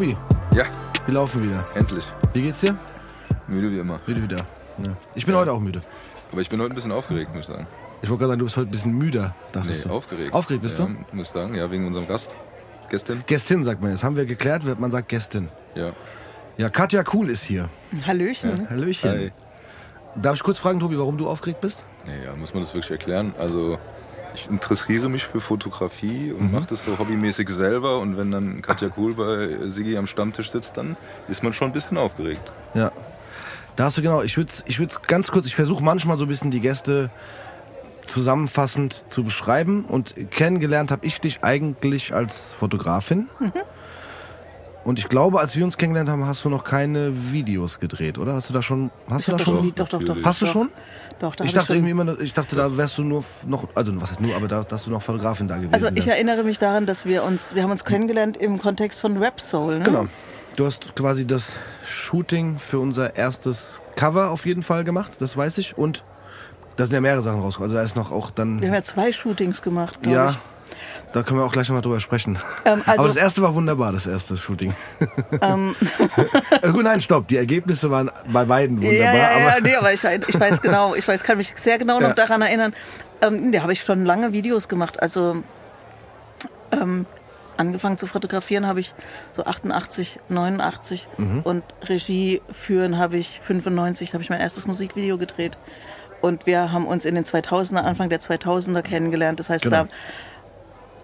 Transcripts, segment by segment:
Tobi, Ja, wir laufen wieder. endlich. Wie geht's dir? Müde wie immer. Müde wieder. Ja. Ich bin heute auch müde. Aber ich bin heute ein bisschen aufgeregt, muss ich sagen. Ich wollte gerade sagen, du bist heute ein bisschen müder, dachtest Nee, du. aufgeregt. Aufgeregt bist ja, du? muss ich sagen. Ja, wegen unserem Gast. Gestern. Gästin, sagt man jetzt. Haben wir geklärt, man sagt Gästin. Ja. Ja, Katja Kuhl ist hier. Hallöchen. Hallöchen. Hi. Darf ich kurz fragen, Tobi, warum du aufgeregt bist? Nee, ja, muss man das wirklich erklären? Also, ich interessiere mich für Fotografie Mhm. und mache das so hobbymäßig selber. Und wenn dann Katja Kuhl bei Sigi am Stammtisch sitzt, dann ist man schon ein bisschen aufgeregt. Ja. Da hast du genau, ich würde ich würd's ganz kurz, ich versuche manchmal so ein bisschen die Gäste zusammenfassend zu beschreiben. Und kennengelernt habe ich dich eigentlich als Fotografin. Mhm. Und ich glaube, als wir uns kennengelernt haben, hast du noch keine Videos gedreht, oder? Hast du da schon? Hast du da schon? doch doch, doch. Hast du Doch. schon? Doch, da Ich dachte schon- irgendwie immer, ich dachte, da wärst du nur noch, also was heißt nur, aber da, dass du noch Fotografin da gewesen Also ich wärst. erinnere mich daran, dass wir uns, wir haben uns kennengelernt im Kontext von Rap Soul. Ne? Genau. Du hast quasi das Shooting für unser erstes Cover auf jeden Fall gemacht, das weiß ich. Und da sind ja mehrere Sachen rausgekommen. Also da ist noch auch dann. Wir haben ja zwei Shootings gemacht, glaube ja, ich. Da können wir auch gleich nochmal drüber sprechen. Ähm, also- Aber das erste war wunderbar, das erste Shooting. Äh, gut, Nein, stopp. Die Ergebnisse waren bei beiden wunderbar. Ja, ja, ja, aber nee, aber ich, ich weiß genau, ich weiß, kann mich sehr genau noch Ja. daran erinnern. Ähm, da habe ich schon lange Videos gemacht. Also ähm, angefangen zu fotografieren habe ich so 88, 89 Mhm. und Regie führen habe ich 95, da habe ich mein erstes Musikvideo gedreht. Und wir haben uns in den 2000er, Anfang der 2000er kennengelernt. Das heißt, Genau. da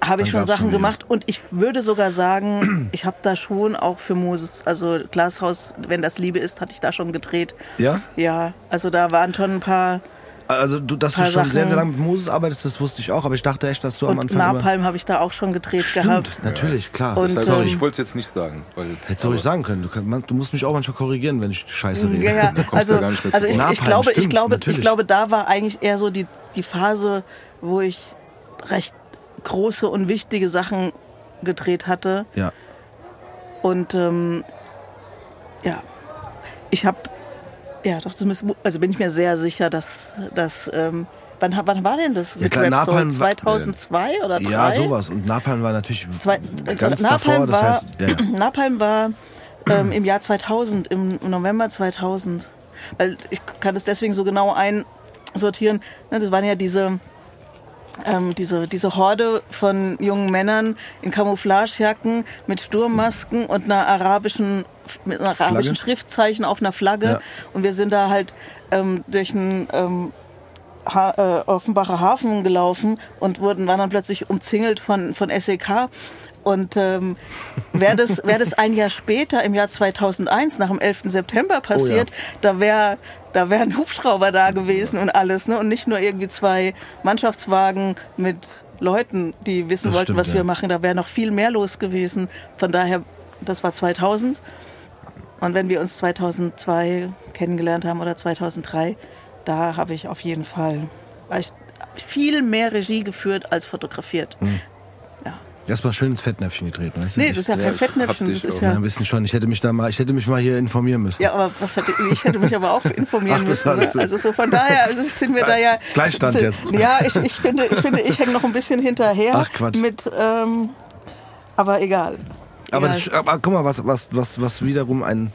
habe ich schon Sachen gemacht und ich würde sogar sagen, ich habe da schon auch für Moses, also Glashaus, wenn das Liebe ist, hatte ich da schon gedreht. ja, Ja, also da waren schon ein paar. also du, dass du schon sehr, Sachen. sehr lange mit Moses arbeitest, das wusste ich auch. Aber ich dachte echt, dass du am Und Anfang Napalm habe ich da auch schon gedreht immer... gehabt. Stimmt, natürlich, klar. Und, Deshalb, ähm, ich wollte es jetzt nicht sagen. Weil, Hättest du ruhig sagen können. Du, kann, man, du musst mich auch manchmal korrigieren, wenn ich Scheiße rede. Ja, ja. Also, ja gar nicht mehr also ich, ich, glaube, ich, stimmt, glaube, natürlich. ich glaube, da war eigentlich eher so die, die Phase, wo ich recht große und wichtige Sachen gedreht hatte. Ja. Und ähm, ja, ich habe, ja, doch, das also bin ich mir sehr sicher, dass, dass ähm, wann, wann war denn das mit klar? Napalm war- 2002 oder 3? Ja, sowas. Und Napalm war natürlich Zwei, ganz davor. Napalm Das war, heißt, ja, ja. Napalm war ähm, im Jahr 2000, im November 2000. Weil ich kann das deswegen so genau einsortieren. Ne, Das waren ja diese, ähm, diese, diese Horde von jungen Männern in Camouflagejacken mit Sturmmasken und einer arabischen, mit einer arabischen Schriftzeichen auf einer Flagge. Ja. Und wir sind da halt ähm, durch einen ähm, ha äh, Offenbacher Hafen gelaufen und wurden waren dann plötzlich umzingelt von, von SEK. Und ähm, wäre das, wär das ein Jahr später, im Jahr 2001, nach dem 11. September passiert, da wäre da wär ein Hubschrauber da gewesen und alles. Ne? Und nicht nur irgendwie zwei Mannschaftswagen mit Leuten, die wissen Das wollten, stimmt, was ja. wir machen. Da wäre noch viel mehr los gewesen. Von daher, das war 2000. Und wenn wir uns 2002 kennengelernt haben oder 2003, da habe ich auf jeden Fall viel mehr Regie geführt als fotografiert. Hm. Erstmal schön ins Fettnäpfchen getreten, weißt du? Nee, das ist ja kein ich Fettnäpfchen, das ist Ja, ja. ein bisschen schon. Ich hätte mich da mal, ich hätte mich mal hier informieren müssen. Ja, aber was hätte, ich hätte mich aber auch informieren Ach, müssen. Ne? Also so von daher also sind wir da ja. Gleichstand sind, jetzt. Ja, ich, ich finde, ich finde, ich hänge noch ein bisschen hinterher. Ach, Quatsch. Mit, ähm, aber egal. aber, egal. das, aber guck mal, was, was, was, was wiederum ein,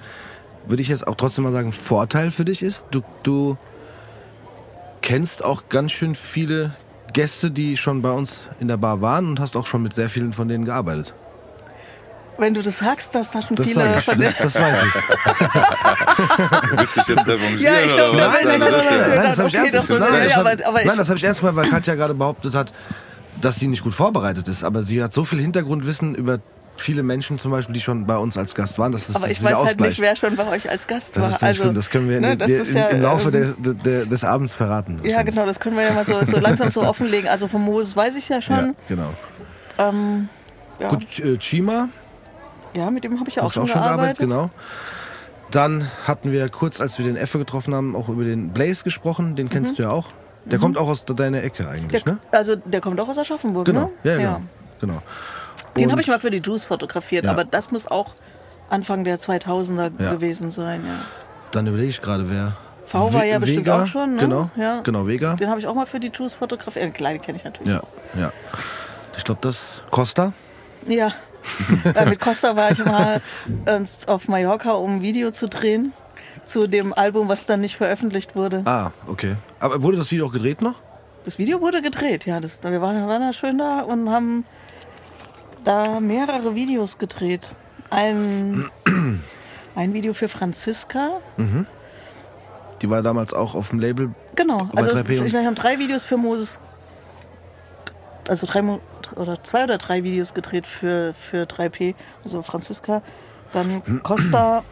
würde ich jetzt auch trotzdem mal sagen, Vorteil für dich ist. Du, du kennst auch ganz schön viele Gäste, die schon bei uns in der Bar waren und hast auch schon mit sehr vielen von denen gearbeitet. Wenn du das sagst, dass da schon Das, viele ich, von das, das weiß ich. Willst du dich jetzt revanchieren Ja, ich oder glaube, was? nein, nein, Also nein, das ist ja- nein, Nein, das habe ich Okay, ernst gemeint. doch, Nein, das ich- das habe ich ernst gemeint, weil Katja gerade behauptet hat, dass sie nicht gut vorbereitet ist. Aber sie hat so viel Hintergrundwissen über viele Menschen zum Beispiel, die schon bei uns als Gast waren, das Aber das ich weiß halt nicht, wer schon bei euch als Gast das war. ist also, schlimm, das können wir ne, der- ist ja, im Laufe ähm, des, des, des Abends verraten. Ja, genau, das können wir ja mal so, so langsam so offenlegen. Also von Moses weiß ich ja Ja, schon. genau. Ähm, ja. Gut, äh, Chima, ja, mit dem habe ich ja auch schon, auch schon gearbeitet, genau. Dann hatten wir kurz, als wir den Effe getroffen haben, auch über den Blaze gesprochen. Den kennst du ja auch. Der kommt auch aus deiner Ecke eigentlich, Mhm. Der, ne? Also der kommt auch aus Aschaffenburg, Genau, ne? ja, genau. genau. Den habe ich mal für die Juice fotografiert, Ja. aber das muss auch Anfang der 2000er Ja. gewesen sein. Ja. Dann überlege ich gerade, wer. V war We- ja bestimmt Vega, auch schon, ne? Genau, Ja. genau, Vega. Den habe ich auch mal für die Juice fotografiert. Den kleinen kenne ich natürlich. Ja, ja. Ich glaube, das Costa. Ja. Mit Costa war ich mal äh, auf Mallorca, um ein Video zu drehen zu dem Album, was dann nicht veröffentlicht wurde. Ah, okay. Aber wurde das Video auch gedreht noch? Das Video wurde gedreht, ja. Das, wir waren, waren da schön da und haben da mehrere Videos gedreht. Ein, ein Video für Franziska. Die war damals auch auf dem Label. Genau. Also es, 3P und- wir haben drei Videos für Moses, also drei oder zwei oder drei Videos gedreht für, für 3P. Also Franziska, dann Costa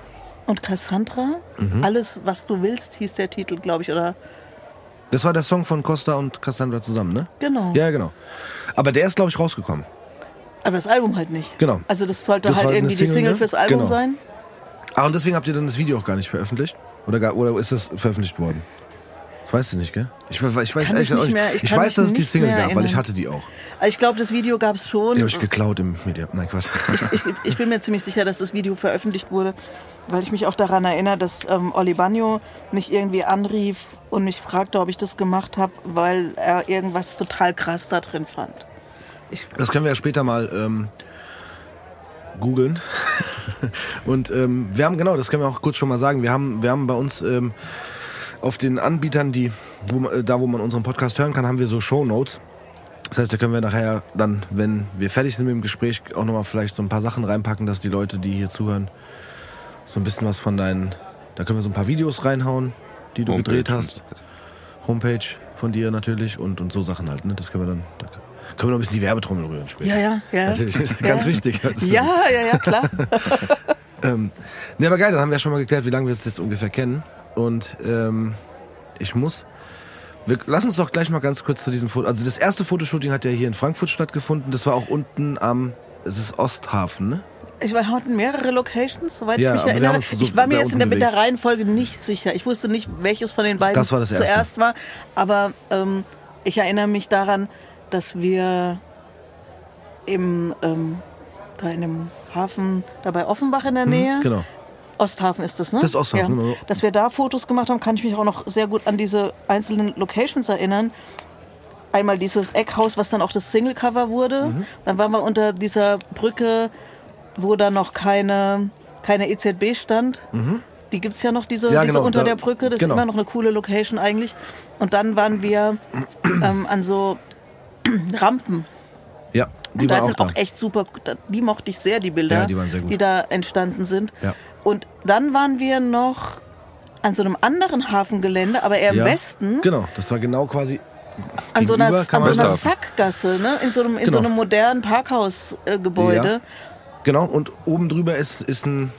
und Cassandra. Mhm. Alles, was du willst, hieß der Titel, glaube ich, oder? Das war der Song von Costa und Cassandra zusammen, ne? Genau. Ja, genau. Aber der ist, glaube ich, rausgekommen. Aber das Album halt nicht. Genau. Also das sollte Das halt irgendwie die Single, Single ne? fürs Album Genau. sein. Ah, und deswegen habt ihr dann das Video auch gar nicht veröffentlicht? Oder, gar, oder ist das veröffentlicht worden? Das weißt du nicht, gell? Ich, ich weiß Kann ehrlich ich nicht mehr- ich ich weiß, dass es die Single gab, weil ich erinnern. hatte die auch. Ich glaube, das Video gab es schon. Die habe ich geklaut im Media. Nein, Quatsch. ich, ich bin mir ziemlich sicher, dass das Video veröffentlicht wurde, weil ich mich auch daran erinnere, dass ähm, Oli Bagno mich irgendwie anrief und mich fragte, ob ich das gemacht habe, weil er irgendwas total krass da drin fand. Ich, Das können wir ja später mal ähm, googeln. Und ähm, wir haben, genau, das können wir auch kurz schon mal sagen, wir haben, wir haben bei uns ähm, auf den Anbietern, die, wo, äh, da wo man unseren Podcast hören kann, haben wir so Shownotes. Das heißt, da können wir nachher dann, wenn wir fertig sind mit dem Gespräch, auch nochmal vielleicht so ein paar Sachen reinpacken, dass die Leute, die hier zuhören, so ein bisschen was von deinen, da können wir so ein paar Videos reinhauen, die du Homepage gedreht hast. Homepage von dir natürlich und, und so Sachen halt. Ne? Das können wir dann, da können wir noch ein bisschen die Werbetrommel rühren später. ja, ja, ja. Das ist ja. ganz wichtig. Ja, ja, ja, klar. Ähm, ne, aber geil, dann haben wir ja schon mal geklärt, wie lange wir uns jetzt ungefähr kennen. Und ähm, ich muss. Wir, lass uns doch gleich mal ganz kurz zu diesem Foto. Also das erste Fotoshooting hat ja hier in Frankfurt stattgefunden. Das war auch unten am. Es ist Osthafen, ne? Ich war hatten mehrere Locations, soweit Ja, ich mich erinnere. so ich war mir jetzt in der, mit der. Reihenfolge nicht sicher. Ich wusste nicht, welches von den beiden Das war das zuerst war. Aber ähm, ich erinnere mich daran, dass wir im, ähm, da in dem Hafen, da bei Offenbach in der Nähe, Genau. Osthafen ist das, ne? Das ist Osthafen, ja. genau. Dass wir da Fotos gemacht haben, kann ich mich auch noch sehr gut an diese einzelnen Locations erinnern. Einmal dieses Eckhaus, was dann auch das Singlecover wurde. Mhm. Dann waren wir unter dieser Brücke, wo da noch keine, keine EZB stand. Die gibt's ja noch, diese, Mhm. Ja, diese genau, unter da- der Brücke. Das genau. ist immer noch eine coole Location eigentlich. Und dann waren wir ähm, an so Rampen. Ja, die da war auch sind da. auch echt super, die mochte ich sehr, die Bilder, Ja, die sehr die da entstanden sind. Ja. Und dann waren wir noch an so einem anderen Hafengelände, aber eher im ja, Westen, Genau, das war genau quasi. an so einer, an so einer. Sackgasse, ne? in, so einem, in so Genau. einem modernen Parkhausgebäude. Ja. Genau, und oben drüber ist, ist, ein,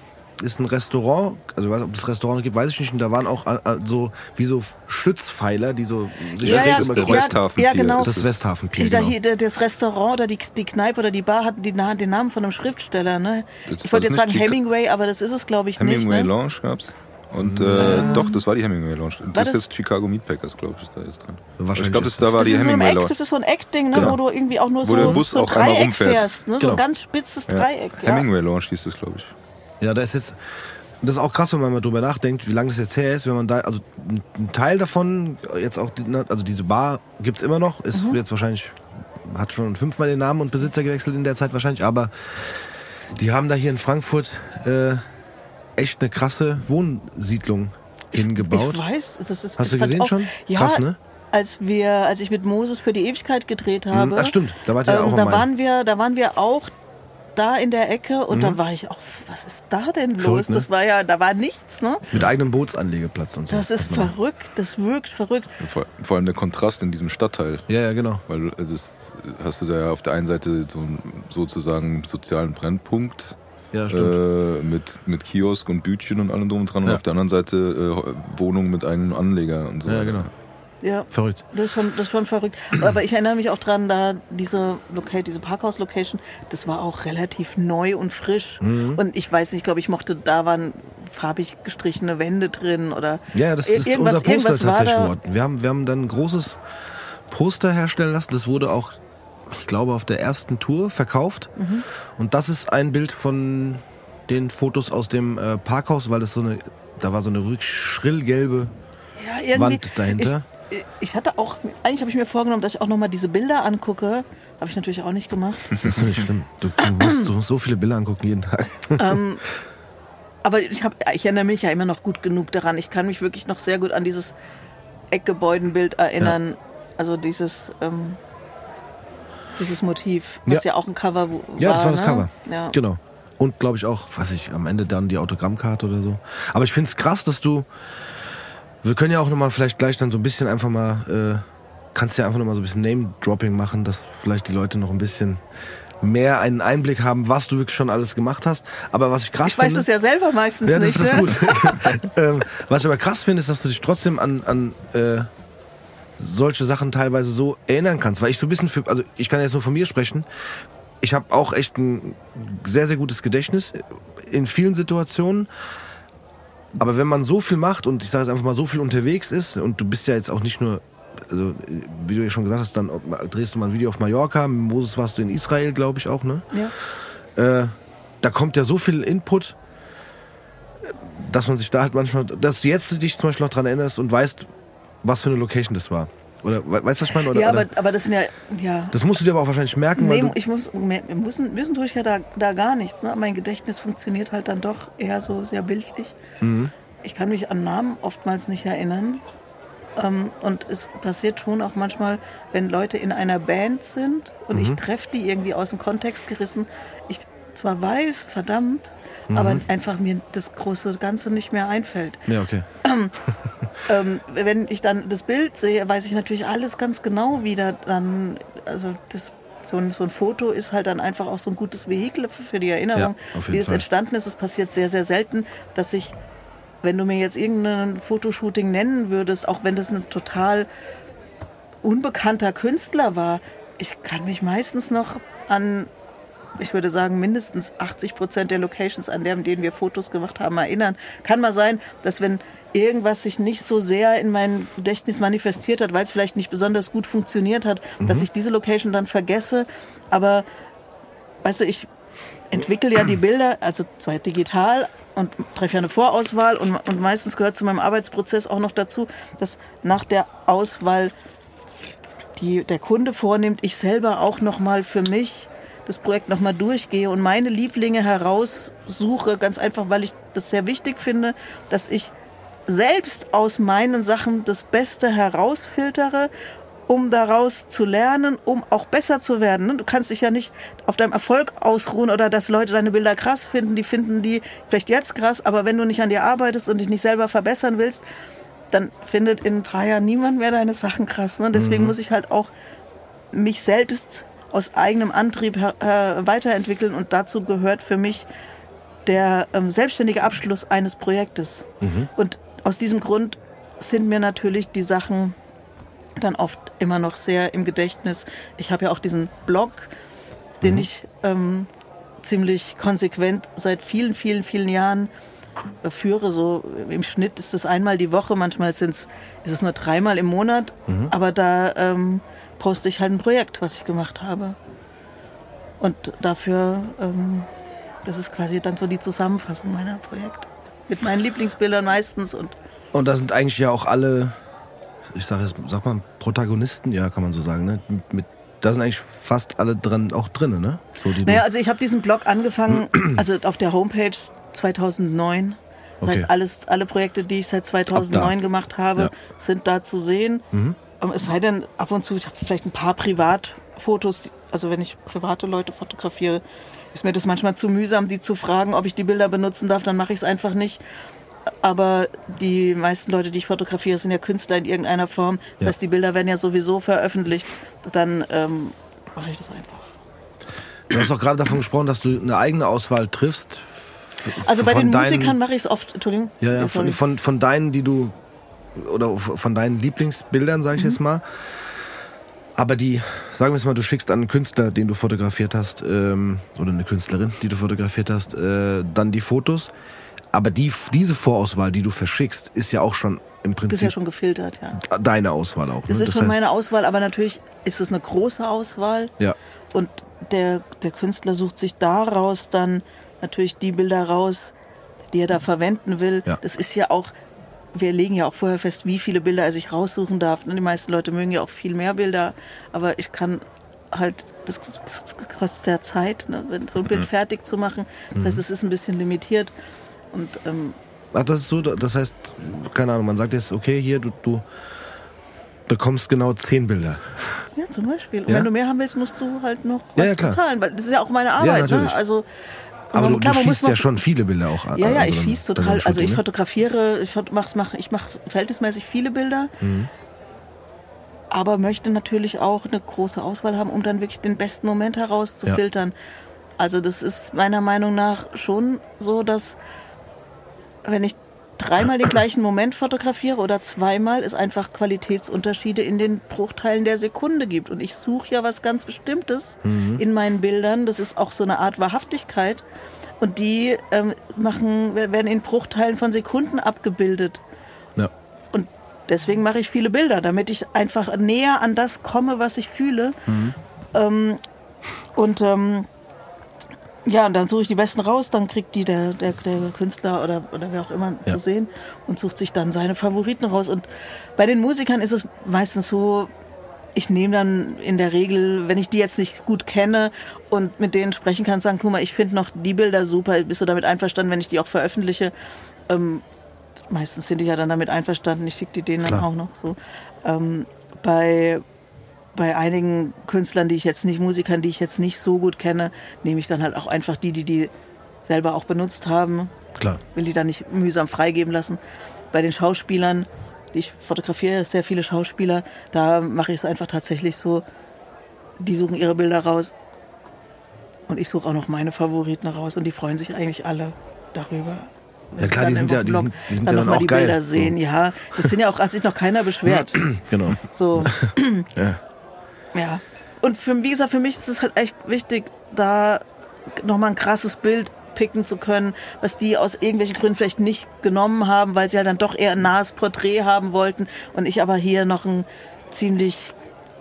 ist ein Restaurant. Also, ich weiß, ob es Restaurant noch gibt, weiß ich nicht. Und da waren auch äh, äh, so wie so Stützpfeiler, die so sich Ja, ja, schräg ist der ja, Westhafen ja, Pier, genau. Das es. Westhafen-Pier, Da genau. hier, das Restaurant oder die, die Kneipe oder die Bar hatten die, den Namen von einem Schriftsteller. Ne? Jetzt Ich wollte das jetzt sagen Hemingway, aber das ist es, glaube ich, nicht. Hemingway Ne? Lounge gab's. Und äh, doch, das war die Hemingway Lounge. Das, das- ist jetzt Chicago Meatpackers, glaube ich, da ist dran. Wahrscheinlich ich glaube, das, da das- war Das die ist, so ein Hemingway Lounge. das ist so ein Eckding, ne, Genau. wo du irgendwie auch nur Wo so, der Bus so ein auch Dreieck fährst. Ne? So Genau. ein ganz spitzes Ja. Dreieck. Ja. Hemingway Lounge hieß das, glaube ich. Ja, da ist jetzt. Das ist auch krass, wenn man mal drüber nachdenkt, wie lange das jetzt her ist, wenn man da, also ein Teil davon, jetzt auch, ne, also diese Bar gibt's immer noch, ist Mhm. jetzt wahrscheinlich, hat schon fünfmal den Namen und Besitzer gewechselt in der Zeit wahrscheinlich, aber die haben da hier in Frankfurt äh, echt eine krasse Wohnsiedlung hingebaut. Ich weiß, das ist. Hast du ich gesehen auch, schon? Ja, Krass, ne? Als wir, als ich mit Moses für die Ewigkeit gedreht habe. Ach stimmt, da wart ihr ähm, auch da waren wir, da waren wir auch da in der Ecke und da war ich auch, was ist da denn los? Verrückt, ne? Das war ja, da war nichts, ne? Mit eigenem Bootsanlegeplatz und so. Das ist verrückt, das wirkt verrückt. Vor, vor allem der Kontrast in diesem Stadtteil. Ja, ja, genau. Weil du- das hast du da ja auf der einen Seite so einen sozusagen sozialen Brennpunkt Ja, stimmt. äh, mit, mit Kiosk und Bütchen und allem drum und dran. Und Ja. auf der anderen Seite äh, Wohnung mit eigenem Anleger und so. ja, genau. Ja. Verrückt. Das ist, schon, das ist schon verrückt. Aber ich erinnere mich auch dran, da diese, diese Parkhaus-Location, das war auch relativ neu und frisch. Mhm. Und ich weiß nicht, glaube ich, mochte, da waren farbig gestrichene Wände drin oder Ja, das ist irgendwas, unser Poster tatsächlich geworden. Wir haben, wir haben dann ein großes Poster herstellen lassen. Das wurde auch, ich glaube, auf der ersten Tour verkauft. Mhm. Und das ist ein Bild von den Fotos aus dem äh, Parkhaus, weil das so eine, da war so eine wirklich schrillgelbe Ja. Wand dahinter. Ich, ich hatte auch, eigentlich habe ich mir vorgenommen, dass ich auch nochmal diese Bilder angucke. Habe ich natürlich auch nicht gemacht. Das finde ich schlimm. Du, du, musst, du musst so viele Bilder angucken jeden Tag. Aber ich, hab, ich erinnere mich ja immer noch gut genug daran. Ich kann mich wirklich noch sehr gut an dieses Eckgebäudenbild erinnern. Also dieses, ähm, dieses Motiv, was ja. Ja. auch ein Cover wo- Ja, das war das ne? Cover. Ja. Genau. Und glaube ich auch, was ich, am Ende dann die Autogrammkarte oder so. Aber ich finde es krass, dass du. Wir können ja auch nochmal vielleicht gleich dann so ein bisschen einfach mal. Äh, kannst ja einfach nochmal so ein bisschen Name-Dropping machen, dass vielleicht die Leute noch ein bisschen mehr einen Einblick haben, was du wirklich schon alles gemacht hast. Aber was ich krass Ich weiß finde. das ja selber meistens Ja, das nicht. ist ne? gut. ähm, was ich aber krass finde, ist, dass du dich trotzdem an, an äh, solche Sachen teilweise so erinnern kannst. Weil ich so ein bisschen für, also ich kann jetzt nur von mir sprechen. Ich habe auch echt ein sehr, sehr gutes Gedächtnis in vielen Situationen. Aber wenn man so viel macht und ich sage jetzt einfach mal so viel unterwegs ist und du bist ja jetzt auch nicht nur, also wie du ja schon gesagt hast, dann drehst du mal ein Video auf Mallorca, mit Moses warst du in Israel, glaube ich auch, ne? Ja. äh, da kommt ja so viel Input, dass man sich da halt manchmal, dass du jetzt dich zum Beispiel noch dran erinnerst und weißt, was für eine Location das war. Oder we- weißt du, was ich meine? Oder, Ja, aber, aber das sind ja, ja. das musst du dir aber auch wahrscheinlich merken, weil Nee, du, ich muss, wissen, wissen tue ich ja da, da gar nichts. Ne? Mein Gedächtnis funktioniert halt dann doch eher so sehr bildlich. Mhm. Ich kann mich an Namen oftmals nicht erinnern. Ähm, und es passiert schon auch manchmal, wenn Leute in einer Band sind und Mhm. ich treffe die irgendwie aus dem Kontext gerissen. Ich zwar weiß, verdammt, Mhm. aber einfach mir das große Ganze nicht mehr einfällt. ja, okay. Ähm, wenn ich dann das Bild sehe, weiß ich natürlich alles ganz genau wieder dann, also das, so, ein, so ein Foto ist halt dann einfach auch so ein gutes Vehikel für die Erinnerung, Ja, wie es entstanden ist. Es passiert sehr, sehr selten, dass ich, wenn du mir jetzt irgendein Fotoshooting nennen würdest, auch wenn das ein total unbekannter Künstler war, ich kann mich meistens noch an, ich würde sagen, mindestens 80 Prozent der Locations, an denen wir Fotos gemacht haben, erinnern. Kann mal sein, dass wenn irgendwas sich nicht so sehr in meinem Gedächtnis manifestiert hat, weil es vielleicht nicht besonders gut funktioniert hat, dass ich diese Location dann vergesse. Aber weißt du, ich entwickle ja die Bilder, also zwar digital und treffe ja eine Vorauswahl und, und meistens gehört zu meinem Arbeitsprozess auch noch dazu, dass nach der Auswahl die der Kunde vornimmt, ich selber auch noch mal für mich das Projekt noch mal durchgehe und meine Lieblinge heraussuche, ganz einfach, weil ich das sehr wichtig finde, dass ich selbst aus meinen Sachen das Beste herausfiltere, um daraus zu lernen, um auch besser zu werden. ne? Du kannst dich ja nicht auf deinem Erfolg ausruhen oder dass Leute deine Bilder krass finden, die finden die vielleicht jetzt krass, aber wenn du nicht an dir arbeitest und dich nicht selber verbessern willst, dann findet in ein paar Jahren niemand mehr deine Sachen krass. Ne? Deswegen muss ich halt auch mich selbst aus eigenem Antrieb äh, weiterentwickeln und dazu gehört für mich der ähm, selbstständige Abschluss eines Projektes. Und aus diesem Grund sind mir natürlich die Sachen dann oft immer noch sehr im Gedächtnis. Ich habe ja auch diesen Blog, den ich ähm, ziemlich konsequent seit vielen, vielen, vielen Jahren äh, führe. So im Schnitt ist es einmal die Woche, manchmal sind's, ist es nur dreimal im Monat. Aber da ähm, poste ich halt ein Projekt, was ich gemacht habe. Und dafür, ähm, das ist quasi dann so die Zusammenfassung meiner Projekte. Mit meinen Lieblingsbildern meistens und Und da sind eigentlich ja auch alle, ich sage jetzt, sag mal, Protagonisten, ja, kann man so sagen, ne? Mit, mit, da sind eigentlich fast alle drin, auch drin, ne? So, Naja, also ich habe diesen Blog angefangen, also auf der Homepage 2009. Das Okay. heißt, alles, alle Projekte, die ich seit 2009 da. gemacht habe, Ja. Mhm. sind da zu sehen. Ähm, Es sei denn, ab und zu, ich habe vielleicht ein paar Privatfotos, also wenn ich private Leute fotografiere, ist mir das manchmal zu mühsam, die zu fragen, ob ich die Bilder benutzen darf, dann mache ich es einfach nicht. Aber die meisten Leute, die ich fotografiere, sind ja Künstler in irgendeiner Form. Das Ja. heißt, die Bilder werden ja sowieso veröffentlicht. Dann ähm, mache ich das einfach. Du hast doch gerade davon gesprochen, dass du eine eigene Auswahl triffst. Also bei den Musikern mache ich es oft. Entschuldigung. Ja, ja, von, von, von deinen, die du, oder von deinen Lieblingsbildern, sage ich Mhm. jetzt mal. Aber die, sagen wir es mal, du schickst an einen Künstler, den du fotografiert hast, ähm, oder eine Künstlerin, die du fotografiert hast, äh, dann die Fotos. Aber die, diese Vorauswahl, die du verschickst, ist ja auch schon im das ist Prinzip ja schon gefiltert, ja. deine Auswahl auch. Das ne? ist schon meine Auswahl, aber natürlich ist es eine große Auswahl. Ja, Und der, der Künstler sucht sich daraus dann natürlich die Bilder raus, die er da verwenden will. Ja. Das ist ja auch, wir legen ja auch vorher fest, wie viele Bilder er sich raussuchen darf. Und die meisten Leute mögen ja auch viel mehr Bilder, aber ich kann halt, das, das kostet ja Zeit, ne, so ein Bild fertig zu machen. Das heißt, es ist ein bisschen limitiert. Und ähm, Ach, das ist so, das heißt, keine Ahnung, man sagt jetzt, okay, hier, du, du bekommst genau zehn Bilder. ja, zum Beispiel. Und Ja? wenn du mehr haben willst, musst du halt noch Ja, was ja, klar. bezahlen, weil das ist ja auch meine Arbeit. ne? Also, Aber man- du, klar, du schießt ja schon viele Bilder auch an. Ja, ja, ich schieße total. Also ich ne? fotografiere, ich mach's, mach, ich mache verhältnismäßig viele Bilder, Mhm. aber möchte natürlich auch eine große Auswahl haben, um dann wirklich den besten Moment herauszufiltern. Also das ist meiner Meinung nach schon so, dass wenn ich dreimal den gleichen Moment fotografiere oder zweimal, es einfach Qualitätsunterschiede in den Bruchteilen der Sekunde gibt. Und ich suche ja was ganz Bestimmtes in meinen Bildern. Das ist auch so eine Art Wahrhaftigkeit. Und die ähm, machen, werden in Bruchteilen von Sekunden abgebildet. Ja. Und deswegen mache ich viele Bilder, damit ich einfach näher an das komme, was ich fühle. Ähm, und ähm, ja, und dann suche ich die besten raus, dann kriegt die der, der, der Künstler oder, oder wer auch immer Ja. zu sehen und sucht sich dann seine Favoriten raus. Und bei den Musikern ist es meistens so, ich nehme dann in der Regel, wenn ich die jetzt nicht gut kenne und mit denen sprechen kann, sagen, guck mal, ich finde noch die Bilder super, bist du damit einverstanden, wenn ich die auch veröffentliche? Ähm, meistens sind die ja dann damit einverstanden, ich schicke die denen dann Klar. auch noch so. Ähm, bei, bei einigen Künstlern, die ich jetzt nicht, Musikern, die ich jetzt nicht so gut kenne, nehme ich dann halt auch einfach die, die die selber auch benutzt haben, Klar. will die dann nicht mühsam freigeben lassen. Bei den Schauspielern, die ich fotografiere, sehr viele Schauspieler, da mache ich es einfach tatsächlich so, die suchen ihre Bilder raus und ich suche auch noch meine Favoriten raus und die freuen sich eigentlich alle darüber. Ja, klar, die sind ja- die sind- die sind dann ja dann auch die geil. Bilder So. sehen. Ja, das sind ja auch, hat sich noch keiner beschwert. Genau. So. Ja. Ja. Und für, wie gesagt, für mich ist es halt echt wichtig, da nochmal ein krasses Bild picken zu können, was die aus irgendwelchen Gründen vielleicht nicht genommen haben, weil sie ja dann doch eher ein nahes Porträt haben wollten und ich aber hier noch ein ziemlich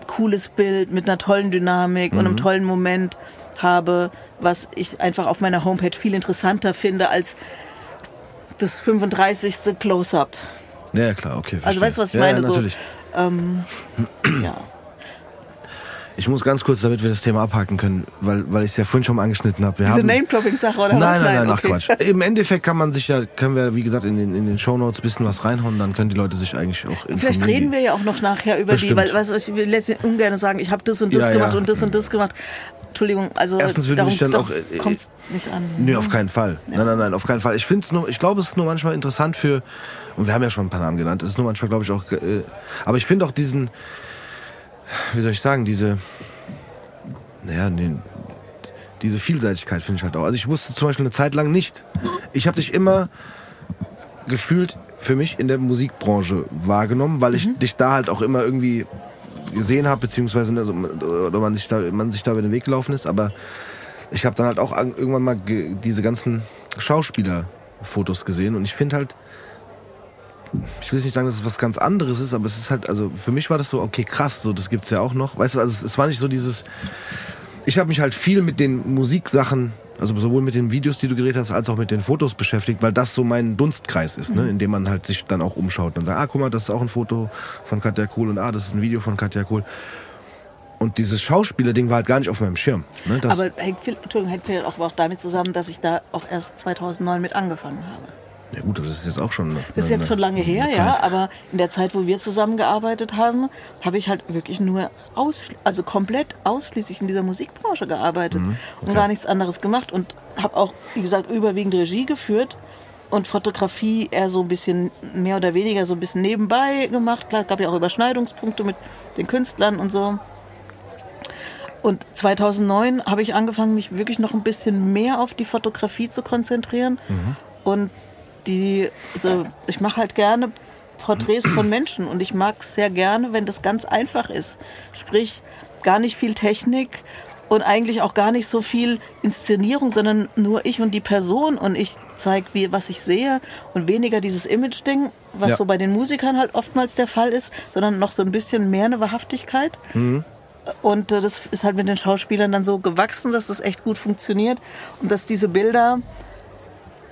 cooles Bild mit einer tollen Dynamik und einem tollen Moment habe, was ich einfach auf meiner Homepage viel interessanter finde als das 35. Close-up. Ja, klar, okay. Also verstehe. weißt du, was ich ja, meine? Ja, So, natürlich. ähm, ja. Ich muss ganz kurz, damit wir das Thema abhaken können, weil, weil ich es ja vorhin schon mal angeschnitten habe. Diese Name-Dropping-Sache oder Nein, was? nein, nein, ach okay. Quatsch. Im Endeffekt kann man sich ja, können wir, wie gesagt, in den, in den Shownotes ein bisschen was reinhauen, dann können die Leute sich eigentlich auch informieren. Vielleicht reden wir ja auch noch nachher über Bestimmt. die, weil du, ich will jetzt ungern sagen, ich habe das und das Ja, gemacht ja. und das und das gemacht. Entschuldigung, also Erstens würde darum ich dann auch, äh, kommt's nicht an. Nö, auf keinen Fall. Nein, nein, nein, auf keinen Fall. Ich finde es nur, ich glaube, es ist nur manchmal interessant für, und wir haben ja schon ein paar Namen genannt, es ist nur manchmal, glaube ich, auch, äh, aber ich finde auch diesen, wie soll ich sagen, diese, naja, nee, diese Vielseitigkeit finde ich halt auch. Also ich wusste zum Beispiel eine Zeit lang nicht. Ich habe dich immer gefühlt für mich in der Musikbranche wahrgenommen, weil ich dich da halt auch immer irgendwie gesehen habe, beziehungsweise ne, so, oder man sich, da, man sich da über den Weg gelaufen ist, aber ich habe dann halt auch an- irgendwann mal diese ganzen Schauspielerfotos gesehen und ich finde halt, ich will nicht sagen, dass es was ganz anderes ist, aber es ist halt, also für mich war das so, okay, krass, so das gibt's ja auch noch. Weißt du, also es, war nicht so dieses, ich habe mich halt viel mit den Musiksachen, also sowohl mit den Videos, die du gedreht hast, als auch mit den Fotos beschäftigt, weil das so mein Dunstkreis ist, ne? in dem man halt sich dann auch umschaut und sagt, ah, guck mal, das ist auch ein Foto von Katja Kohl und ah, das ist ein Video von Katja Kohl. Und dieses Schauspieler-Ding war halt gar nicht auf meinem Schirm. Ne? Das, Aber hängt viel, hängt viel auch, auch damit zusammen, dass ich da auch erst 2009 mit angefangen habe. Ja gut, aber das ist jetzt auch schon. Das ist jetzt schon lange her, ja, aber in der Zeit, wo wir zusammengearbeitet haben, habe ich halt wirklich nur aus, also komplett ausschließlich in dieser Musikbranche gearbeitet Mhm, und gar nichts anderes gemacht und habe auch, wie gesagt, überwiegend Regie geführt und Fotografie eher so ein bisschen mehr oder weniger so ein bisschen nebenbei gemacht. Klar, gab ja auch Überschneidungspunkte mit den Künstlern und so. Und 2009 habe ich angefangen, mich wirklich noch ein bisschen mehr auf die Fotografie zu konzentrieren. Und die, also ich mache halt gerne Porträts von Menschen und ich mag es sehr gerne, wenn das ganz einfach ist. Sprich, gar nicht viel Technik und eigentlich auch gar nicht so viel Inszenierung, sondern nur ich und die Person und ich zeige, wie was ich sehe und weniger dieses Image-Ding, was Ja. so bei den Musikern halt oftmals der Fall ist, sondern noch so ein bisschen mehr eine Wahrhaftigkeit. Und äh, das ist halt mit den Schauspielern dann so gewachsen, dass das echt gut funktioniert und dass diese Bilder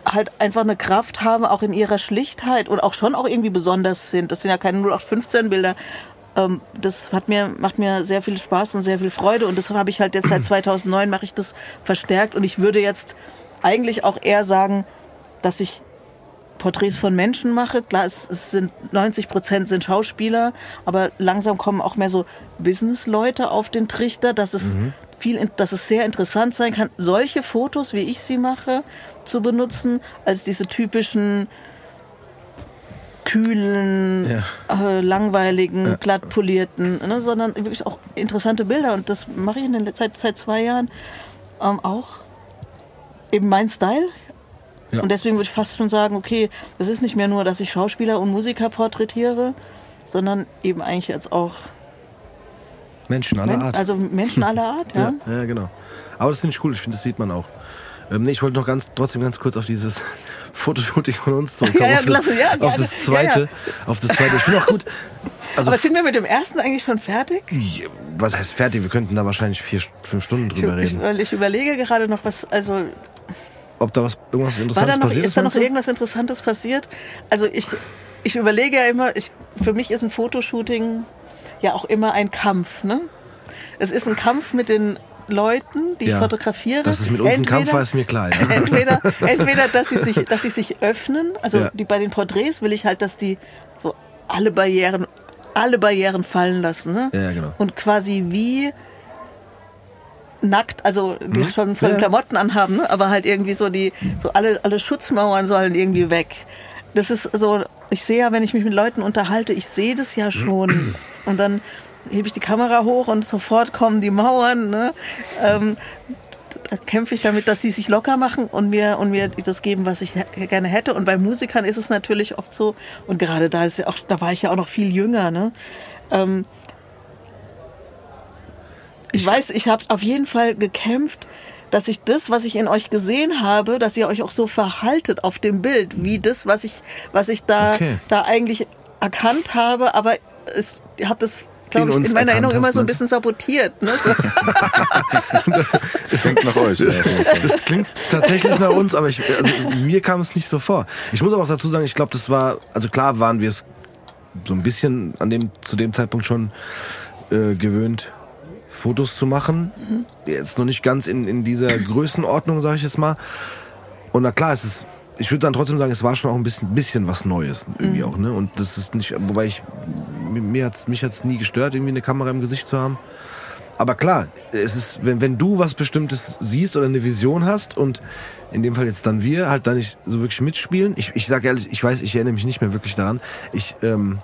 halt einfach eine Kraft haben, auch in ihrer Schlichtheit und auch schon auch irgendwie besonders sind. Das sind ja keine 0815 Bilder. Ähm, das hat mir, macht mir sehr viel Spaß und sehr viel Freude und das habe ich halt jetzt seit 2009 mache ich das verstärkt und ich würde jetzt eigentlich auch eher sagen, dass ich Porträts von Menschen mache. Klar, es, es sind 90 Prozent sind Schauspieler, aber langsam kommen auch mehr so Businessleute auf den Trichter, dass es viel, in- dass es sehr interessant sein kann, solche Fotos, wie ich sie mache, zu benutzen, als diese typischen kühlen, äh, langweiligen, glatt polierten, ne, sondern wirklich auch interessante Bilder. Und das mache ich in der Zeit seit zwei Jahren ähm, auch eben mein Style. Ja. Und deswegen würde ich fast schon sagen, okay, das ist nicht mehr nur, dass ich Schauspieler und Musiker porträtiere, sondern eben eigentlich jetzt auch Menschen aller Art. also Menschen aller Art, ja. Ja, ja, genau. Aber das finde ich cool, ich finde, das sieht man auch. Ähm, nee, ich wollte noch ganz, trotzdem ganz kurz auf dieses Fotoshooting von uns zurückkommen. Ja, ja, klasse, ja, auf das zweite. Auf das zweite. Ich finde auch gut. Also, Aber sind wir mit dem ersten eigentlich schon fertig? was heißt fertig? Wir könnten da wahrscheinlich vier, fünf Stunden drüber ich, reden. ich überlege gerade noch was, also Ob da was, irgendwas Interessantes da noch, passiert ist da noch irgendwas Interessantes passiert? Also ich, ich überlege ja immer, ich, für mich ist ein Fotoshooting ja auch immer ein Kampf, ne? Es ist ein Kampf mit den Leuten, die ich Ja. fotografiere. Dass es mit uns ein Kampf Entweder- war, ist mir klar. Ja. entweder, entweder dass, sie sich, dass sie sich öffnen, also Ja. die, bei den Porträts will ich halt, dass die so alle Barrieren, alle Barrieren fallen lassen. Ne? Ja, genau. Und quasi wie nackt, also die schon zwar Mhm. Ja. Klamotten anhaben, ne? aber halt irgendwie so die, so alle, alle Schutzmauern sollen irgendwie weg. Das ist so, ich sehe ja, wenn ich mich mit Leuten unterhalte, ich sehe das ja schon. Und dann hebe ich die Kamera hoch und sofort kommen die Mauern. Ne? Ähm, da kämpfe ich damit, dass sie sich locker machen und mir, und mir das geben, was ich gerne hätte. Und bei Musikern ist es natürlich oft so, und gerade da ist ja auch, da war ich ja auch noch viel jünger, ne? Ähm, ich weiß, ich habe auf jeden Fall gekämpft, dass ich das, was ich in euch gesehen habe, dass ihr euch auch so verhaltet auf dem Bild, wie das, was ich, was ich da, Okay. da eigentlich erkannt habe, aber ihr habt das, glaube In ich, in meiner Erinnerung immer so ein bisschen sabotiert. Ne? So. Das klingt nach euch. Fall. Das klingt tatsächlich nach uns, aber ich, also, mir kam es nicht so vor. Ich muss aber auch dazu sagen, ich glaube, das war, also klar waren wir es so ein bisschen an dem, zu dem Zeitpunkt schon äh, gewöhnt, Fotos zu machen. Jetzt noch nicht ganz in, in dieser Größenordnung, sage ich jetzt mal. Und na klar, es ist, ich würde dann trotzdem sagen, es war schon auch ein bisschen, bisschen was Neues irgendwie auch, ne? Und das ist nicht, wobei ich, mir hat's, mich hat's nie gestört, irgendwie eine Kamera im Gesicht zu haben. Aber klar, es ist, wenn, wenn du was Bestimmtes siehst oder eine Vision hast und in dem Fall jetzt dann wir halt da nicht so wirklich mitspielen. Ich, ich sage ehrlich, ich weiß, ich erinnere mich nicht mehr wirklich daran. Ich, ähm,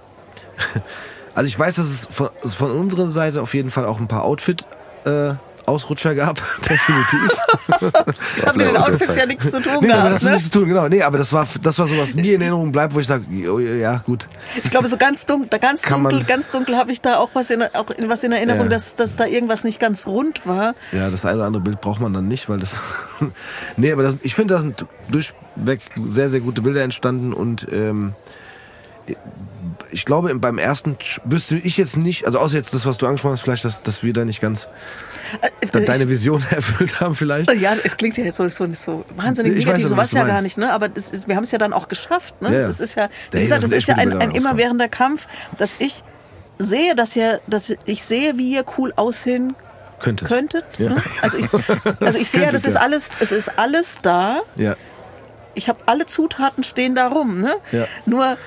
also ich weiß, dass es von, also von unserer Seite auf jeden Fall auch ein paar Outfit äh, Ausrutscher gab, definitiv. Ich habe mit den Outfits ja nichts zu tun Nee, aber gehabt. das hat Ne? nichts zu tun, genau. Nee, aber das war das war so was mir in Erinnerung bleibt, wo ich sage, ja, gut. Ich glaube, so ganz dunkel, ganz dunkel, ganz dunkel habe ich da auch was in, auch in, was in Erinnerung, Ja. dass, dass da irgendwas nicht ganz rund war. Ja, das eine oder andere Bild braucht man dann nicht, weil das. nee, aber das, ich finde, da sind durchweg sehr, sehr gute Bilder entstanden und ähm, ich glaube, beim ersten wüsste ich jetzt nicht, also außer jetzt das, was du angesprochen hast, vielleicht, dass, dass wir da nicht ganz da Äh, deine ich, Vision erfüllt haben, vielleicht. ja, es klingt ja jetzt so, so, so wahnsinnig Ich weiß negativ, so was du ja gar nicht, ne? Aber das ist, wir haben es ja dann auch geschafft, ne? Ja, ja. Das ist ja, wie gesagt, da das sind ist ja ein, ein immerwährender Kampf, dass ich sehe, dass ihr, dass ich sehe, wie ihr cool aussehen Könnte. könntet. Ja. Ne? Also ich, also ich sehe ja, das Könntet, ist alles, es ist alles da. Ja. ich habe alle Zutaten stehen da rum, ne? Ja. Nur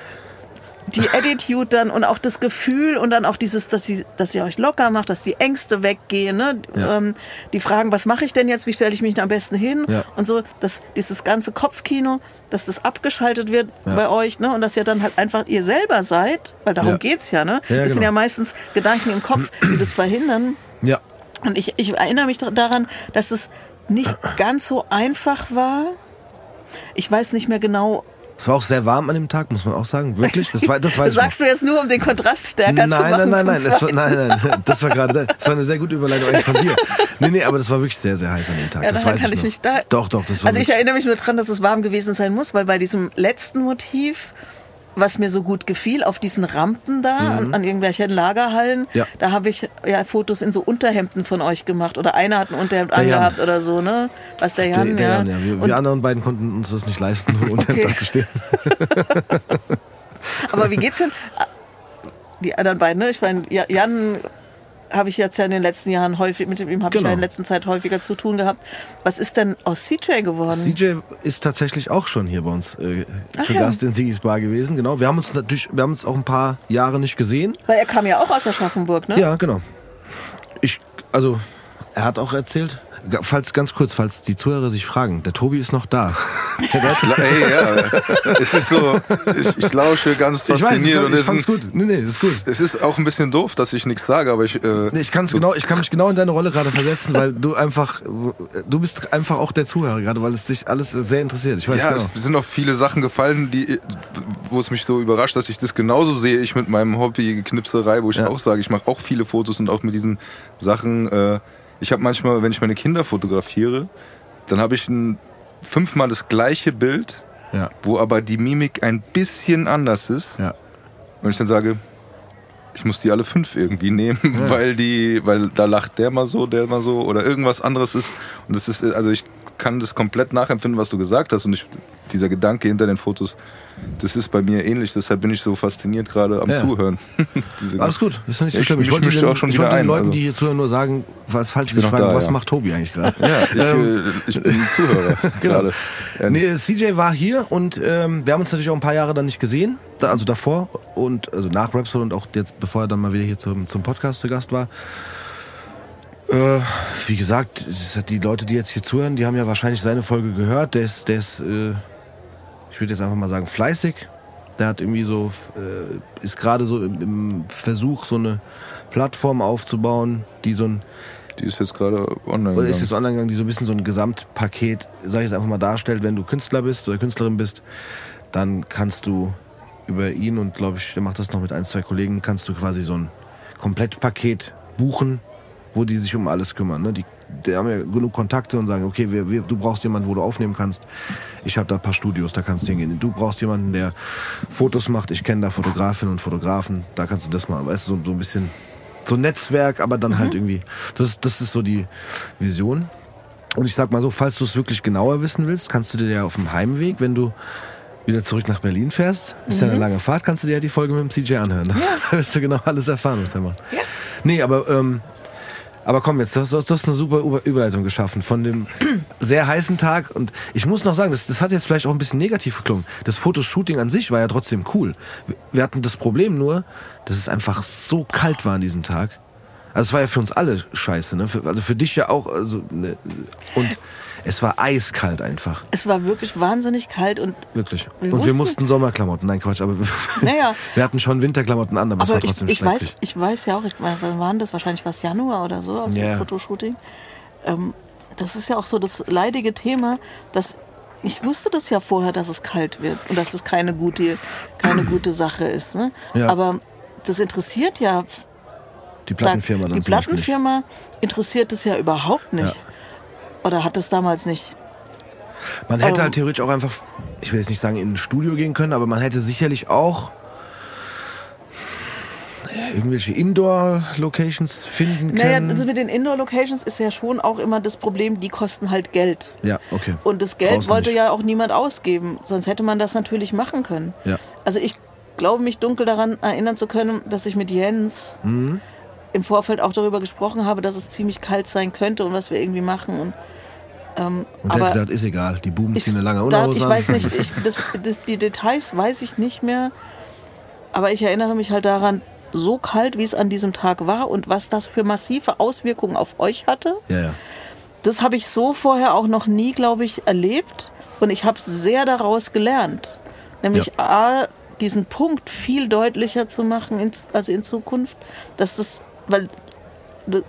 die Attitude dann und auch das Gefühl und dann auch dieses, dass sie, dass ihr euch locker macht, dass die Ängste weggehen, ne? Ja. Ähm, die Fragen, was mache ich denn jetzt, wie stelle ich mich denn am besten hin Ja. und so, dass dieses ganze Kopfkino, dass das abgeschaltet wird Ja. bei euch, ne? Und dass ihr dann halt einfach ihr selber seid, weil darum geht's ja, ne? Das sind genau. ja meistens Gedanken im Kopf, die das verhindern. Ja. Und ich, ich erinnere mich daran, dass das nicht ganz so einfach war. Ich weiß nicht mehr genau. Es war auch sehr warm an dem Tag, muss man auch sagen. Wirklich? Das, war, das weiß Das sagst du jetzt nur, um den Kontrast stärker Nein, zu machen. nein, nein, nein, war, nein, nein, das war gerade, das war eine sehr gute Überleitung eigentlich von dir. Nee, nee, aber das war wirklich sehr, sehr heiß an dem Tag. Ja, das daran weiß kann ich ich mich da. Doch, doch, das war Also ich erinnere mich nur dran, dass es warm gewesen sein muss, weil bei diesem letzten Motiv, was mir so gut gefiel, auf diesen Rampen da, an, an irgendwelchen Lagerhallen, Mhm. Ja. da habe ich ja Fotos in so Unterhemden von euch gemacht. Oder einer hat ein Unterhemd Der Jan. angehabt oder so, ne? Was der Der, Jan, der ja. Jan, ja. Wir, wir anderen beiden konnten uns das nicht leisten, nur unter dem Okay. Stehen. Aber wie geht's denn? Die anderen beiden, ne? Ich meine, Ja- Jan habe ich jetzt ja in den letzten Jahren häufig, mit ihm habe ich Genau. ja in letzter Zeit häufiger zu tun gehabt. Was ist denn aus CJ geworden? CJ ist tatsächlich auch schon hier bei uns äh, zu ja. Gast in Sigis Bar gewesen. Genau. Wir haben uns natürlich, wir haben uns auch ein paar Jahre nicht gesehen. Weil er kam ja auch aus Aschaffenburg, ne? Ja, genau. Ich, also, er hat auch erzählt, falls ganz kurz, falls die Zuhörer sich fragen, der Tobi ist noch da. Der hat- Kla- Ey, ja, es ist so, ich, ich lausche ganz weiß, fasziniert ich, und ich es, fand's gut. Nee, nee, ist gut. es ist auch ein bisschen doof, dass ich nichts sage, aber ich, äh, Nee, ich, kann's genau, ich kann mich genau in deine Rolle gerade versetzen, weil du einfach, du bist einfach auch der Zuhörer gerade, weil es dich alles sehr interessiert. Ich weiß ja, genau. es sind auch viele Sachen gefallen, die, wo es mich so überrascht, dass ich das genauso sehe, ich mit meinem Hobby Knipserei, wo ich Ja. auch sage, ich mache auch viele Fotos und auch mit diesen Sachen. Äh, ich habe manchmal, wenn ich meine Kinder fotografiere, dann habe ich ein, fünfmal das gleiche Bild, Ja, wo aber die Mimik ein bisschen anders ist. ja. Und ich dann sage, ich muss die alle fünf irgendwie nehmen, weil die, weil da lacht der mal so, der mal so oder irgendwas anderes ist. Und das ist, also ich kann das komplett nachempfinden, was du gesagt hast. Und ich, dieser Gedanke hinter den Fotos, das ist bei mir ähnlich. Deshalb bin ich so fasziniert gerade am Ja. Zuhören. Alles gut, ist doch nicht so Ich- schlimm. ich wollte mischte den, auch schon ich wollte den ein, Leuten, also. die hier zuhören, nur sagen, was, falls sie sich fragen, da, was ja. macht Tobi eigentlich gerade? Ja, ich, Ähm, äh, ich bin Zuhörer gerade. Ja, Nee, CJ war hier und ähm, wir haben uns natürlich auch ein paar Jahre dann nicht gesehen, da, also davor und also nach Rapsol und auch jetzt, bevor er dann mal wieder hier zum, zum Podcast zu Gast war. Äh, wie gesagt, die Leute, die jetzt hier zuhören, die haben ja wahrscheinlich seine Folge gehört. Der ist, der ist, äh, ich würde jetzt einfach mal sagen, fleißig. Der hat irgendwie so, äh, ist gerade so im, im Versuch, so eine Plattform aufzubauen, die so ein Die ist jetzt gerade online. oder ist gegangen. jetzt online gegangen, die so ein bisschen so ein Gesamtpaket, sag ich jetzt einfach mal, darstellt, wenn du Künstler bist oder Künstlerin bist, dann kannst du über ihn und glaube ich, der macht das noch mit ein, zwei Kollegen, kannst du quasi so ein Komplettpaket buchen, wo die sich um alles kümmern. Ne? Die, die haben ja genug Kontakte und sagen, okay, wir, wir, du brauchst jemanden, wo du aufnehmen kannst. Ich habe da ein paar Studios, da kannst du hingehen. Du brauchst jemanden, der Fotos macht. Ich kenne da Fotografinnen und Fotografen, da kannst du das mal, weißt du, so, so ein bisschen so ein Netzwerk, aber dann halt irgendwie, das, das ist so die Vision. Und ich sag mal so, falls du es wirklich genauer wissen willst, kannst du dir ja auf dem Heimweg, wenn du wieder zurück nach Berlin fährst, ist ja eine lange Fahrt, kannst du dir ja die Folge mit dem CJ anhören. Da wirst du genau alles erfahren, was er macht. Ja. Nee, aber, ähm, aber komm jetzt, du hast, du hast eine super Über- Überleitung geschaffen von dem sehr heißen Tag. Und ich muss noch sagen, das, das hat jetzt vielleicht auch ein bisschen negativ geklungen. Das Fotoshooting an sich war ja trotzdem cool. Wir- Wir hatten das Problem nur, dass es einfach so kalt war an diesem Tag. Also es war ja für uns alle scheiße, ne? Für, also für dich ja auch. Also, ne? Und es war eiskalt einfach. Es war wirklich wahnsinnig kalt und Wirklich. Wir und wir mussten Sommerklamotten. Nein, Quatsch, aber wir, Naja. wir hatten schon Winterklamotten an, aber, es aber war ich, trotzdem ich weiß, schrecklich. ich weiß ja auch, ich meine, wann war denn das? Wahrscheinlich was Januar oder so, aus Ja. dem Fotoshooting. Ähm, das ist ja auch so das leidige Thema, dass ich wusste das ja vorher, dass es kalt wird und dass das keine gute, keine gute Sache ist. Ne? Ja. Aber das interessiert ja Die Plattenfirma dann die. Plattenfirma interessiert es ja überhaupt nicht. Oder hat es damals nicht? Man hätte Ähm, halt theoretisch auch einfach, ich will jetzt nicht sagen in ein Studio gehen können, aber man hätte sicherlich auch naja, irgendwelche Indoor-Locations finden Naja, können. also mit den Indoor-Locations ist ja schon auch immer das Problem, die kosten halt Geld. ja, okay. Und das Geld Draußen wollte nicht. ja auch niemand ausgeben, sonst hätte man das natürlich machen können. Ja. Also ich glaube mich dunkel daran erinnern zu können, dass ich mit Jens Mhm. Im Vorfeld auch darüber gesprochen habe, dass es ziemlich kalt sein könnte und was wir irgendwie machen. Und Ähm, Und der hat gesagt, ist egal, die Buben ziehen eine lange Unterhose ich weiß nicht, ich, das, das, die Details weiß ich nicht mehr, aber ich erinnere mich halt daran, so kalt, wie es an diesem Tag war und was das für massive Auswirkungen auf euch hatte. Ja, ja. Das habe ich so vorher auch noch nie, glaube ich, erlebt. Und ich habe sehr daraus gelernt. Nämlich A, diesen Punkt viel deutlicher zu machen, in, also in Zukunft, dass das, weil,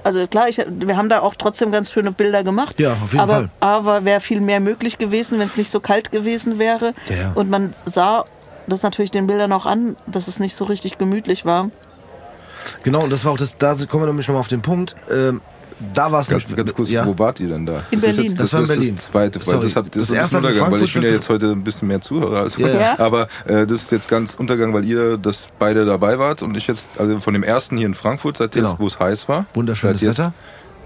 also klar, ich, wir haben da auch trotzdem ganz schöne Bilder gemacht. Ja, auf jeden aber, Fall. Aber wäre viel mehr möglich gewesen, wenn es nicht so kalt gewesen wäre. Ja. Und man sah das natürlich den Bildern auch an, dass es nicht so richtig gemütlich war. Genau, und das war auch das, da kommen wir nämlich schon mal auf den Punkt. Ähm, da war es Ganz, nicht. ganz kurz, ja. wo wart ihr denn da? In das Ist Berlin. jetzt, Das das, war in ist Berlin. das zweite, weil das, hat, das, Das ist ein Untergang, weil ich bin ja jetzt heute ein bisschen mehr Zuhörer als Ja. heute. Ja. Aber äh, das ist jetzt ganz Untergang, weil ihr das beide dabei wart und ich jetzt, also von dem ersten hier in Frankfurt, ihr Genau. jetzt, wo es heiß war, Wunderschönes Wetter.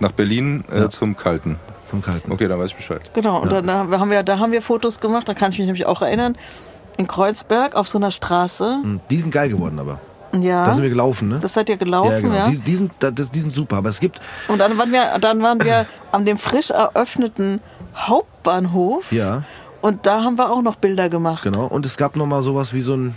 nach Berlin äh, Ja. zum Kalten. Zum Kalten. Okay, dann weiß ich Bescheid. Genau, und dann da haben wir, da haben wir Fotos gemacht, da kann ich mich nämlich auch erinnern, in Kreuzberg auf so einer Straße. Hm, Die sind geil geworden, aber. Ja, Da sind wir gelaufen, ne? das seid ihr gelaufen, ja. genau. Die, die, sind, die sind super, aber es gibt, Und dann waren wir, dann waren wir an dem frisch eröffneten Hauptbahnhof. ja, Und da haben wir auch noch Bilder gemacht. genau. Und es gab noch mal sowas wie so ein,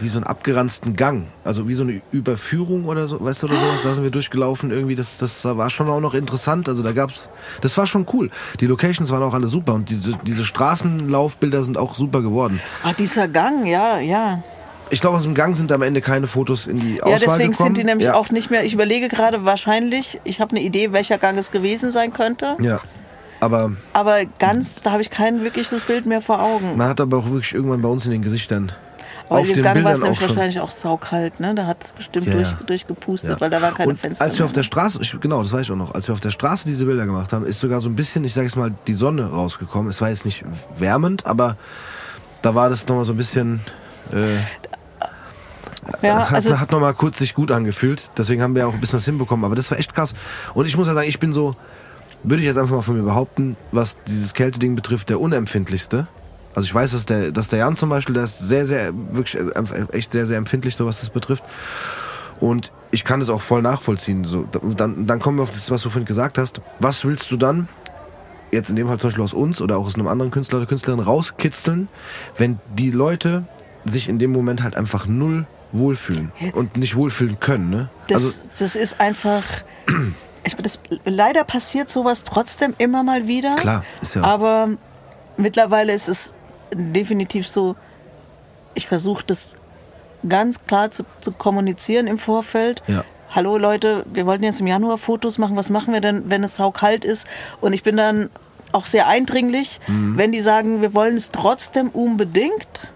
wie so einen abgeranzten Gang. Also wie so eine Überführung oder so, weißt du, oder sowas. Da sind wir durchgelaufen irgendwie. Das, das war schon auch noch interessant. Also da gab's, das war schon cool. Die Locations waren auch alle super und diese, diese Straßenlaufbilder sind auch super geworden. Ah, dieser Gang, ja, ja. Ich glaube, aus dem Gang sind am Ende keine Fotos in die Auswahl Ja, deswegen gekommen. sind die nämlich ja. auch nicht mehr. Ich überlege gerade wahrscheinlich, ich habe eine Idee, welcher Gang es gewesen sein könnte. Ja, aber Aber ganz, da habe ich kein wirkliches Bild mehr vor Augen. man hat aber auch wirklich irgendwann bei uns in den Gesichtern Aber auf dem Gang war es nämlich schon. wahrscheinlich auch saukalt, ne? Da hat es bestimmt Ja, durch, durchgepustet, Ja. weil da waren keine und Fenster. Als wir auf mehr. der Straße, ich, genau, das weiß ich auch noch, als wir auf der Straße diese Bilder gemacht haben, ist sogar so ein bisschen, ich sage es mal, die Sonne rausgekommen. Es war jetzt nicht wärmend, aber da war das nochmal so ein bisschen, äh, ja, hat, also hat nochmal kurz sich gut angefühlt. Deswegen haben wir auch ein bisschen was hinbekommen. Aber das war echt krass. Und ich muss ja sagen, ich bin so, würde ich jetzt einfach mal von mir behaupten, was dieses Kälteding betrifft, der unempfindlichste. Also ich weiß, dass der, dass der Jan zum Beispiel, der ist sehr, sehr, wirklich äh, echt sehr, sehr empfindlich, so was das betrifft. Und ich kann das auch voll nachvollziehen. So, dann, dann kommen wir auf das, was du vorhin gesagt hast. Was willst du dann, jetzt in dem Fall zum Beispiel aus uns oder auch aus einem anderen Künstler oder Künstlerin rauskitzeln, wenn die Leute sich in dem Moment halt einfach null wohlfühlen und nicht wohlfühlen können. Ne? das, also das ist einfach. Ich, das, leider passiert sowas trotzdem immer mal wieder. Klar, ist ja- Aber mittlerweile ist es definitiv so, ich versuche das ganz klar zu, zu kommunizieren im Vorfeld. Ja. Hallo Leute, wir wollten jetzt im Januar Fotos machen. Was machen wir denn, wenn es saukalt ist? Und ich bin dann auch sehr eindringlich, Mhm. wenn die sagen, wir wollen es trotzdem unbedingt.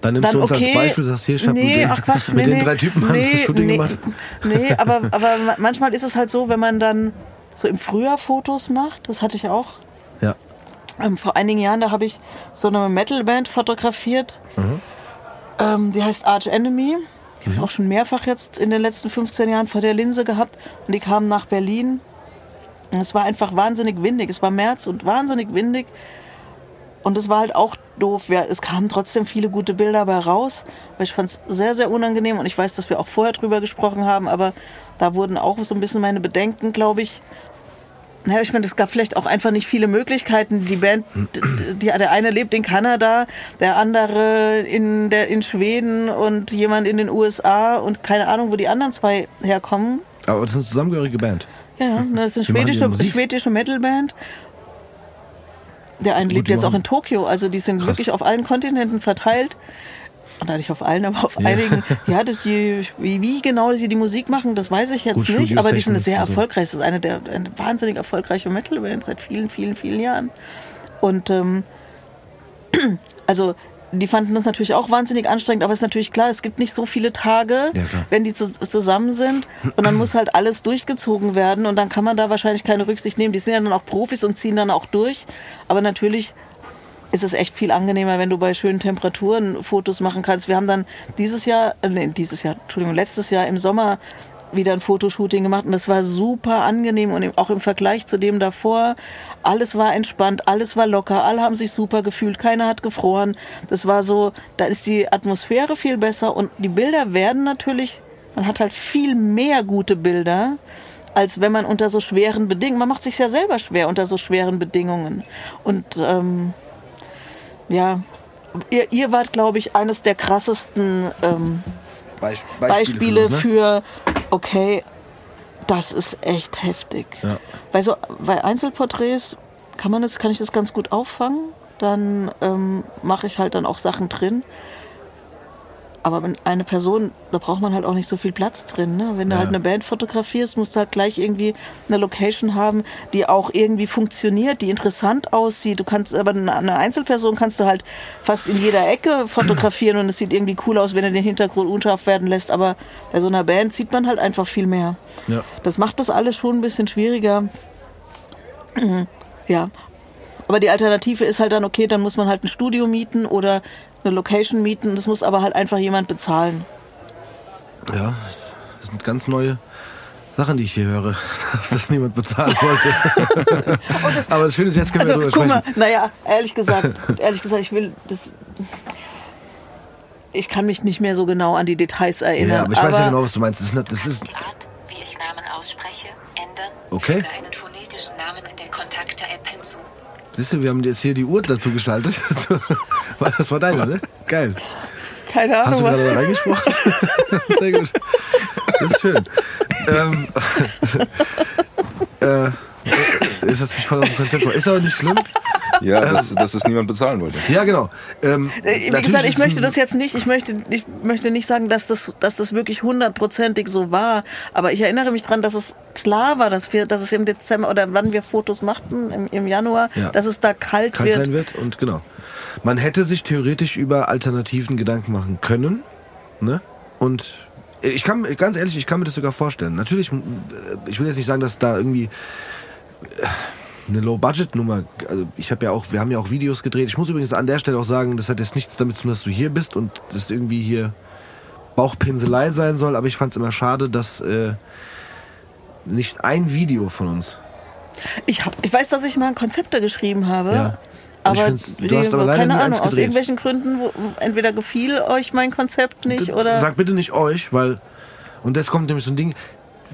Dann nimmst Dann du uns okay. als Beispiel, sagst hier, ich hab nee, mit, ach Quatsch, mit nee, den drei Typen nee, das Shooting nee, gemacht. Nee, aber, aber ma- manchmal ist es halt so, wenn man dann so im Frühjahr Fotos macht, das hatte ich auch Ja. ähm, vor einigen Jahren, da habe ich so eine Metalband fotografiert. Mhm. Ähm, die heißt Arch Enemy. Die habe ich auch schon mehrfach jetzt in den letzten 15 Jahren vor der Linse gehabt. Und die kamen nach Berlin. Und es war einfach wahnsinnig windig. Es war März und wahnsinnig windig. Und es war halt auch doof. Ja, es kamen trotzdem viele gute Bilder dabei raus. Aber ich fand es sehr, sehr unangenehm. Und ich weiß, dass wir auch vorher drüber gesprochen haben. Aber da wurden auch so ein bisschen meine Bedenken, glaube ich, naja, ich meine, es gab vielleicht auch einfach nicht viele Möglichkeiten. Die Band, die, der eine lebt in Kanada, der andere in, der, in Schweden und jemand in den USA und keine Ahnung, wo die anderen zwei herkommen. Aber das ist eine zusammengehörige Band. Ja, das ist eine schwedische, schwedische Metalband. Der eine lebt jetzt auch in Tokio, also die sind Krass. wirklich auf allen Kontinenten verteilt. Und nicht auf allen, aber auf einigen. Ja, das, die, wie, wie genau sie die Musik machen, das weiß ich jetzt Gut, nicht, aber die sind sehr erfolgreich. Das ist eine der eine wahnsinnig erfolgreiche Metal-Band seit vielen, vielen, vielen Jahren. Und ähm, also die fanden das natürlich auch wahnsinnig anstrengend, aber es ist natürlich klar, es gibt nicht so viele Tage, Ja, wenn die zu, zusammen sind und dann muss halt alles durchgezogen werden und dann kann man da wahrscheinlich keine Rücksicht nehmen. Die sind ja dann auch Profis und ziehen dann auch durch, aber natürlich ist es echt viel angenehmer, wenn du bei schönen Temperaturen Fotos machen kannst. Wir haben dann dieses Jahr, äh, nee, dieses Jahr, Entschuldigung, letztes Jahr im Sommer wieder ein Fotoshooting gemacht und das war super angenehm und auch im Vergleich zu dem davor, alles war entspannt, alles war locker, alle haben sich super gefühlt, keiner hat gefroren. Das war so, da ist die Atmosphäre viel besser und die Bilder werden natürlich, man hat halt viel mehr gute Bilder, als wenn man unter so schweren Bedingungen, man macht sich ja selber schwer unter so schweren Bedingungen. Und ähm, ja, ihr, ihr wart, glaube ich, eines der krassesten ähm, Beisp Beispiele ne? für, okay, das ist echt heftig. Ja. Bei, so, bei Einzelporträts kann, man das, kann ich das ganz gut auffangen. Dann ähm, mache ich halt dann auch Sachen drin. Aber wenn eine Person, da braucht man halt auch nicht so viel Platz drin. Ne? Wenn du Ja. halt eine Band fotografierst, musst du halt gleich irgendwie eine Location haben, die auch irgendwie funktioniert, die interessant aussieht. Du kannst, aber eine Einzelperson kannst du halt fast in jeder Ecke fotografieren und es sieht irgendwie cool aus, wenn er den Hintergrund unscharf werden lässt. Aber bei so einer Band sieht man halt einfach viel mehr. Ja. Das macht das alles schon ein bisschen schwieriger. Ja. Aber die Alternative ist halt dann, okay, dann muss man halt ein Studio mieten oder eine Location mieten. Das muss aber halt einfach jemand bezahlen. Ja, das sind ganz neue Sachen, die ich hier höre, dass das niemand bezahlen wollte. Aber das Schöne ist, jetzt können Also, wir darüber guck mal, sprechen. naja, ehrlich gesagt, ehrlich gesagt, ich will das. Ich kann mich nicht mehr so genau an die Details erinnern. Ja, aber ich weiß ja genau, was du meinst. Das ist, nicht- das ist Die Art, wie ich Namen ausspreche, ändern. Okay. Füge einen phonetischen Namen in der Kontakte-App hinzu. Siehst du, wir haben jetzt hier die Uhr dazu geschaltet. Das war deine, ne? Geil. keine Hast Ahnung du was. gerade da reingesprochen? Sehr gut. Das ist schön. Ähm, äh, ist das mich voll auf dem Konzept. Ist aber nicht schlimm. Ja, dass, dass es niemand bezahlen wollte. Ja, genau. Ähm, Äh, Wie natürlich gesagt, ich möchte das jetzt nicht, ich möchte, ich möchte nicht sagen, dass das, dass das wirklich hundertprozentig so war. Aber ich erinnere mich dran, dass es klar war, dass wir, dass es im Dezember oder wann wir Fotos machten, im, im Januar, Ja. dass es da kalt, kalt wird. sein wird und genau. Man hätte sich theoretisch über Alternativen Gedanken machen können, ne? Und ich kann, ganz ehrlich, ich kann mir das sogar vorstellen. Natürlich, äh, ich will jetzt nicht sagen, dass da irgendwie äh, eine Low-Budget-Nummer, also ich habe ja auch, wir haben ja auch Videos gedreht. Ich muss übrigens an der Stelle auch sagen, das hat jetzt nichts damit zu tun, dass du hier bist und das irgendwie hier Bauchpinselei sein soll, aber ich fand es immer schade, dass äh, nicht ein Video von uns Ich, hab, ich weiß, dass ich mal Konzepte geschrieben habe. Ja. Aber du hast aber leider keine Ahnung, aus irgendwelchen Gründen, wo, entweder gefiel euch mein Konzept nicht oder. Sag bitte nicht euch, weil. Und das kommt nämlich so ein Ding.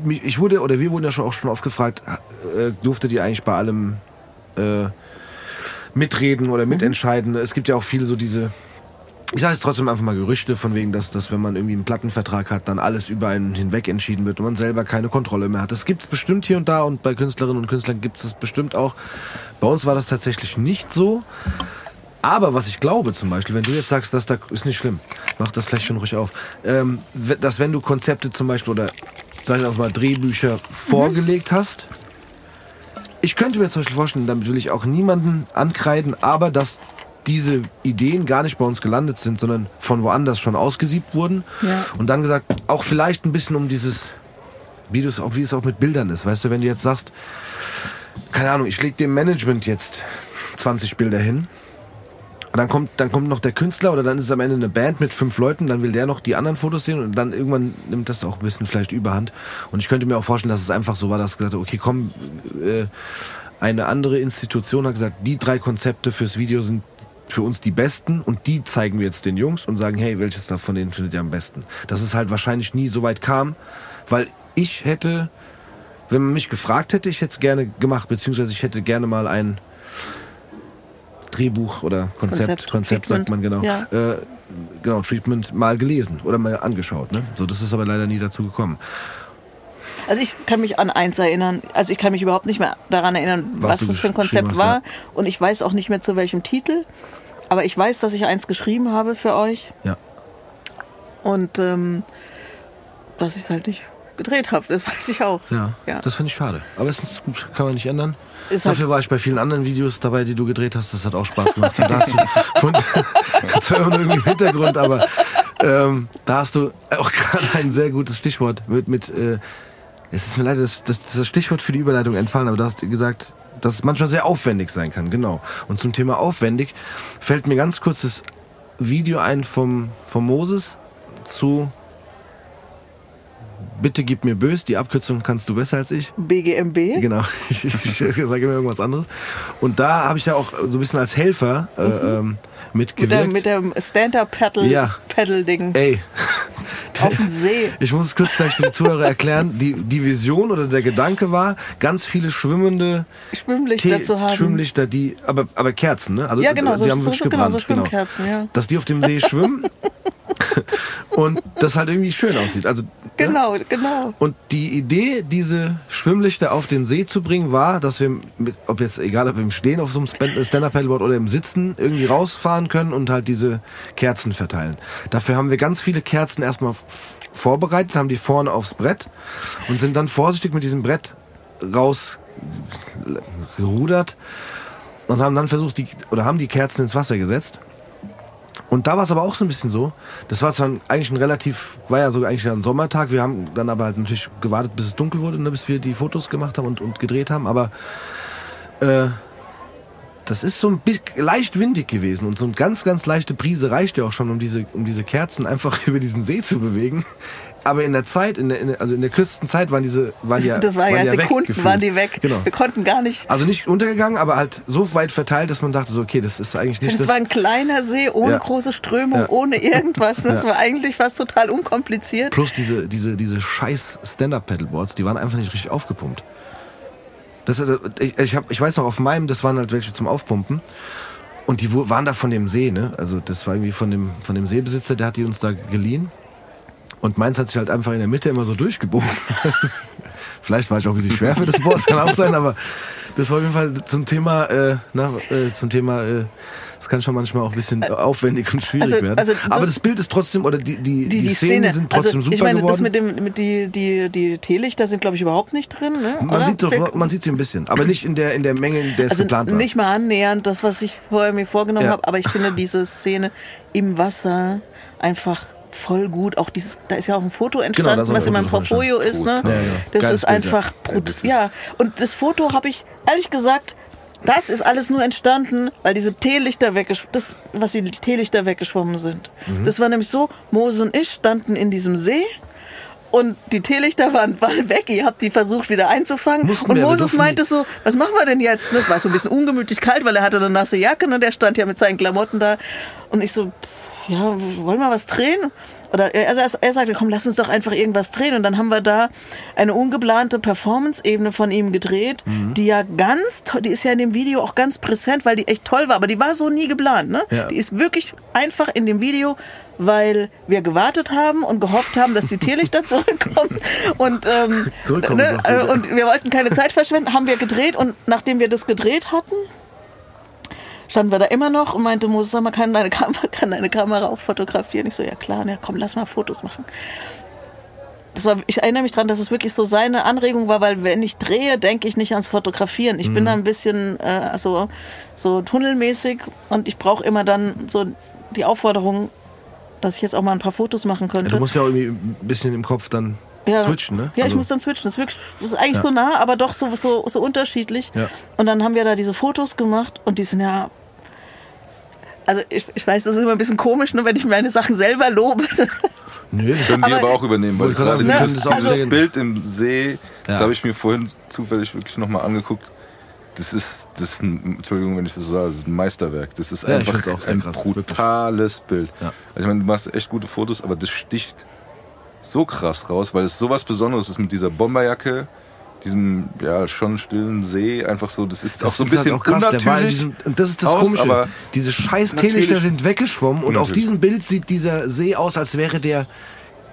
Ich wurde, oder wir wurden ja schon auch schon oft gefragt, äh, durftet ihr eigentlich bei allem äh, mitreden oder mitentscheiden? Es gibt ja auch viele so diese. Ich sage jetzt trotzdem einfach mal Gerüchte, von wegen, dass, dass wenn man irgendwie einen Plattenvertrag hat, dann alles über einen hinweg entschieden wird und man selber keine Kontrolle mehr hat. Das gibt es bestimmt hier und da und bei Künstlerinnen und Künstlern gibt es das bestimmt auch. Bei uns war das tatsächlich nicht so. Aber was ich glaube zum Beispiel, wenn du jetzt sagst, dass da ist nicht schlimm, mach das gleich schon ruhig auf, ähm, dass wenn du Konzepte zum Beispiel oder sag ich auch mal Drehbücher vorgelegt hast, ich könnte mir zum Beispiel vorstellen, damit will ich auch niemanden ankreiden, aber dass diese Ideen gar nicht bei uns gelandet sind, sondern von woanders schon ausgesiebt wurden. Ja. und dann gesagt, auch vielleicht ein bisschen um dieses, wie, du's auch, wie es auch mit Bildern ist, weißt du, wenn du jetzt sagst, keine Ahnung, ich leg dem Management jetzt 20 Bilder hin und dann kommt, dann kommt noch der Künstler oder dann ist es am Ende eine Band mit fünf Leuten, dann will der noch die anderen Fotos sehen und dann irgendwann nimmt das auch ein bisschen vielleicht überhand. Und ich könnte mir auch vorstellen, dass es einfach so war, dass gesagt okay, komm, äh, eine andere Institution hat gesagt, die drei Konzepte fürs Video sind für uns die besten und die zeigen wir jetzt den Jungs und sagen, hey, welches davon denen findet ihr am besten? Dass es halt wahrscheinlich nie so weit kam, weil ich hätte, wenn man mich gefragt hätte, ich hätte es gerne gemacht, beziehungsweise ich hätte gerne mal ein Drehbuch oder Konzept, Konzept, Konzept, sagt man genau, Treatment, äh, genau, Treatment mal gelesen oder mal angeschaut. Ne? So, das ist aber leider nie dazu gekommen. Also ich kann mich an eins erinnern. Also ich kann mich überhaupt nicht mehr daran erinnern, Was was, das für ein Konzept hast, war. ja. Und ich weiß auch nicht mehr zu welchem Titel. Aber ich weiß, dass ich eins geschrieben habe für euch. Ja. Und ähm, dass ich es halt nicht gedreht habe. Das weiß ich auch. Ja, Ja. das finde ich schade. Aber es ist gut, kann man nicht ändern. Ist halt- Dafür war ich bei vielen anderen Videos dabei, die du gedreht hast. Das hat auch Spaß gemacht. Und da hast du, und, das war irgendwie im Hintergrund, aber ähm, da hast du auch gerade ein sehr gutes Stichwort mit, mit äh, es ist mir leid, dass das, das Stichwort für die Überleitung entfallen, aber du hast gesagt, dass es manchmal sehr aufwendig sein kann, genau. Und zum Thema aufwendig fällt mir ganz kurz das Video ein vom, vom Moses zu Bitte gib mir bös, die Abkürzung kannst du besser als ich. BGMB. Genau, ich, ich, ich sage immer irgendwas anderes. Und da habe ich ja auch so ein bisschen als Helfer äh, ähm, Mit, der, mitgewirkt. mit dem Stand-Up-Paddle Ja. Paddle-Ding. Ey, auf dem See. Ich muss es kurz vielleicht für die Zuhörer erklären. Die, die Vision oder der Gedanke war, ganz viele schwimmende Schwimmlichter Tee- zu haben. Schwimmlichter, die, aber, aber Kerzen, ne? Also, Ja, genau, die so- haben so- wirklich so- genau, gebrannt, so Schwimmkerzen, ja. Dass die auf dem See schwimmen und das halt irgendwie schön aussieht. Also, ne? Genau, genau. Und die Idee, diese Schwimmlichter auf den See zu bringen, war, dass wir, mit, ob jetzt egal ob im Stehen auf so einem Stand-Up-Paddleboard oder im Sitzen, irgendwie rausfahren können und halt diese Kerzen verteilen. Dafür haben wir ganz viele Kerzen erstmal vorbereitet, haben die vorne aufs Brett und sind dann vorsichtig mit diesem Brett raus gerudert und haben dann versucht, die, oder haben die Kerzen ins Wasser gesetzt. Und da war es aber auch so ein bisschen so. Das war zwar eigentlich ein relativ, war ja sogar eigentlich ein Sommertag. Wir haben dann aber halt natürlich gewartet, bis es dunkel wurde, ne, bis wir die Fotos gemacht haben und, und gedreht haben. Aber äh, das ist so ein bisschen leicht windig gewesen und so eine ganz, ganz leichte Brise reicht ja auch schon, um diese, um diese Kerzen einfach über diesen See zu bewegen. Aber in der Zeit, in der, in der, also in der Küstenzeit waren diese, waren ja, das war waren ja weg Sekunden, gefühlt. waren die weg. Genau. Wir konnten gar nicht. Also nicht untergegangen, aber halt so weit verteilt, dass man dachte so, okay, das ist eigentlich nicht Das, das. war ein kleiner See ohne Ja. große Strömung, Ja. ohne irgendwas. Das Ja. war eigentlich fast total unkompliziert. Plus diese, diese, diese scheiß Stand-Up-Paddleboards, die waren einfach nicht richtig aufgepumpt. Das, äh, ich, ich, hab, ich weiß noch, auf meinem, das waren halt welche zum Aufpumpen. Und die waren da von dem See, ne? Also das war irgendwie von dem, von dem Seebesitzer, der hat die uns da geliehen. Und meins hat sich halt einfach in der Mitte immer so durchgebogen. Vielleicht war ich auch ein bisschen schwer für das Board, das kann auch sein, aber das war auf jeden Fall zum Thema, äh, na, äh, zum Thema, äh, das kann schon manchmal auch ein bisschen aufwendig und schwierig also- werden. also aber das- Bild ist trotzdem, oder die, die, Die, die, Szenen Szene, sind trotzdem also, super ich meine, geworden. das mit dem, mit die, die, die Teelichter sind, glaube ich, überhaupt nicht drin. Ne? Man Oder? sieht, doch, man sieht sie ein bisschen, aber nicht in der, in der Menge, in der es also geplant war. nicht mal annähernd das, was ich vorher mir vorgenommen Ja. habe, aber ich finde diese Szene im Wasser einfach voll gut. Auch dieses, da ist ja auch ein Foto entstanden, Genau, ist auch was in meinem Portfolio ist. Ne? Ja, ja. Das Geiles ist einfach Ja, brut das ist- ja. Und das Foto habe ich ehrlich gesagt. Das ist alles nur entstanden, weil diese Teelichter weggeschwommen, das, was die Teelichter weggeschwommen sind. Mhm. Das war nämlich so, Mose und ich standen in diesem See und die Teelichter waren, waren weg. Ihr habt die versucht wieder einzufangen. Mussten und wir, Moses meinte so, was machen wir denn jetzt? Das war so ein bisschen ungemütlich kalt, weil er hatte eine nasse Jacke und der stand ja mit seinen Klamotten da. Und ich so, pff, ja, wollen wir was drehen? Oder er, er, er sagte, komm, lass uns doch einfach irgendwas drehen. Und dann haben wir da eine ungeplante Performance-Ebene von ihm gedreht, Mhm. die ja ganz die ist ja in dem Video auch ganz präsent, weil die echt toll war. Aber die war so nie geplant, ne? Ja. Die ist wirklich einfach in dem Video, weil wir gewartet haben und gehofft haben, dass die Teelichter zurückkommen. Und, ähm, ne, äh, und wir wollten keine Zeit verschwenden, haben wir gedreht. Und nachdem wir das gedreht hatten, standen wir da immer noch und meinte, Moses, sag mal, kann deine Kamera, kann deine Kamera auch fotografieren? Ich so, ja klar, ja, komm, lass mal Fotos machen. Das war, ich erinnere mich dran, dass es wirklich so seine Anregung war, weil wenn ich drehe, denke ich nicht ans Fotografieren. Ich bin da ein bisschen äh, so, so tunnelmäßig und ich brauche immer dann so die Aufforderung, dass ich jetzt auch mal ein paar Fotos machen ja, könnte. du musst ja auch irgendwie ein bisschen im Kopf dann switchen, ne? Ja, ich Also- muss dann switchen. Das ist, wirklich, das ist eigentlich Ja. so nah, aber doch so, so, so unterschiedlich. Ja. Und dann haben wir da diese Fotos gemacht und die sind ja. Also ich, ich weiß, das ist immer ein bisschen komisch, ne, wenn ich meine Sachen selber lobe. Nö, das Können die Aber- auch übernehmen, weil gerade sagen, dieses, wir auch dieses. Bild im See, das Ja. habe ich mir vorhin zufällig wirklich nochmal angeguckt. Das ist, das ist ein, Entschuldigung, wenn ich das so sage, das ist ein Meisterwerk. Das ist Ja, ich einfach ein krass, brutales Bild. Ja. Also ich meine, du machst echt gute Fotos, aber das sticht so krass raus, weil es sowas Besonderes ist mit dieser Bomberjacke, diesem ja schon stillen See, einfach so, das ist auch so ein halt bisschen auch krass, unnatürlich. diesem, und das ist das aus, Komische. Diese scheiß Teelichter sind weggeschwommen und auf diesem Bild sieht dieser See aus, als wäre der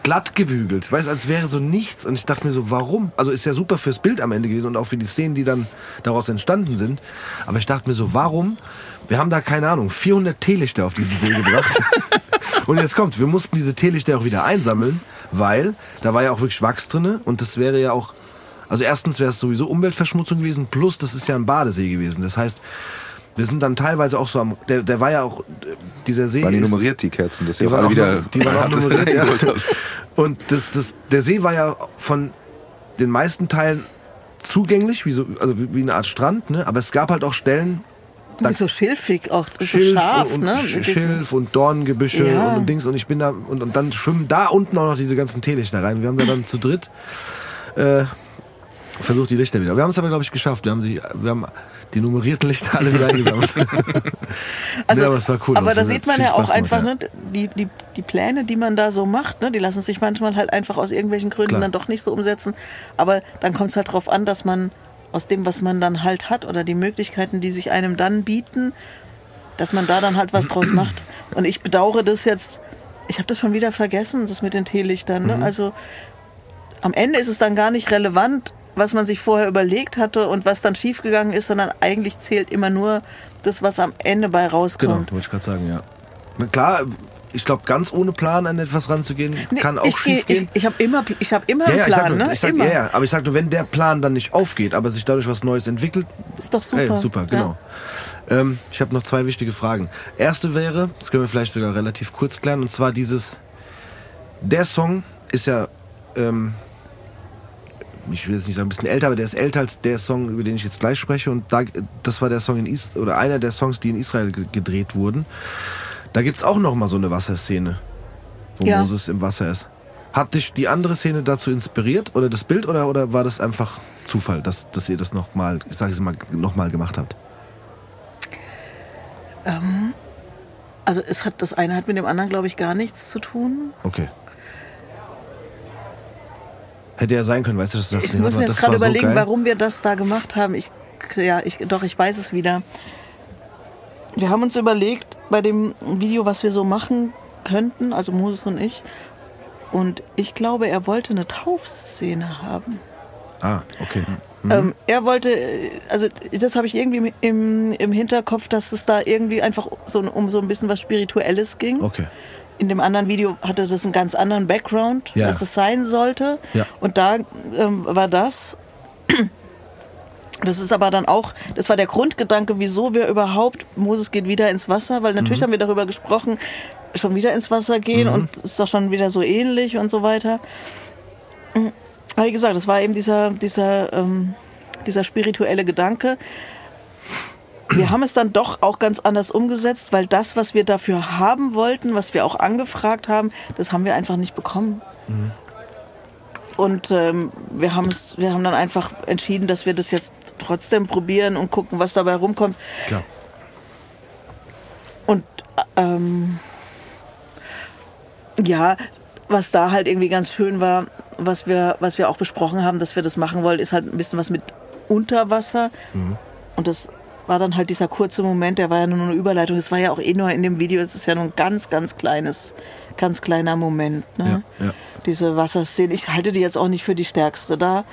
glatt gebügelt. Weißt, als wäre so nichts. Und ich dachte mir so, warum? Also ist ja super fürs Bild am Ende gewesen und auch für die Szenen, die dann daraus entstanden sind. Aber ich dachte mir so, warum? Wir haben da, keine Ahnung, 400 Teelichter auf diesen See gebracht. und jetzt kommt, wir mussten diese Teelichter auch wieder einsammeln, weil da war ja auch wirklich Wachs drinne und das wäre ja auch also erstens wäre es sowieso Umweltverschmutzung gewesen, plus das ist ja ein Badesee gewesen. Das heißt, wir sind dann teilweise auch so am, der, der war ja auch, dieser See waren die nummeriert, die Kerzen, dass die, waren auch, wieder noch- die waren auch nummeriert, ja. Und das, das, der See war ja von den meisten Teilen zugänglich, wie, so, also wie eine Art Strand, ne? aber es gab halt auch Stellen, Die so schilfig auch, so Schilf scharf, und, ne? Schilf und Dornengebüsche Ja. und Dings und ich bin da und, und dann schwimmen da unten auch noch diese ganzen Teelichter rein. Wir haben da dann zu dritt äh, Versucht die Lichter wieder. Wir haben es aber, glaube ich, geschafft. Wir haben, sie, wir haben die nummerierten Lichter alle wieder eingesammelt. Also, Nee, aber es war cool. Aber da sieht man ja auch einfach, ja. ne, die, die, die Pläne, die man da so macht, ne, die lassen sich manchmal halt einfach aus irgendwelchen Gründen Klar. dann doch nicht so umsetzen. Aber dann kommt es halt drauf an, dass man aus dem, was man dann halt hat oder die Möglichkeiten, die sich einem dann bieten, dass man da dann halt was draus macht. Und ich bedauere das jetzt, ich habe das schon wieder vergessen, das mit den Teelichtern. Ne? Also am Ende ist es dann gar nicht relevant, was man sich vorher überlegt hatte und was dann schiefgegangen ist, sondern eigentlich zählt immer nur das, was am Ende bei Genau, rauskommt. wollte ich gerade sagen, ja. Klar, ich glaube, ganz ohne Plan an etwas ranzugehen, Nee, kann auch ich geh- schief gehen. Ich, ich habe immer, ich hab immer ja, ja, einen Plan, nur, ne? sag, immer. ja, ja, aber ich sag nur, wenn der Plan dann nicht aufgeht, aber sich dadurch was Neues entwickelt, Ist doch super. Ey, super, genau. Ähm, ich habe noch zwei wichtige Fragen. Erste wäre, das können wir vielleicht sogar relativ kurz klären, und zwar dieses, der Song ist ja, ähm, ich will jetzt nicht sagen ein bisschen älter, aber der ist älter als der Song, über den ich jetzt gleich spreche. Und da, das war der Song in Is oder einer der Songs, die in Israel ge- gedreht wurden. Da gibt's auch noch mal so eine Wasserszene, wo Ja. Moses im Wasser ist. Hat dich die andere Szene dazu inspiriert oder das Bild oder, oder war das einfach Zufall, dass, dass ihr das nochmal, ich sage es mal, nochmal gemacht habt? Also es hat das eine hat mit dem anderen, glaube ich, gar nichts zu tun. Okay. Hätte ja sein können, weißt du, dass du sagst, Ich muss warte mir jetzt gerade so überlegen, geil. warum wir das da gemacht haben. Ich, ja, ich, doch, ich weiß es wieder. Wir haben uns überlegt, bei dem Video, was wir so machen könnten, also Moses und ich. Und ich glaube, er wollte eine Taufszene haben. Ah, okay. Ähm, er wollte, also das habe ich irgendwie im, im Hinterkopf, dass es da irgendwie einfach so um so ein bisschen was Spirituelles ging. Okay. In dem anderen Video hatte das einen ganz anderen Background, Ja. was es sein sollte. Ja. Und da ähm, war das. Das ist aber dann auch, das war der Grundgedanke, wieso wir überhaupt, Moses geht wieder ins Wasser, weil natürlich Mhm. haben wir darüber gesprochen, schon wieder ins Wasser gehen und ist doch schon wieder so ähnlich und so weiter. Aber wie gesagt, das war eben dieser, dieser, ähm, dieser spirituelle Gedanke. Wir haben es dann doch auch ganz anders umgesetzt, weil das, was wir dafür haben wollten, was wir auch angefragt haben, das haben wir einfach nicht bekommen. Und ähm, wir, haben es, wir haben dann einfach entschieden, dass wir das jetzt trotzdem probieren und gucken, was dabei rumkommt. Klar. Und ähm, ja, was da halt irgendwie ganz schön war, was wir, was wir auch besprochen haben, dass wir das machen wollen, ist halt ein bisschen was mit Unterwasser. Und das war dann halt dieser kurze Moment, der war ja nur eine Überleitung. Es war ja auch eh nur in dem Video, es ist ja nur ein ganz, ganz kleines, ganz kleiner Moment. Ne? Ja, ja. Diese Wasserszene. Ich halte die jetzt auch nicht für die stärkste da.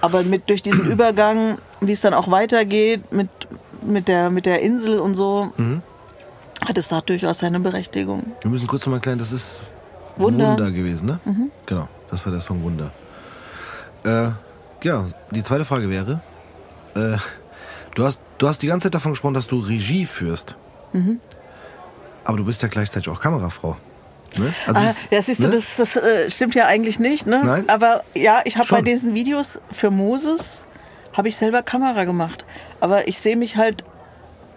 Aber mit, durch diesen Übergang, wie es dann auch weitergeht, mit, mit, der, mit der Insel und so, Mhm. hat es da durchaus seine Berechtigung. Wir müssen kurz nochmal klären, das ist Wunder. Wunder, gewesen, ne? Genau, das war das von Wunder. Äh, ja, die zweite Frage wäre, äh, du, hast, du hast die ganze Zeit davon gesprochen, dass du Regie führst. Aber du bist ja gleichzeitig auch Kamerafrau. Ne? Also Ah, das- ja, siehst du, ne? das, das äh, stimmt ja eigentlich nicht, ne? Nein. Aber ja, ich habe bei diesen Videos für Moses habe ich selber Kamera gemacht. Aber ich sehe mich halt,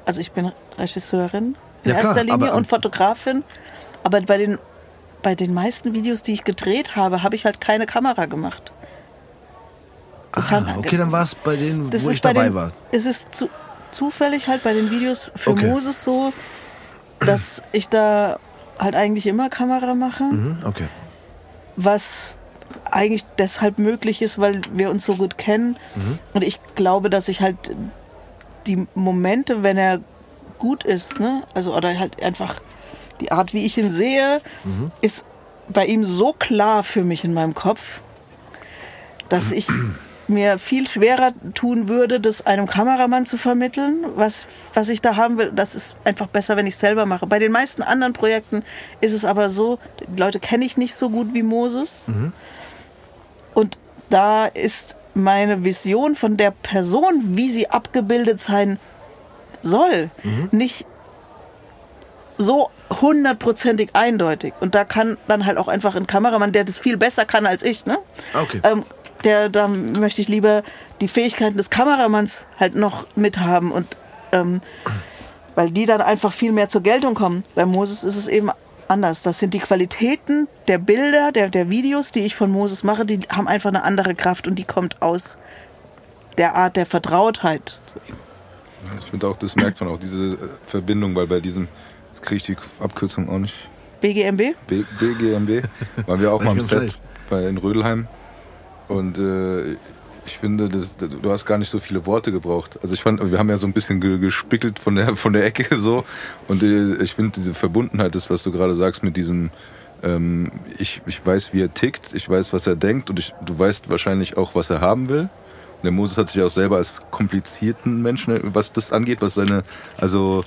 also ich bin Regisseurin in Ja, klar, erster Linie aber- und Fotografin. Aber bei den, bei den meisten Videos, die ich gedreht habe, habe ich halt keine Kamera gemacht. Das Ah, okay, dann war es bei denen, Das wo ich bei dabei den, war. Es ist zu, zufällig halt bei den Videos für Okay. Moses so, dass ich da halt eigentlich immer Kamera mache Mhm, okay. was eigentlich deshalb möglich ist, weil wir uns so gut kennen. Und ich glaube, dass ich halt die Momente, wenn er gut ist, ne, also oder halt einfach die Art, wie ich ihn sehe, ist bei ihm so klar für mich in meinem Kopf, dass ich mir viel schwerer tun würde, das einem Kameramann zu vermitteln, was, was ich da haben will. Das ist einfach besser, wenn ich selber mache. Bei den meisten anderen Projekten ist es aber so, die Leute kenne ich nicht so gut wie Moses. Und da ist meine Vision von der Person, wie sie abgebildet sein soll, nicht so hundertprozentig eindeutig. Und da kann dann halt auch einfach ein Kameramann, der das viel besser kann als ich, ne? Okay. Ähm, der, da möchte ich lieber die Fähigkeiten des Kameramanns halt noch mithaben und ähm, weil die dann einfach viel mehr zur Geltung kommen. Bei Moses ist es eben anders. Das sind die Qualitäten der Bilder, der, der Videos, die ich von Moses mache, die haben einfach eine andere Kraft und die kommt aus der Art der Vertrautheit zu ihm. Ich finde auch, das merkt man auch, diese äh, Verbindung, weil bei diesem, jetzt kriege ich die Abkürzung auch nicht, BGMB? B, BGMB, waren wir auch mal am Ganz Set bei, in Rödelheim. Und äh, ich finde, das, du hast gar nicht so viele Worte gebraucht. Also ich fand, wir haben ja so ein bisschen ge- gespickelt von der, von der Ecke so. Und äh, ich finde diese Verbundenheit, das, was du gerade sagst mit diesem, ähm, ich, ich weiß, wie er tickt, ich weiß, was er denkt und ich, du weißt wahrscheinlich auch, was er haben will. Und der Moses hat sich auch selber als komplizierten Menschen, was das angeht, was seine, also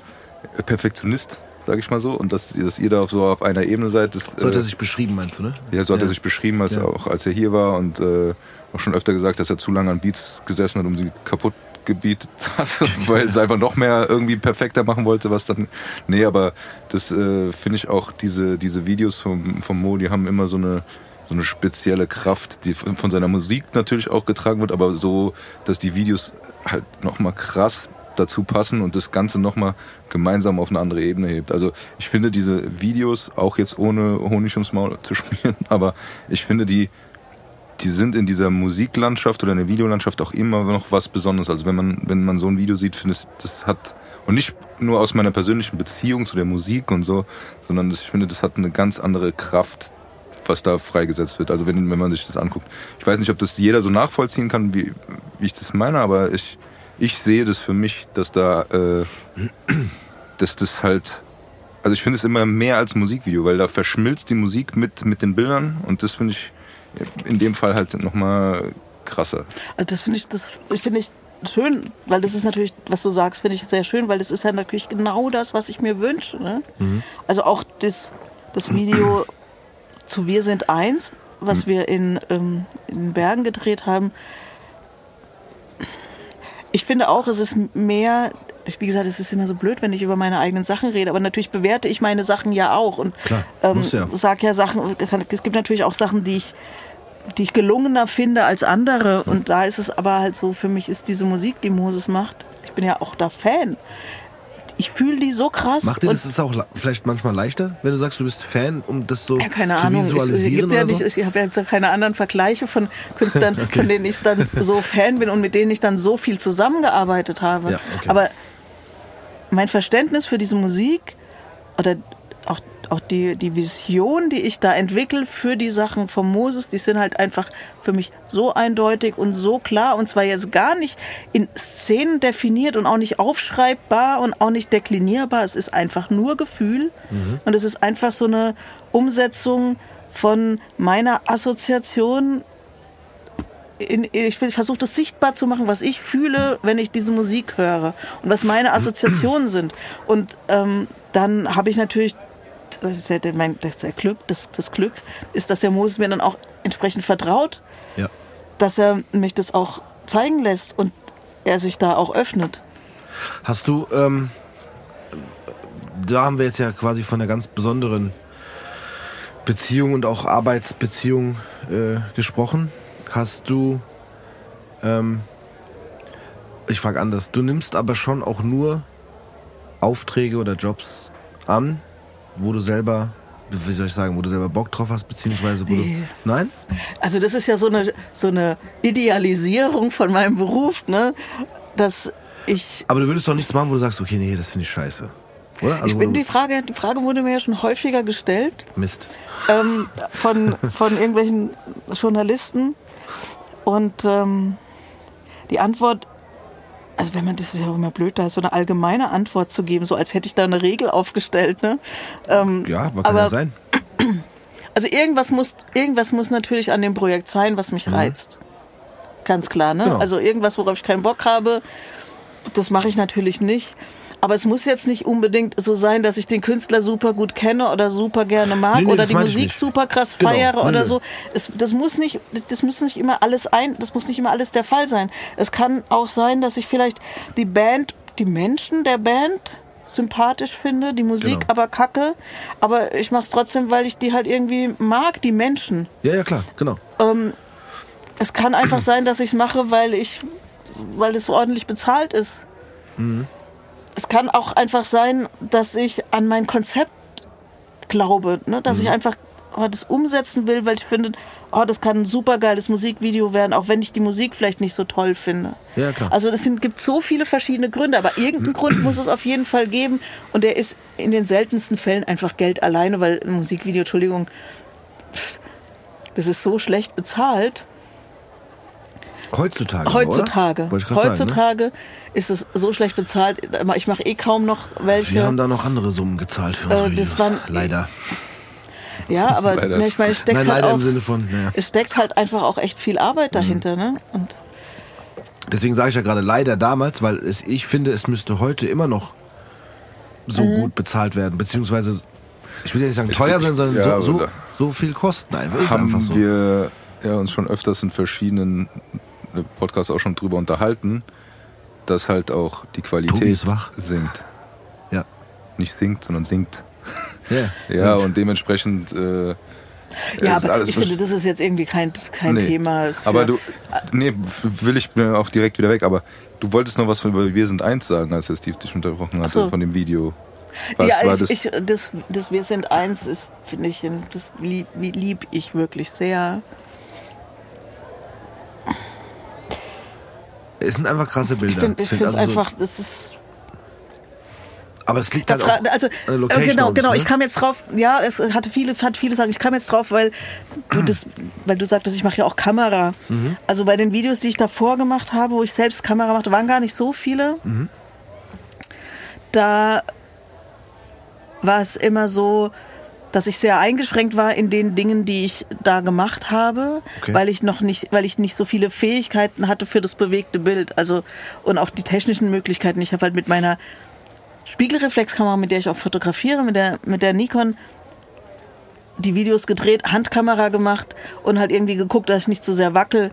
Perfektionist, sage ich mal so. Und dass, dass ihr da auf, so auf einer Ebene seid, das, So hat äh, er sich beschrieben, meinst du, ne? ja, so hat Ja. er sich beschrieben, als Ja. auch als er hier war und äh, auch schon öfter gesagt, dass er zu lange an Beats gesessen hat, um sie kaputt gebietet hat, weil es einfach noch mehr irgendwie perfekter machen wollte, was dann. Nee, aber das äh, finde ich auch, diese, diese Videos vom, vom Mo, die haben immer so eine so eine spezielle Kraft, die von von seiner Musik natürlich auch getragen wird, aber so, dass die Videos halt nochmal krass dazu passen und das Ganze nochmal gemeinsam auf eine andere Ebene hebt. Also ich finde diese Videos, auch jetzt ohne Honig ums Maul zu spielen, aber ich finde die, die sind in dieser Musiklandschaft oder in der Videolandschaft auch immer noch was Besonderes. Also wenn man, wenn man so ein Video sieht, finde ich, das hat, und nicht nur aus meiner persönlichen Beziehung zu der Musik und so, sondern ich finde, das hat eine ganz andere Kraft, was da freigesetzt wird. Also wenn, wenn man sich das anguckt. Ich weiß nicht, ob das jeder so nachvollziehen kann, wie, wie ich das meine, aber ich, ich sehe das für mich, dass da, äh, dass das halt, also ich finde es immer mehr als Musikvideo, weil da verschmilzt die Musik mit, mit den Bildern und das finde ich in dem Fall halt nochmal krasser. Also das finde ich, das finde ich schön, weil das ist natürlich, was du sagst, finde ich sehr schön, weil das ist ja natürlich genau das, was ich mir wünsche. Ne? Also auch das, das Video zu Wir sind eins, was wir in, ähm, in Bergen gedreht haben. Ich finde auch, es ist mehr, wie gesagt, es ist immer so blöd, wenn ich über meine eigenen Sachen rede, aber natürlich bewerte ich meine Sachen ja auch und Klar, ähm, ja. sag ja Sachen, es gibt natürlich auch Sachen, die ich die ich gelungener finde als andere. Und da ist es aber halt so, für mich ist diese Musik, die Moses macht, ich bin ja auch da Fan. Ich fühle die so krass. Macht dir das ist auch le- vielleicht manchmal leichter, wenn du sagst, du bist Fan, um das so ja, keine zu Ahnung. Ich, es visualisieren gibt ja nicht, so? ich habe jetzt keine anderen Vergleiche von Künstlern, von denen ich dann so Fan bin und mit denen ich dann so viel zusammengearbeitet habe. Ja, okay. Aber mein Verständnis für diese Musik oder auch, auch die, die Vision, die ich da entwickle für die Sachen von Moses, die sind halt einfach für mich so eindeutig und so klar und zwar jetzt gar nicht in Szenen definiert und auch nicht aufschreibbar und auch nicht deklinierbar. Es ist einfach nur Gefühl und es ist einfach so eine Umsetzung von meiner Assoziation in, ich versuche das sichtbar zu machen, was ich fühle, wenn ich diese Musik höre und was meine Assoziationen sind. Und ähm, dann habe ich natürlich, das ist ja mein, das, Glück, das, das Glück ist, dass der Moses mir dann auch entsprechend vertraut, Ja. dass er mich das auch zeigen lässt und er sich da auch öffnet. Hast du, ähm, da haben wir jetzt ja quasi von einer ganz besonderen Beziehung und auch Arbeitsbeziehung äh, gesprochen. Hast du, ähm, ich frage anders, du nimmst aber schon auch nur Aufträge oder Jobs an, wo du selber, wie soll ich sagen, wo du selber Bock drauf hast, beziehungsweise wo Nee. du. Nein? Also das ist ja so eine, so eine Idealisierung von meinem Beruf, ne? dass ich Aber du würdest doch nichts machen, wo du sagst, okay, nee, das finde ich scheiße. Oder? Also, ich bin die Frage, die Frage wurde mir ja schon häufiger gestellt. Mist. ähm, von, von irgendwelchen Journalisten. Und ähm, die Antwort, also wenn man, das ist ja auch immer blöd, da so eine allgemeine Antwort zu geben, so als hätte ich da eine Regel aufgestellt. Ne? Ähm, Ja, aber kann ja sein. Also irgendwas muss, irgendwas muss natürlich an dem Projekt sein, was mich reizt. Ganz klar, ne? Genau. Also irgendwas, worauf ich keinen Bock habe, das mache ich natürlich nicht. Aber es muss jetzt nicht unbedingt so sein, dass ich den Künstler super gut kenne oder super gerne mag Nee, nee, oder die Musik super krass Genau. feiere Nee, oder nee. so. Es, das muss nicht, das muss nicht immer alles ein, das muss nicht immer alles der Fall sein. Es kann auch sein, dass ich vielleicht die Band, die Menschen der Band sympathisch finde, die Musik Genau. aber kacke, aber ich mache es trotzdem, weil ich die halt irgendwie mag, die Menschen. Ja, ja, klar, genau. Ähm, es kann einfach sein, dass ich es mache, weil ich, weil es ordentlich bezahlt ist. Es kann auch einfach sein, dass ich an mein Konzept glaube, ne? dass ich einfach oh, das umsetzen will, weil ich finde, oh, das kann ein super geiles Musikvideo werden, auch wenn ich die Musik vielleicht nicht so toll finde. Ja, klar. Also es sind, gibt so viele verschiedene Gründe, aber irgendeinen Grund muss es auf jeden Fall geben und der ist in den seltensten Fällen einfach Geld alleine, weil ein Musikvideo, Entschuldigung, das ist so schlecht bezahlt. Heutzutage. Heutzutage. Grad Sagen, ne? Ist es so schlecht bezahlt. Ich mache eh kaum noch welche. Wir haben da noch andere Summen gezahlt für Äh, unsere das Videos. waren- Leider. Ja, aber Leider ne, ich meine, es steckt Nein, halt auch, im Sinne von, naja. es steckt halt einfach auch echt viel Arbeit dahinter, ne? Und Deswegen sage ich ja gerade leider damals, weil es, ich finde, es müsste heute immer noch so Mhm. gut bezahlt werden. Beziehungsweise, ich will ja nicht sagen Ich- teuer sein, sondern ja, so, so, oder- so viel kosten einfach. Ist haben einfach so. wir ja, uns schon öfters in verschiedenen äh, Podcasts auch schon drüber unterhalten, dass halt auch die Qualität sinkt. Ja. Nicht sinkt, sondern sinkt. Ja, Ja, und dementsprechend äh, ja, aber alles ich finde, das ist jetzt irgendwie kein, kein Nee. Thema. Aber du, nee, will ich mir auch direkt wieder weg, aber du wolltest noch was von über Wir sind eins sagen, als der Steve dich unterbrochen hatte, so. von dem Video. Was ja, war ich, das? ich, das, das Wir sind eins ist, finde ich, das lieb, lieb ich wirklich sehr. Es sind einfach krasse Bilder. Ich finde ich Find finde es also so- einfach, das ist aber es liegt Da halt auch also an der äh, Location genau, uns, genau. ne? Ich kam jetzt drauf. Ja, es hatte viele, hat viele sagen. Ich kam jetzt drauf, weil du das, weil du sagtest, ich mache ja auch Kamera. Mhm. Also bei den Videos, die ich davor gemacht habe, wo ich selbst Kamera machte, waren gar nicht so viele. Mhm. Da war es immer so, dass ich sehr eingeschränkt war in den Dingen, die ich da gemacht habe, Okay. weil ich noch nicht, weil ich nicht so viele Fähigkeiten hatte für das bewegte Bild, also und auch die technischen Möglichkeiten. Ich habe halt mit meiner Spiegelreflexkamera, mit der ich auch fotografiere, mit der, mit der Nikon die Videos gedreht, Handkamera gemacht und halt irgendwie geguckt, dass ich nicht so sehr wackel.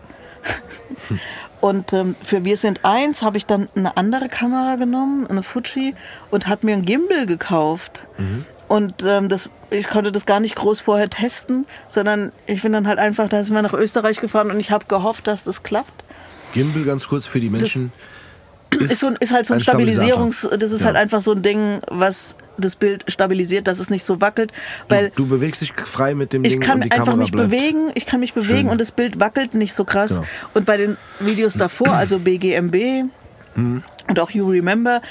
Und ähm, für Wir sind eins habe ich dann eine andere Kamera genommen, eine Fuji, und habe mir ein Gimbal gekauft. Und ähm, das, ich konnte das gar nicht groß vorher testen, sondern ich bin dann halt einfach, da sind wir nach Österreich gefahren und ich habe gehofft, dass das klappt. Gimbal ganz kurz für die Menschen. ist, so, ein- ist halt so ein, ein. Stabilisierungs, das ist Ja. halt einfach so ein Ding, was das Bild stabilisiert, dass es nicht so wackelt, weil du bewegst dich frei mit dem ich Ding kann und die einfach Kamera mich bleibt. bewegen, ich kann mich bewegen Schön. und das Bild wackelt nicht so krass. Genau. Und bei den Videos davor, also BGMB Mhm. und auch You Remember,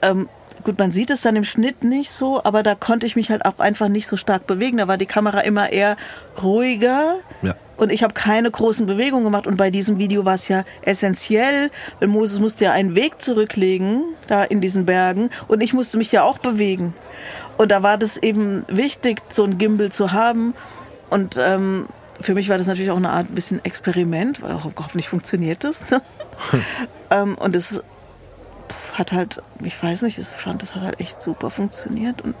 ähm, gut, man sieht es dann im Schnitt nicht so, aber da konnte ich mich halt auch einfach nicht so stark bewegen. Da war die Kamera immer eher ruhiger. Ja. Und ich habe keine großen Bewegungen gemacht. Und bei diesem Video war es ja essentiell, weil Moses musste ja einen Weg zurücklegen, da in diesen Bergen. Und ich musste mich ja auch bewegen. Und da war das eben wichtig, so ein Gimbal zu haben. Und ähm, für mich war das natürlich auch eine Art bisschen Experiment, weil ho hoffentlich funktioniert das. Ähm, und es hat halt, ich weiß nicht, ich fand, das hat halt echt super funktioniert. Und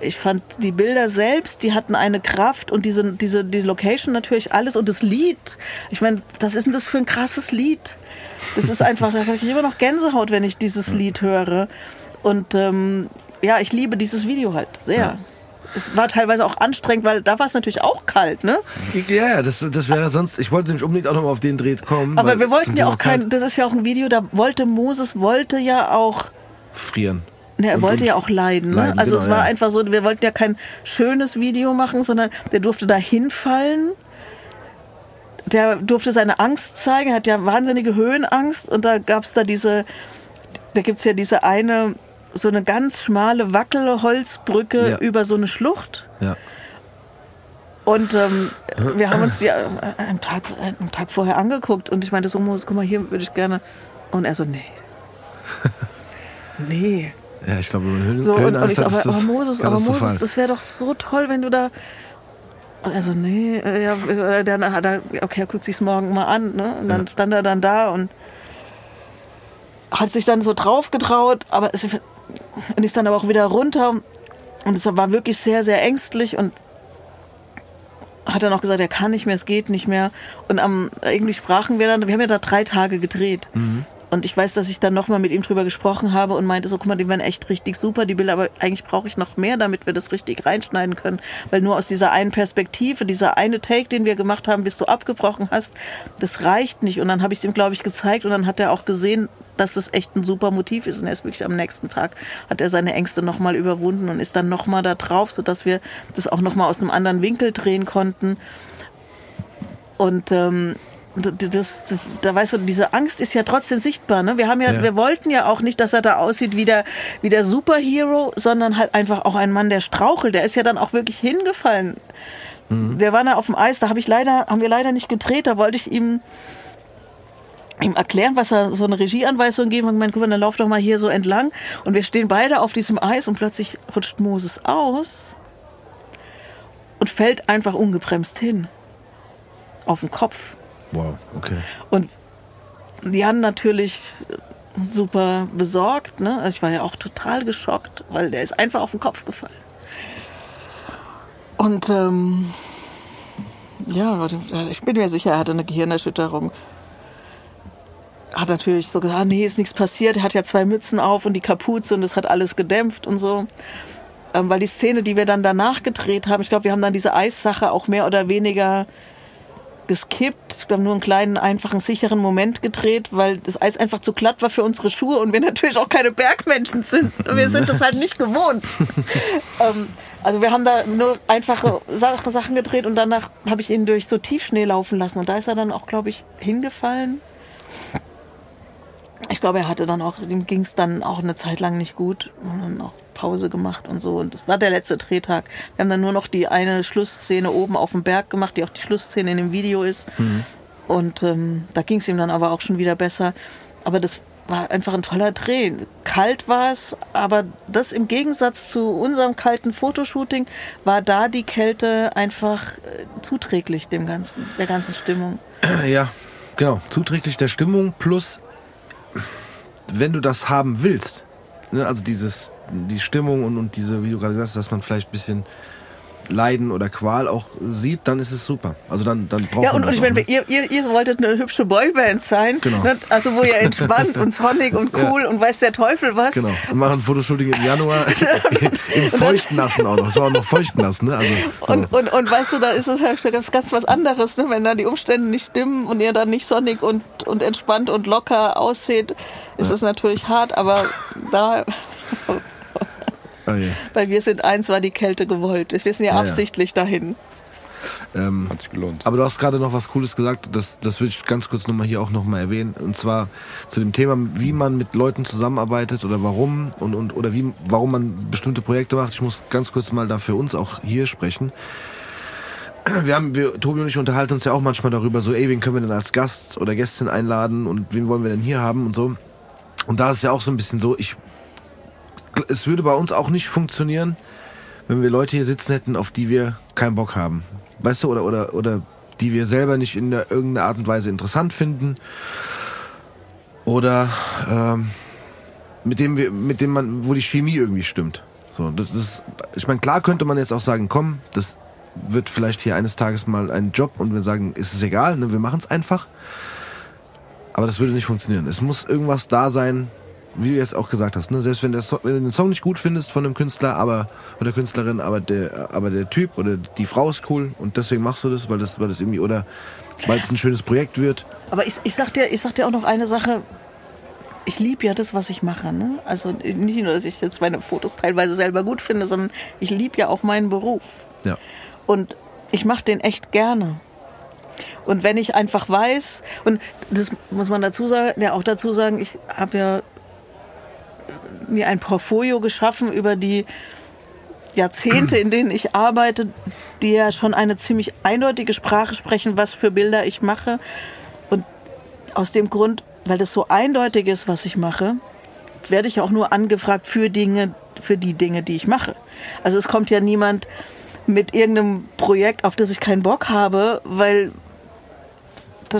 ich fand die Bilder selbst, die hatten eine Kraft und diese, diese, die Location natürlich alles und das Lied. Ich meine, was ist denn das für ein krasses Lied? Das ist einfach, da habe ich immer noch Gänsehaut, wenn ich dieses Lied höre. Und ähm, ja, ich liebe dieses Video halt sehr. Es war teilweise auch anstrengend, weil da war es natürlich auch kalt, ne? Ja, ja, das, das wäre sonst. Ich wollte nämlich unbedingt auch noch mal auf den Dreh kommen. Aber wir wollten ja auch kein, das ist ja auch ein Video, da wollte Moses, wollte ja auch frieren. Ne, er Und- wollte ja auch leiden. Ne? leiden, also genau, es war ja. einfach so, wir wollten ja kein schönes Video machen, sondern der durfte da hinfallen. Der durfte seine Angst zeigen, er hat ja wahnsinnige Höhenangst und da gab's da diese, da gibt's ja diese eine, so eine ganz schmale Wackelholzbrücke Ja. über so eine Schlucht. Ja. Und ähm, wir haben uns die äh, einen Tag, einen Tag vorher angeguckt und ich meinte so, Moses, guck mal, hier würde ich gerne. Und er so, nee. nee. Ja, ich glaube, Höhen, So, und, und ich so, aber, aber Moses, aber. Moses, das wäre doch so toll, wenn du da. Und er so, nee, äh, ja, äh, dann hat er, okay, er guckt sich's morgen mal an, ne? Und dann stand er dann da und hat sich dann so drauf getraut, aber es und ist dann aber auch wieder runter und es war wirklich sehr, sehr ängstlich und hat dann auch gesagt, er kann nicht mehr, es geht nicht mehr. Und am, irgendwie sprachen wir dann, wir haben ja da drei Tage gedreht. Und ich weiß, dass ich dann nochmal mit ihm drüber gesprochen habe und meinte so, guck mal, die werden echt richtig super, die Bilder, aber eigentlich brauche ich noch mehr, damit wir das richtig reinschneiden können. Weil nur aus dieser einen Perspektive, dieser eine Take, den wir gemacht haben, bis du abgebrochen hast, das reicht nicht. Und dann habe ich es ihm, glaube ich, gezeigt und dann hat er auch gesehen, dass das echt ein super Motiv ist. Und er ist wirklich am nächsten Tag, hat er seine Ängste nochmal überwunden und ist dann nochmal da drauf, sodass wir das auch nochmal aus einem anderen Winkel drehen konnten. Und ähm, das, da weißt du, diese Angst ist ja trotzdem sichtbar. Ne? Wir haben ja, Ja. wir wollten ja auch nicht, dass er da aussieht wie der, wie der Superhero, sondern halt einfach auch ein Mann, der strauchelt. Der ist ja dann auch wirklich hingefallen. Wir waren ja auf dem Eis, da habe ich leider, haben wir leider nicht gedreht. Da wollte ich ihm ihm erklären, was er so eine Regieanweisung geben und gemeint, guck mal, dann lauf doch mal hier so entlang. Und wir stehen beide auf diesem Eis und plötzlich rutscht Moses aus und fällt einfach ungebremst hin. Auf den Kopf. Wow, okay. Und Jan natürlich super besorgt. Ne? Also ich war ja auch total geschockt, weil der ist einfach auf den Kopf gefallen. Und ähm, ja, ich bin mir sicher, er hatte eine Gehirnerschütterung. Hat natürlich so gesagt, nee, ist nichts passiert. Er hat ja zwei Mützen auf und die Kapuze und das hat alles gedämpft und so. Ähm, weil die Szene, die wir dann danach gedreht haben, ich glaube, wir haben dann diese Eissache auch mehr oder weniger geskippt. Wir haben nur einen kleinen, einfachen, sicheren Moment gedreht, weil das Eis einfach zu glatt war für unsere Schuhe und wir natürlich auch keine Bergmenschen sind. Wir sind das halt nicht gewohnt. ähm, also wir haben da nur einfache Sa- Sachen gedreht und danach habe ich ihn durch so Tiefschnee laufen lassen. Und da ist er dann auch, glaube ich, hingefallen. Ich glaube, er hatte dann auch, ihm ging es dann auch eine Zeit lang nicht gut. Und dann auch Pause gemacht und so. Und das war der letzte Drehtag. Wir haben dann nur noch die eine Schlussszene oben auf dem Berg gemacht, die auch die Schlussszene in dem Video ist. Und ähm, da ging es ihm dann aber auch schon wieder besser. Aber das war einfach ein toller Dreh. Kalt war es, aber das im Gegensatz zu unserem kalten Fotoshooting war da die Kälte einfach äh, zuträglich dem ganzen, der ganzen Stimmung. Ja, genau. Zuträglich der Stimmung plus, wenn du das haben willst, ne, also dieses, die Stimmung und, und diese, wie du gerade sagst, dass man vielleicht ein bisschen Leiden oder Qual auch sieht, dann ist es super. Also dann, dann braucht Ja, man und, und das ich auch, meine, ne? ihr, ihr, ihr wolltet eine hübsche Boyband sein, Genau. ne? also wo ihr entspannt und sonnig und cool und weiß der Teufel was. Genau. Wir machen Fotoshooting im Januar im Feuchtnassen auch noch. Es war auch noch Feuchtnassen, ne? Also, so. Und, und, und weißt du, da ist es halt ganz, ganz was anderes, ne? wenn da die Umstände nicht stimmen und ihr dann nicht sonnig und, und entspannt und locker aussieht, ist es natürlich hart, aber da, oh je. bei Wir sind eins war die Kälte gewollt. Wir sind ja, Ja, ja. absichtlich dahin. ähm, Hat sich gelohnt. Aber du hast gerade noch was Cooles gesagt, das, das will ich ganz kurz nochmal hier auch nochmal erwähnen. Und zwar zu dem Thema, wie man mit Leuten zusammenarbeitet oder warum und, und oder wie, warum man bestimmte Projekte macht. Ich muss ganz kurz mal da für uns auch hier sprechen. Wir haben, wir, Tobi und ich unterhalten uns ja auch manchmal darüber, so, ey, wen können wir denn als Gast oder Gästin einladen und wen wollen wir denn hier haben und so. Und da ist ja auch so ein bisschen so, ich, es würde bei uns auch nicht funktionieren, wenn wir Leute hier sitzen hätten, auf die wir keinen Bock haben. Weißt du, oder, oder, oder die wir selber nicht in irgendeiner Art und Weise interessant finden. Oder ähm, mit dem wir, mit dem man, wo die Chemie irgendwie stimmt. So, das ist, ich meine, klar könnte man jetzt auch sagen, komm, das wird vielleicht hier eines Tages mal ein Job und wir sagen, ist es egal, ne, wir machen es einfach. Aber das würde nicht funktionieren. Es muss irgendwas da sein, wie du jetzt auch gesagt hast, ne? selbst wenn, der so wenn du den Song nicht gut findest von einem Künstler aber, oder Künstlerin, aber der, aber der Typ oder die Frau ist cool und deswegen machst du das, weil das, weil das irgendwie, oder weil es ein schönes Projekt wird. Aber ich, ich, sag dir, ich sag dir auch noch eine Sache. Ich liebe ja das, was ich mache. Ne? Also nicht nur, dass ich jetzt meine Fotos teilweise selber gut finde, sondern ich liebe ja auch meinen Beruf. Ja. Und ich mache den echt gerne. Und wenn ich einfach weiß, und das muss man dazu sagen, ja auch dazu sagen, ich habe ja mir ein Portfolio geschaffen über die Jahrzehnte, in denen ich arbeite, die ja schon eine ziemlich eindeutige Sprache sprechen, was für Bilder ich mache. Und aus dem Grund, weil das so eindeutig ist, was ich mache, werde ich auch nur angefragt für Dinge, für die Dinge, die ich mache. Also es kommt ja niemand mit irgendeinem Projekt, auf das ich keinen Bock habe, weil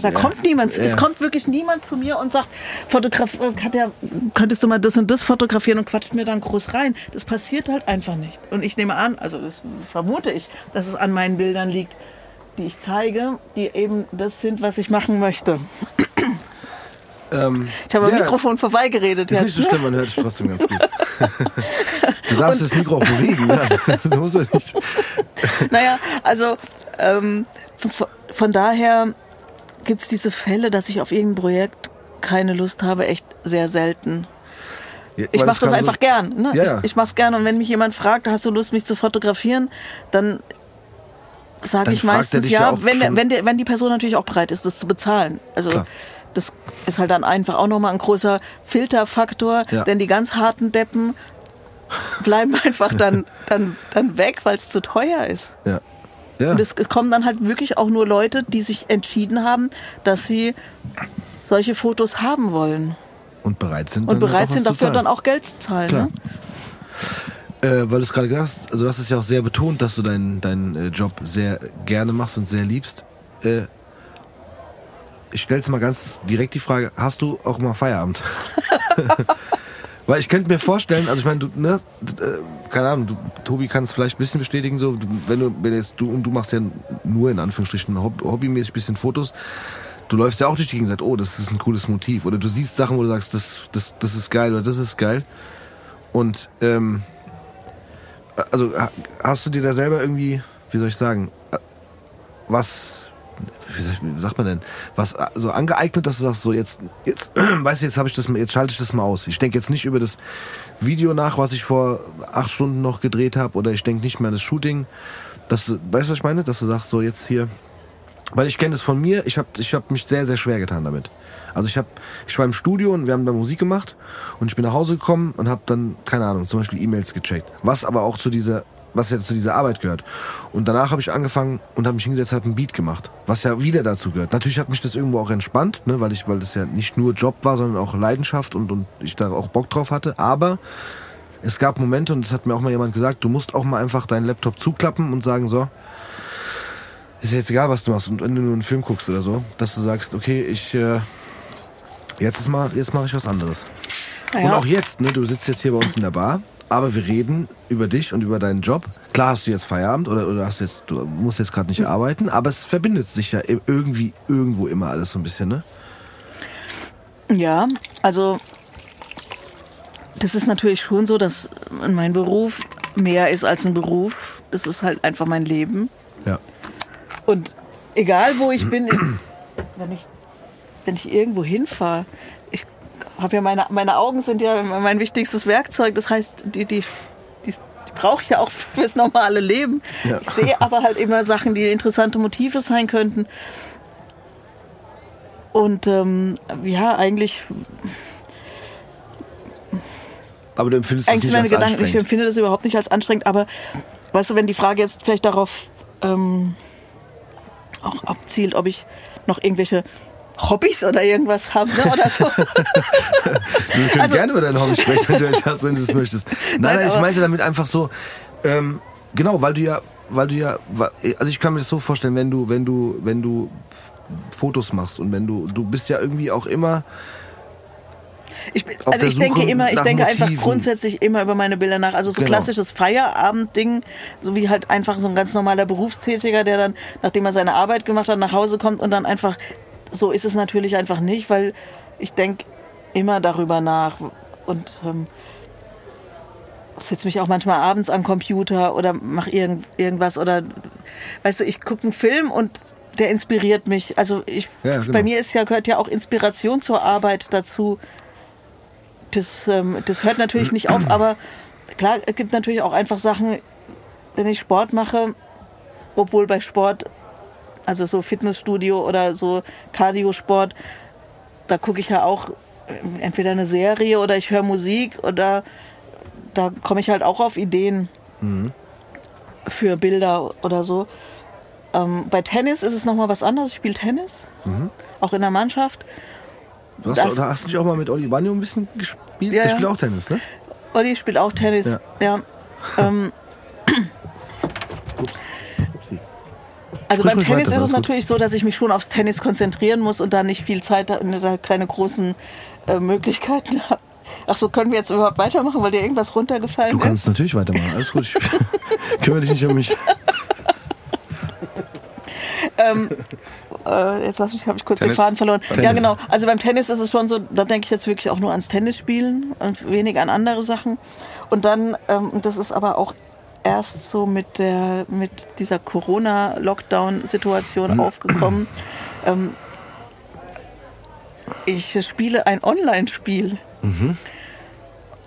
da, da kommt niemand. zu- Ja. Es kommt wirklich niemand zu mir und sagt, Fotograf, äh, Katja, könntest du mal das und das fotografieren und quatscht mir dann groß rein. Das passiert halt einfach nicht. Und ich nehme an, also das vermute ich, dass es an meinen Bildern liegt, die ich zeige, die eben das sind, was ich machen möchte. Ähm, Ich habe am ja, Mikrofon vorbeigeredet Ist jetzt. nicht so ne? schlimm, man hört dich trotzdem ganz gut. du darfst das Mikro auch bewegen. Ne? Also, das muss ja nicht. Naja, also ähm, von daher gibt es diese Fälle, dass ich auf irgendein Projekt keine Lust habe, echt sehr selten. Ja, Ich mache das einfach so, gern. Ne? Ja. Ich, ich mache es gern. Und wenn mich jemand fragt, hast du Lust, mich zu fotografieren, dann sage ich meistens ja ja, wenn, der, wenn, der, wenn die Person natürlich auch bereit ist, das zu bezahlen. Also Klar. das ist halt dann einfach auch nochmal ein großer Filterfaktor, denn die ganz harten Deppen bleiben einfach dann, dann, dann weg, weil es zu teuer ist. Ja. Ja. Und es, es kommen dann halt wirklich auch nur Leute, die sich entschieden haben, dass sie solche Fotos haben wollen und bereit sind. und bereit sind dafür dann auch Geld zu zahlen. Ne? Äh, weil du es gerade gesagt hast, also du hast es ja auch sehr betont, dass du deinen deinen äh, Job sehr gerne machst und sehr liebst. Äh, ich stelle jetzt mal ganz direkt die Frage, hast du auch mal Feierabend? Weil ich könnte mir vorstellen, also ich meine, du, ne, äh, keine Ahnung, du, Tobi kann es vielleicht ein bisschen bestätigen, so, wenn du, wenn jetzt du und du machst ja nur in Anführungsstrichen hob, hobbymäßig ein bisschen Fotos, du läufst ja auch durch die Gegend und sagst, oh, das ist ein cooles Motiv. Oder du siehst Sachen, wo du sagst, das, das, das ist geil oder das ist geil. Und ähm, also ha- hast du dir da selber irgendwie, wie soll ich sagen, was, wie, sagt man denn, was äh, so angeeignet, dass du sagst, so jetzt, jetzt, weißt du, jetzt habe ich das, jetzt schalte ich das mal aus. Ich denke jetzt nicht über das Video nach, was ich vor acht Stunden noch gedreht habe, oder ich denke nicht mehr an das Shooting. Dass du, weißt du, was ich meine? Dass du sagst, so jetzt hier, weil ich kenne das von mir, ich habe ich hab mich sehr, sehr schwer getan damit. Also ich, hab, ich war im Studio und wir haben da Musik gemacht und ich bin nach Hause gekommen und habe dann, keine Ahnung, zum Beispiel E-Mails gecheckt. Was aber auch zu dieser, was jetzt zu dieser Arbeit gehört. Und danach habe ich angefangen und habe mich hingesetzt, habe einen Beat gemacht, was ja wieder dazu gehört. Natürlich hat mich das irgendwo auch entspannt, ne, weil ich, weil das ja nicht nur Job war, sondern auch Leidenschaft und, und ich da auch Bock drauf hatte. Aber es gab Momente und das hat mir auch mal jemand gesagt, du musst auch mal einfach deinen Laptop zuklappen und sagen so, ist ja jetzt egal, was du machst. Und wenn du nur einen Film guckst oder so, dass du sagst, okay, ich äh, jetzt ist mal, jetzt mache ich was anderes. Naja. Und auch jetzt, ne, du sitzt jetzt hier bei uns in der Bar, aber wir reden über dich und über deinen Job. Klar hast du jetzt Feierabend oder, oder hast jetzt, du musst jetzt gerade nicht arbeiten, aber es verbindet sich ja irgendwie irgendwo immer alles so ein bisschen, ne? Ja, also das ist natürlich schon so, dass mein Beruf mehr ist als ein Beruf. Das ist halt einfach mein Leben. Ja. Und egal wo ich bin, ich, wenn, ich, wenn ich irgendwo hinfahre, habe ja meine, meine Augen sind ja mein wichtigstes Werkzeug. Das heißt, die, die, die, die brauche ich ja auch fürs normale Leben. Ja. Ich sehe aber halt immer Sachen, die interessante Motive sein könnten. Und ähm, ja, eigentlich, Aber du empfindest es eigentlich nicht meine als Gedanken, ich empfinde das überhaupt nicht als anstrengend, aber weißt du, wenn die Frage jetzt vielleicht darauf ähm, auch abzielt, ob ich noch irgendwelche Hobbys oder irgendwas habe ne, oder so. Wir können Also- gerne über dein Hobby sprechen, wenn du, das- wenn du das möchtest. Nein, Nein, nein, ich meinte damit einfach so, ähm, genau, weil du ja, weil du ja, also ich kann mir das so vorstellen, wenn du, wenn du, wenn du Fotos machst und wenn du, du bist ja irgendwie auch immer, Ich, bin, also ich denke immer, ich denke einfach Motiven. grundsätzlich immer über meine Bilder nach. Also so Genau. klassisches Feierabendding, so wie halt einfach so ein ganz normaler Berufstätiger, der dann, nachdem er seine Arbeit gemacht hat, nach Hause kommt und dann einfach, so ist es natürlich einfach nicht, weil ich denke immer darüber nach und ähm, setze mich auch manchmal abends an den Computer oder mache irgend, irgendwas oder weißt du, ich gucke einen Film und der inspiriert mich. Also ich, Ja, genau. bei mir ist ja, gehört ja auch Inspiration zur Arbeit dazu. Das, ähm, das hört natürlich nicht auf, aber klar, es gibt natürlich auch einfach Sachen, wenn ich Sport mache, obwohl bei Sport, also so Fitnessstudio oder so Cardio-Sport, da gucke ich ja auch äh, entweder eine Serie oder ich höre Musik oder da komme ich halt auch auf Ideen für Bilder oder so. Ähm, bei Tennis ist es nochmal was anderes. Ich spiele Tennis, auch in der Mannschaft. du hast, Das- hast du nicht auch mal mit Oli Banjo ein bisschen gespielt? Ja, Der spielt auch Tennis, ne? Olli spielt auch Tennis. Ja. Ja. Ähm. Also Sprich beim Tennis weiter, ist es natürlich so, dass ich mich schon aufs Tennis konzentrieren muss und da nicht viel Zeit, da keine großen äh, Möglichkeiten habe. Ach so, können wir jetzt überhaupt weitermachen, weil dir irgendwas runtergefallen Du ist? kannst natürlich weitermachen, alles gut. Ich kümmere dich nicht um mich. äh, jetzt lass mich, habe ich kurz Tennis? den Faden verloren. Tennis. Ja, genau. Also beim Tennis ist es schon so, da denke ich jetzt wirklich auch nur ans Tennisspielen und wenig an andere Sachen. Und dann, ähm, und das ist aber auch erst so mit der mit dieser Corona-Lockdown-Situation aufgekommen. Ähm, Ich spiele ein Online-Spiel.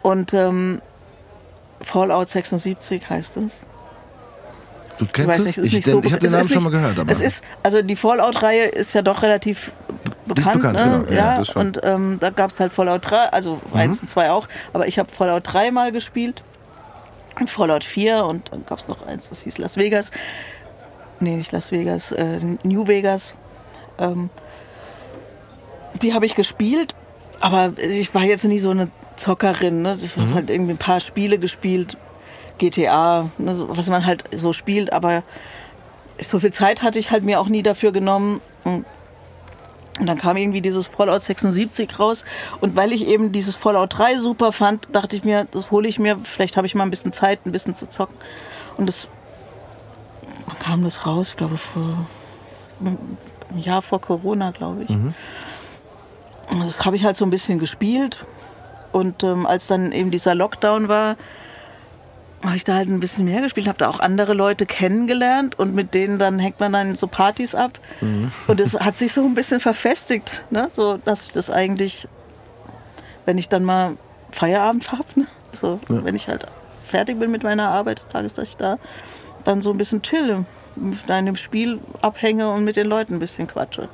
Und ähm, Fallout 76 heißt es. Du Ich kennst weiß es? nicht, es ist ich nicht so ich habe den Namen schon mal gehört. Aber Es ist, also die Fallout-Reihe ist ja doch relativ bekannt. bekannt, ne? genau, ja, ja, und ähm, da gab es halt Fallout 3, also Mhm. 1 und 2 auch, aber ich habe Fallout 3 mal gespielt. Fallout 4 und dann gab es noch eins, das hieß Las Vegas. Nee, nicht Las Vegas, äh, New Vegas. Ähm, die habe ich gespielt, aber ich war jetzt nie so eine Zockerin. Ne? Ich Mhm. habe halt irgendwie ein paar Spiele gespielt, GTA, ne, was man halt so spielt, aber so viel Zeit hatte ich halt mir auch nie dafür genommen. Und und dann kam irgendwie dieses Fallout 76 raus. Und weil ich eben dieses Fallout 3 super fand, dachte ich mir, das hole ich mir. Vielleicht habe ich mal ein bisschen Zeit, ein bisschen zu zocken. Und das wann kam das raus, ich glaube vor ein Jahr vor Corona, glaube ich. Und Das habe ich halt so ein bisschen gespielt. Und ähm, als dann eben dieser Lockdown war, habe ich da halt ein bisschen mehr gespielt, habe da auch andere Leute kennengelernt und mit denen dann hängt man dann so Partys ab. Und es hat sich so ein bisschen verfestigt, ne? so dass ich das eigentlich, wenn ich dann mal Feierabend habe, ne? so, wenn ich halt fertig bin mit meiner Arbeit des Tages, dass ich da dann so ein bisschen chille, in dem Spiel abhänge und mit den Leuten ein bisschen quatsche.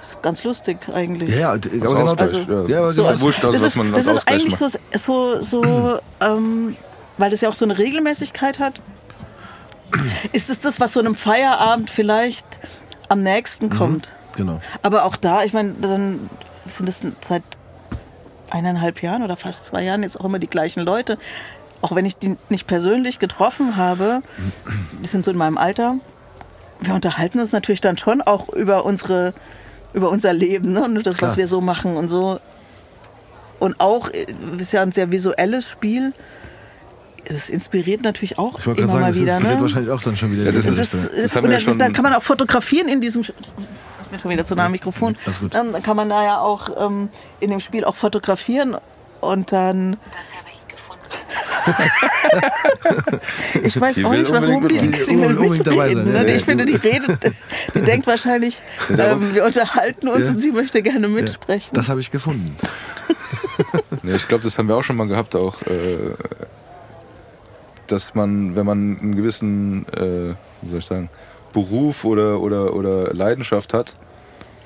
Das ist ganz lustig eigentlich. ja, ja, aber genau das. ja. Ja, aber So genau als- wurscht, also, das was ist, man das als ist Ausgleich eigentlich macht. so, so, so ähm, weil das ja auch so eine Regelmäßigkeit hat, ist es das, was so einem Feierabend vielleicht am nächsten kommt. Genau. Aber auch da, ich meine, dann sind es seit eineinhalb Jahren oder fast zwei Jahren jetzt auch immer die gleichen Leute. Auch wenn ich die nicht persönlich getroffen habe, die sind so in meinem Alter. Wir unterhalten uns natürlich dann schon auch über unsere, über unser Leben ne? und das, Klar. was wir so machen und so. Und auch, äh, ist ja ein sehr visuelles Spiel. Das inspiriert natürlich auch Ich immer sagen, mal das wieder. inspiriert Ne? wahrscheinlich auch dann schon wieder. Ja, das Das ist- ist, das haben und wir dann, schon- dann kann man auch fotografieren in diesem. Ich bin schon wieder zu nah am Mikrofon. Ähm, Dann kann man da ja auch ähm, in dem Spiel auch fotografieren und dann. Das habe ich gefunden. Ich weiß Die auch nicht, warum die, die, die will Unbedingt dabei mitreden. sein, ja, ne? ja, Ich finde, die redet, die denkt wahrscheinlich, ähm, wir unterhalten uns Ja. und sie möchte gerne mitsprechen. Das habe ich gefunden. Nee, ich glaube, das haben wir auch schon mal gehabt, auch, äh, dass man, wenn man einen gewissen, äh, wie soll ich sagen, Beruf oder, oder, oder Leidenschaft hat,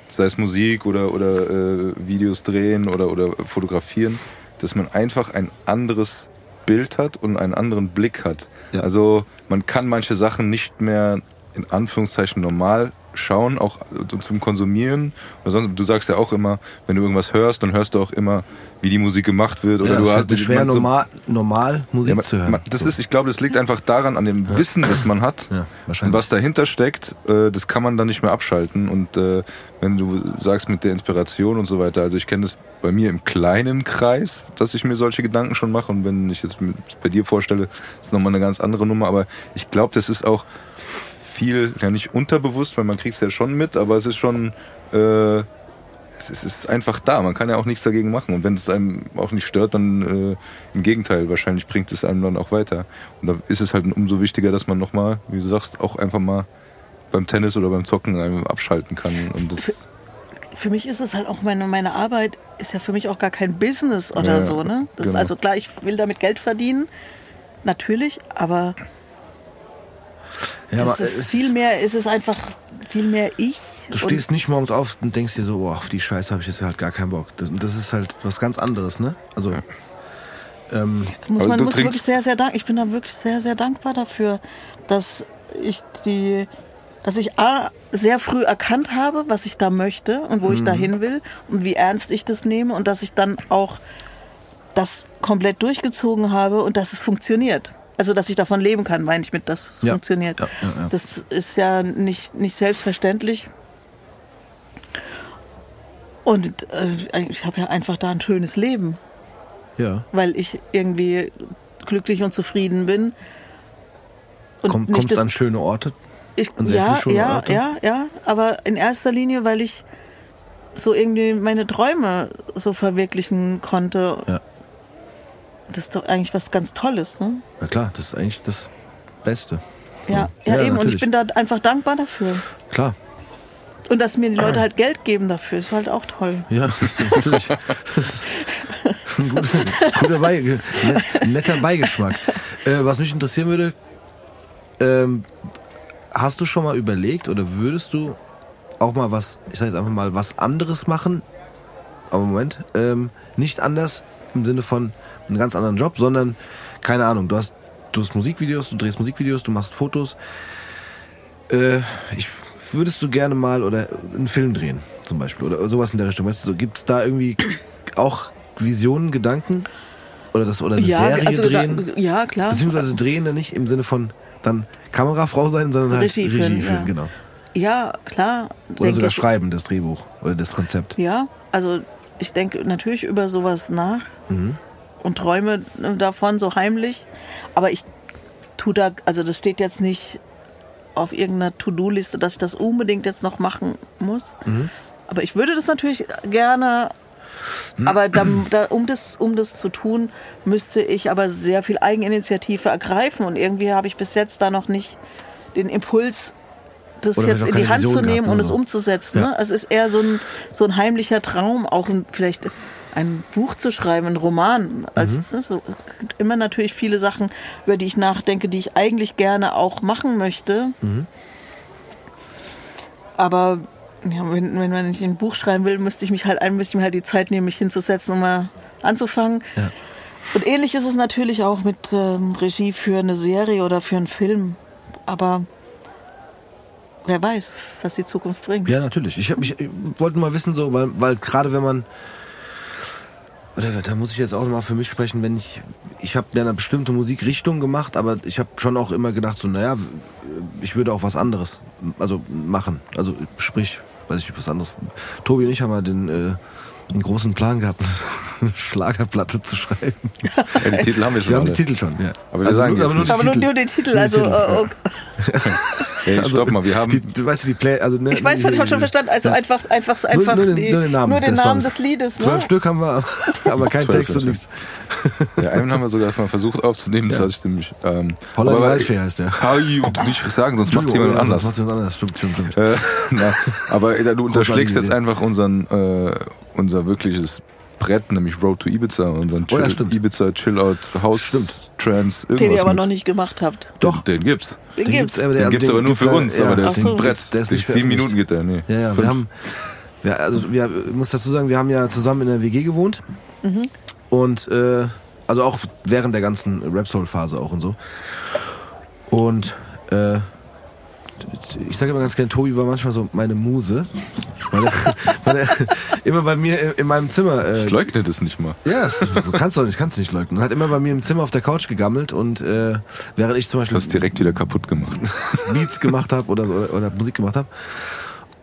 sei es Musik oder, oder äh, Videos drehen oder, oder fotografieren, dass man einfach ein anderes Bild hat und einen anderen Blick hat. Ja. Also man kann manche Sachen nicht mehr in Anführungszeichen normal schauen, auch zum Konsumieren. Sonst, du sagst ja auch immer, wenn du irgendwas hörst, dann hörst du auch immer, wie die Musik gemacht wird. Oder Ja, du hast schwer, so- normal, normal Musik ja, man, zu hören. man, das So. ist, ich glaube, das liegt einfach daran, an dem Wissen, das man hat. Ja, und was dahinter steckt, äh, das kann man dann nicht mehr abschalten. Und äh, wenn du sagst mit der Inspiration und so weiter, also ich kenne das bei mir im kleinen Kreis, dass ich mir solche Gedanken schon mache. Und wenn ich jetzt bei dir vorstelle, ist nochmal eine ganz andere Nummer. Aber ich glaube, das ist auch viel, ja nicht unterbewusst, weil man kriegt es ja schon mit, aber es ist schon, äh, es ist, es einfach da. Man kann ja auch nichts dagegen machen. Und wenn es einem auch nicht stört, dann äh, im Gegenteil, wahrscheinlich bringt es einem dann auch weiter. Und da ist es halt umso wichtiger, dass man nochmal, wie du sagst, auch einfach mal beim Tennis oder beim Zocken einem abschalten kann. Und das, für mich ist es halt auch meine, meine Arbeit ist ja für mich auch gar kein Business oder Ja, so, ne? Das ist genau. also klar, ich will damit Geld verdienen, natürlich, aber ja, das aber ist es- viel mehr, es ist einfach viel mehr ich. Du stehst nicht morgens auf und denkst dir so, boah, auf die Scheiße habe ich jetzt halt gar keinen Bock. Das, das ist halt was ganz anderes, ne? Also, ähm, muss, Aber man muss wirklich sehr, sehr dankbar, ich bin da wirklich sehr, sehr dankbar dafür, dass ich die, dass ich A, sehr früh erkannt habe, was ich da möchte und wo ich da hin will und wie ernst ich das nehme und dass ich dann auch das komplett durchgezogen habe und dass es funktioniert. Also, dass ich davon leben kann, meine ich mit, dass es Ja. funktioniert. Ja, ja, ja. Das ist ja nicht, nicht selbstverständlich. Und äh, ich habe ja einfach da ein schönes Leben, ja. weil ich irgendwie glücklich und zufrieden bin. Und Komm, nicht kommst an schöne Orte. ich, an sehr ja, viele schöne ja, Orte? ja, ja, aber in erster Linie, weil ich so irgendwie meine Träume so verwirklichen konnte. Ja. Das ist doch eigentlich was ganz Tolles, ne? Na klar, das ist eigentlich das Beste. So. Ja, ja, eben. Und natürlich. ich bin da einfach dankbar dafür. Klar. Und dass mir die Leute halt Geld geben dafür, ist halt auch toll. Ja, natürlich. Das ist ein guter, guter net, netter Beigeschmack. Äh, was mich interessieren würde, ähm, hast du schon mal überlegt oder würdest du auch mal was, ich sag jetzt einfach mal, was anderes machen? Aber Moment, ähm, nicht anders im Sinne von einem ganz anderen Job, sondern, keine Ahnung, du hast, du hast Musikvideos, du drehst Musikvideos, du machst Fotos. Äh, ich würdest du gerne mal oder einen Film drehen, zum Beispiel, oder sowas in der Richtung. Weißt du, so, gibt es da irgendwie auch Visionen, Gedanken? Oder das oder eine Serie also da, drehen? ja, klar. Beziehungsweise drehen dann nicht im Sinne von dann Kamerafrau sein, sondern halt Regie Regie führen, ja. genau. Ja, klar. Oder sogar ich. schreiben, das Drehbuch oder das Konzept. Ja, also ich denke natürlich über sowas nach Mhm. und träume davon so heimlich. Aber ich tue da, also das steht jetzt nicht auf irgendeiner To-Do-Liste, dass ich das unbedingt jetzt noch machen muss. Mhm. Aber ich würde das natürlich gerne. Aber da, da, um, das, um das zu tun, müsste ich aber sehr viel Eigeninitiative ergreifen. Und irgendwie habe ich bis jetzt da noch nicht den Impuls, das Oder jetzt in die Hand zu Vision nehmen gehabt, und ne, es so. umzusetzen. Ja. Ne? Es ist eher so ein, so ein heimlicher Traum, auch ein, vielleicht ein Buch zu schreiben, ein Roman. Als, Mhm. ne, so, es gibt immer natürlich viele Sachen, über die ich nachdenke, die ich eigentlich gerne auch machen möchte. Mhm. Aber ja, wenn, wenn man nicht ein Buch schreiben will, müsste ich mich halt ein, mir halt die Zeit nehmen, mich hinzusetzen, um mal anzufangen. Ja. Und ähnlich ist es natürlich auch mit ähm, Regie für eine Serie oder für einen Film. Aber wer weiß, was die Zukunft bringt. Ja, natürlich. Ich, hab, ich, ich wollte mal wissen, so, weil, weil gerade wenn man. Da muss ich jetzt auch mal für mich sprechen, wenn ich. Ich habe eine bestimmte Musikrichtung gemacht, aber ich habe schon auch immer gedacht, so, naja, ich würde auch was anderes also machen. Also sprich, weiß ich was anderes. Tobi und ich haben mal den, äh, den großen Plan gehabt, eine Schlagerplatte zu schreiben. Ja, die Titel haben wir schon Wir haben die alle. Titel schon, ja. Aber wir sagen nur, jetzt aber nur nicht. die Aber nur, Titel. nur den Titel, Nur also Titel, äh, ja. okay. Hey, stopp mal, wir haben. Die, du weißt du, die Play, also ne, ich weiß, ich habe schon verstanden. Also Ja. einfach, einfach, so einfach nur, nur, die, den, nur den Namen, nur den des Namen des Liedes. Zwölf Ne? Stück haben wir, aber kein Zwölf Text und nichts. Ja, einen haben wir sogar mal versucht aufzunehmen, das Ja. hatte ich ziemlich. Ähm, Holland aber- Waldfee heißt der. How you, nicht sagen, sonst macht Entschuldigung, jemand anders. sonst macht's jemand anders. Stimmt, stimmt, stimmt. Äh, aber äh, du unterschlägst jetzt einfach unseren, äh, unser wirkliches Brett, nämlich Road to Ibiza, unseren Oh ja, Chill, stimmt. Ibiza Chill Out House Stimmt. Trance, irgendwas Den ihr aber mit. noch nicht gemacht habt. Doch, den gibt's. Den, Den gibt's. aber, Den also gibt's aber nur für uns, ja, aber der Ach ist so. ein Brett. Der ist nicht Sieben. Minuten geht der, nee. Ja, ja, wir Fünf. haben, wir, also wir, ich muss dazu sagen, wir haben ja zusammen in der WG gewohnt. Und, äh, also auch während der ganzen Rap Soul Phase auch und so. Und, äh, ich sage immer ganz gerne, Tobi war manchmal so meine Muse. Weil er, weil er immer bei mir in, in meinem Zimmer. Äh, Ich leugne das nicht mal. ja, es- du kannst doch nicht, kannst nicht leugnen. Hat immer bei mir im Zimmer auf der Couch gegammelt und äh, während ich zum Beispiel Das direkt wieder kaputt gemacht. Beats gemacht habe oder, so, oder, oder Musik gemacht habe.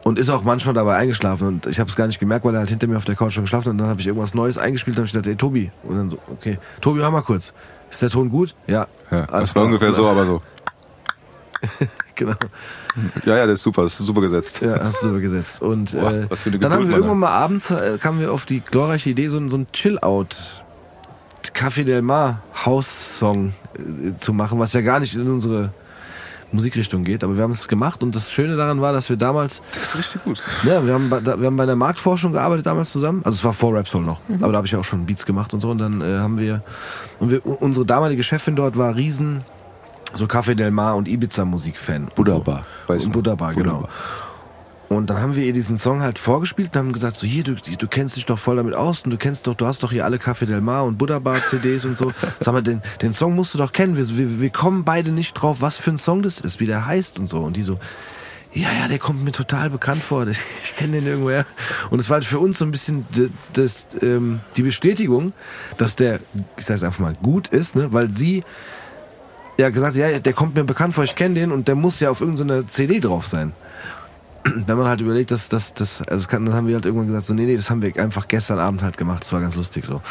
Und ist auch manchmal dabei eingeschlafen und ich habe es gar nicht gemerkt, weil er halt hinter mir auf der Couch schon geschlafen hat. Und dann habe ich irgendwas Neues eingespielt und habe ich gedacht, ey Tobi. Und dann so, okay, Tobi, hör mal kurz. Ist der Ton gut? Ja. Ja, Alles das war ungefähr so, aber so. Genau. Ja, ja, der ist super, das ist super gesetzt. Ja, hast du so gesetzt. Und Boah, äh, was für eine dann haben Geduld, wir irgendwann mal abends, äh, kamen wir auf die glorreiche Idee, so, ein- so ein Chill-Out Café Del Mar House-Song äh, zu machen, was ja gar nicht in unsere Musikrichtung geht. Aber wir haben es gemacht und das Schöne daran war, dass wir damals Das ist richtig gut. Ja, wir haben, bei, da, wir haben bei der Marktforschung gearbeitet damals zusammen. Also es war vor Rapsoul noch. Aber da habe ich ja auch schon Beats gemacht und so. Und dann äh, haben wir, und wir, unsere damalige Chefin dort war riesen so Café Del Mar und Ibiza Musikfan. und Buddha so. Und noch. Buddha Bar, Buddha genau. Und dann haben wir ihr diesen Song halt vorgespielt und haben gesagt, so hier, du, du kennst dich doch voll damit aus und du kennst doch, du hast doch hier alle Café Del Mar und Buddha Bar CDs und so. Sag mal, den, den Song musst du doch kennen. Wir, wir, wir kommen beide nicht drauf, was für ein Song das ist, wie der heißt und so. Und die so, ja, ja, der kommt mir total bekannt vor. Ich, ich kenne den irgendwoher. Und es war halt für uns so ein bisschen d- das, ähm, die Bestätigung, dass der, ich sage einfach mal, gut ist, ne? weil sie ja gesagt, ja, der kommt mir bekannt vor, ich kenne den und der muss ja auf irgendeiner CD drauf sein. Wenn man halt überlegt, dass das, das, also es kann, dann haben wir halt irgendwann gesagt, so, nee, nee, das haben wir einfach gestern Abend halt gemacht, das war ganz lustig so.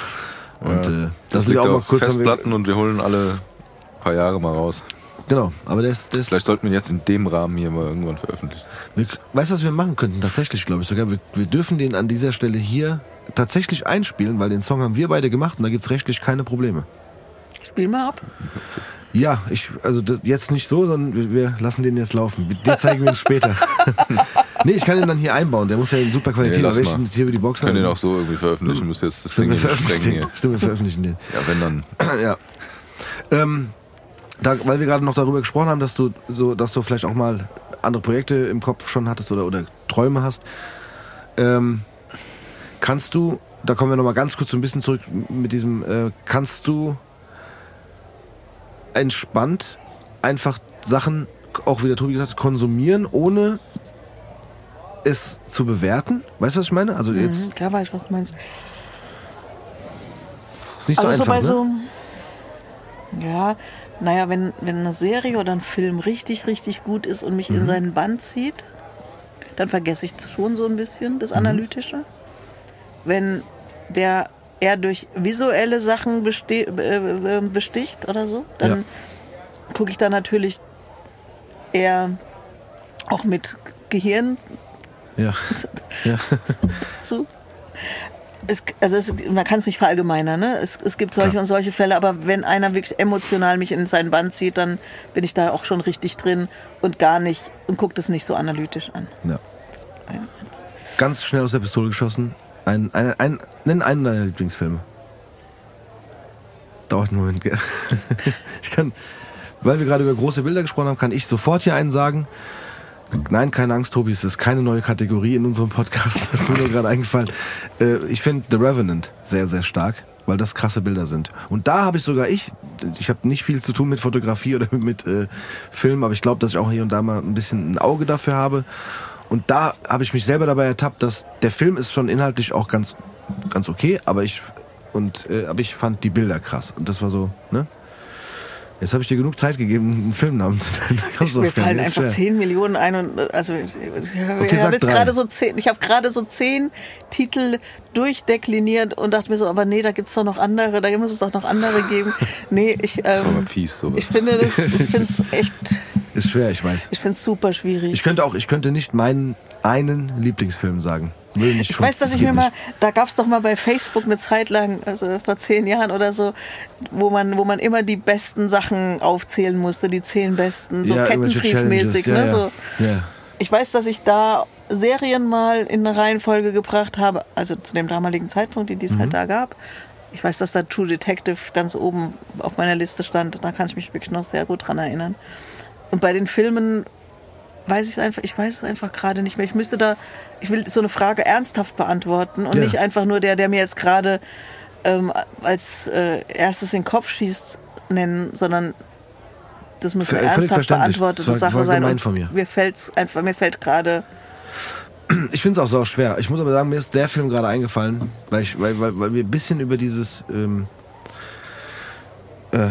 Und Ja. äh, Das, das sind liegt auch mal auf kurz. haben wir- Festplatten und wir holen alle paar Jahre mal raus. Genau, aber der ist, der ist Vielleicht sollten wir ihn jetzt in dem Rahmen hier mal irgendwann veröffentlichen. Wir, weißt du, was wir machen könnten? Tatsächlich, glaube ich sogar. Wir, wir dürfen den an dieser Stelle hier tatsächlich einspielen, weil den Song haben wir beide gemacht und da gibt's rechtlich keine Probleme. Spiel mal ab. Ja, ich, also das, jetzt nicht so, sondern wir, lassen den jetzt laufen. Dir zeigen wir ihn später. Nee, ich kann ihn dann hier einbauen. Der muss ja in super Qualität. Nee, lass mal. hier über die Box Können den auch so irgendwie veröffentlichen, müsst jetzt das Ding Stimmt, nicht veröffentlichen den. hier. Stimmt, wir veröffentlichen den. Ja, wenn dann. ja. Ähm, da, weil wir gerade noch darüber gesprochen haben, dass du so, dass du vielleicht auch mal andere Projekte im Kopf schon hattest oder, oder Träume hast. Ähm, kannst du, da kommen wir noch mal ganz kurz so ein bisschen zurück mit diesem, äh, kannst du entspannt einfach Sachen, auch wie der Tobi gesagt hat, konsumieren, ohne es zu bewerten? Weißt du, was ich meine? Also jetzt Mhm, klar weiß ich, was du meinst. ist nicht Also so so einfach, bei ne? so, ja, naja, wenn, wenn eine Serie oder ein Film richtig, richtig gut ist und mich Mhm. in seinen Band zieht, dann vergesse ich schon so ein bisschen, Mhm. das Analytische. Wenn der eher durch visuelle Sachen beste äh, äh, besticht oder so, dann Ja. gucke ich da natürlich eher auch mit Gehirn Ja. ja. zu. Es, also es, man kann es nicht verallgemeinern, ne? Es, es gibt solche und solche Fälle, aber wenn einer wirklich emotional mich in seinen Band zieht, dann bin ich da auch schon richtig drin und gar nicht und guckt es nicht so analytisch an. Ja. Ganz schnell aus der Pistole geschossen. Ein, ein, ein, nenn einen deiner Lieblingsfilme. Dauert einen Moment. Ich kann, weil wir gerade über große Bilder gesprochen haben, kann ich sofort hier einen sagen. Nein, keine Angst, Tobi, es ist keine neue Kategorie in unserem Podcast. Das ist mir nur gerade eingefallen. Äh, Ich finde The Revenant sehr, sehr stark, weil das krasse Bilder sind. Und da habe ich sogar ich, ich habe nicht viel zu tun mit Fotografie oder mit äh, Film, aber ich glaube, dass ich auch hier und da mal ein bisschen ein Auge dafür habe. Und da habe ich mich selber dabei ertappt, dass der Film ist schon inhaltlich auch ganz, ganz okay, aber ich und äh, aber ich fand die Bilder krass und das war so, ne? Jetzt habe ich dir genug Zeit gegeben, einen Filmnamen zu nennen. Mir fallen ist einfach schwer. 10 Millionen ein und äh, also ich, ich habe jetzt gerade so zehn, ich habe gerade so zehn Titel durchdekliniert und dachte mir so, aber nee, da gibt's doch noch andere, da muss es doch noch andere geben. Nee, ich Das ist aber ähm, fies, sowas. ich finde das, ich finde es echt, Ist schwer, ich weiß. ich finde es super schwierig. Ich könnte auch, ich könnte nicht meinen einen Lieblingsfilm sagen. Nicht Ich weiß, dass das ich mir mal, da gab es doch mal bei Facebook eine Zeit lang, also vor zehn Jahren oder so, wo man, wo man immer die besten Sachen aufzählen musste, die zehn besten, so Ja, Kettenbriefmäßig. Challenges, Ne? ja, So. ja. Ja. Ich weiß, dass ich da Serien mal in eine Reihenfolge gebracht habe, also zu dem damaligen Zeitpunkt, die es Mhm. halt da gab. Ich weiß, dass da True Detective ganz oben auf meiner Liste stand. Da kann ich mich wirklich noch sehr gut dran erinnern. Und bei den Filmen weiß ich es einfach, ich weiß es einfach gerade nicht mehr. Ich müsste da, ich will so eine Frage ernsthaft beantworten und Ja. nicht einfach nur der, der mir jetzt gerade ähm, als äh, erstes in den Kopf schießt, nennen, sondern das muss eine ernsthaft beantwortete Sache war sein. von mir. Mir fällt's einfach, mir fällt gerade Ich finde es auch so schwer. Ich muss aber sagen, mir ist der Film gerade eingefallen, weil, ich, weil, weil, weil wir ein bisschen über dieses ähm, äh,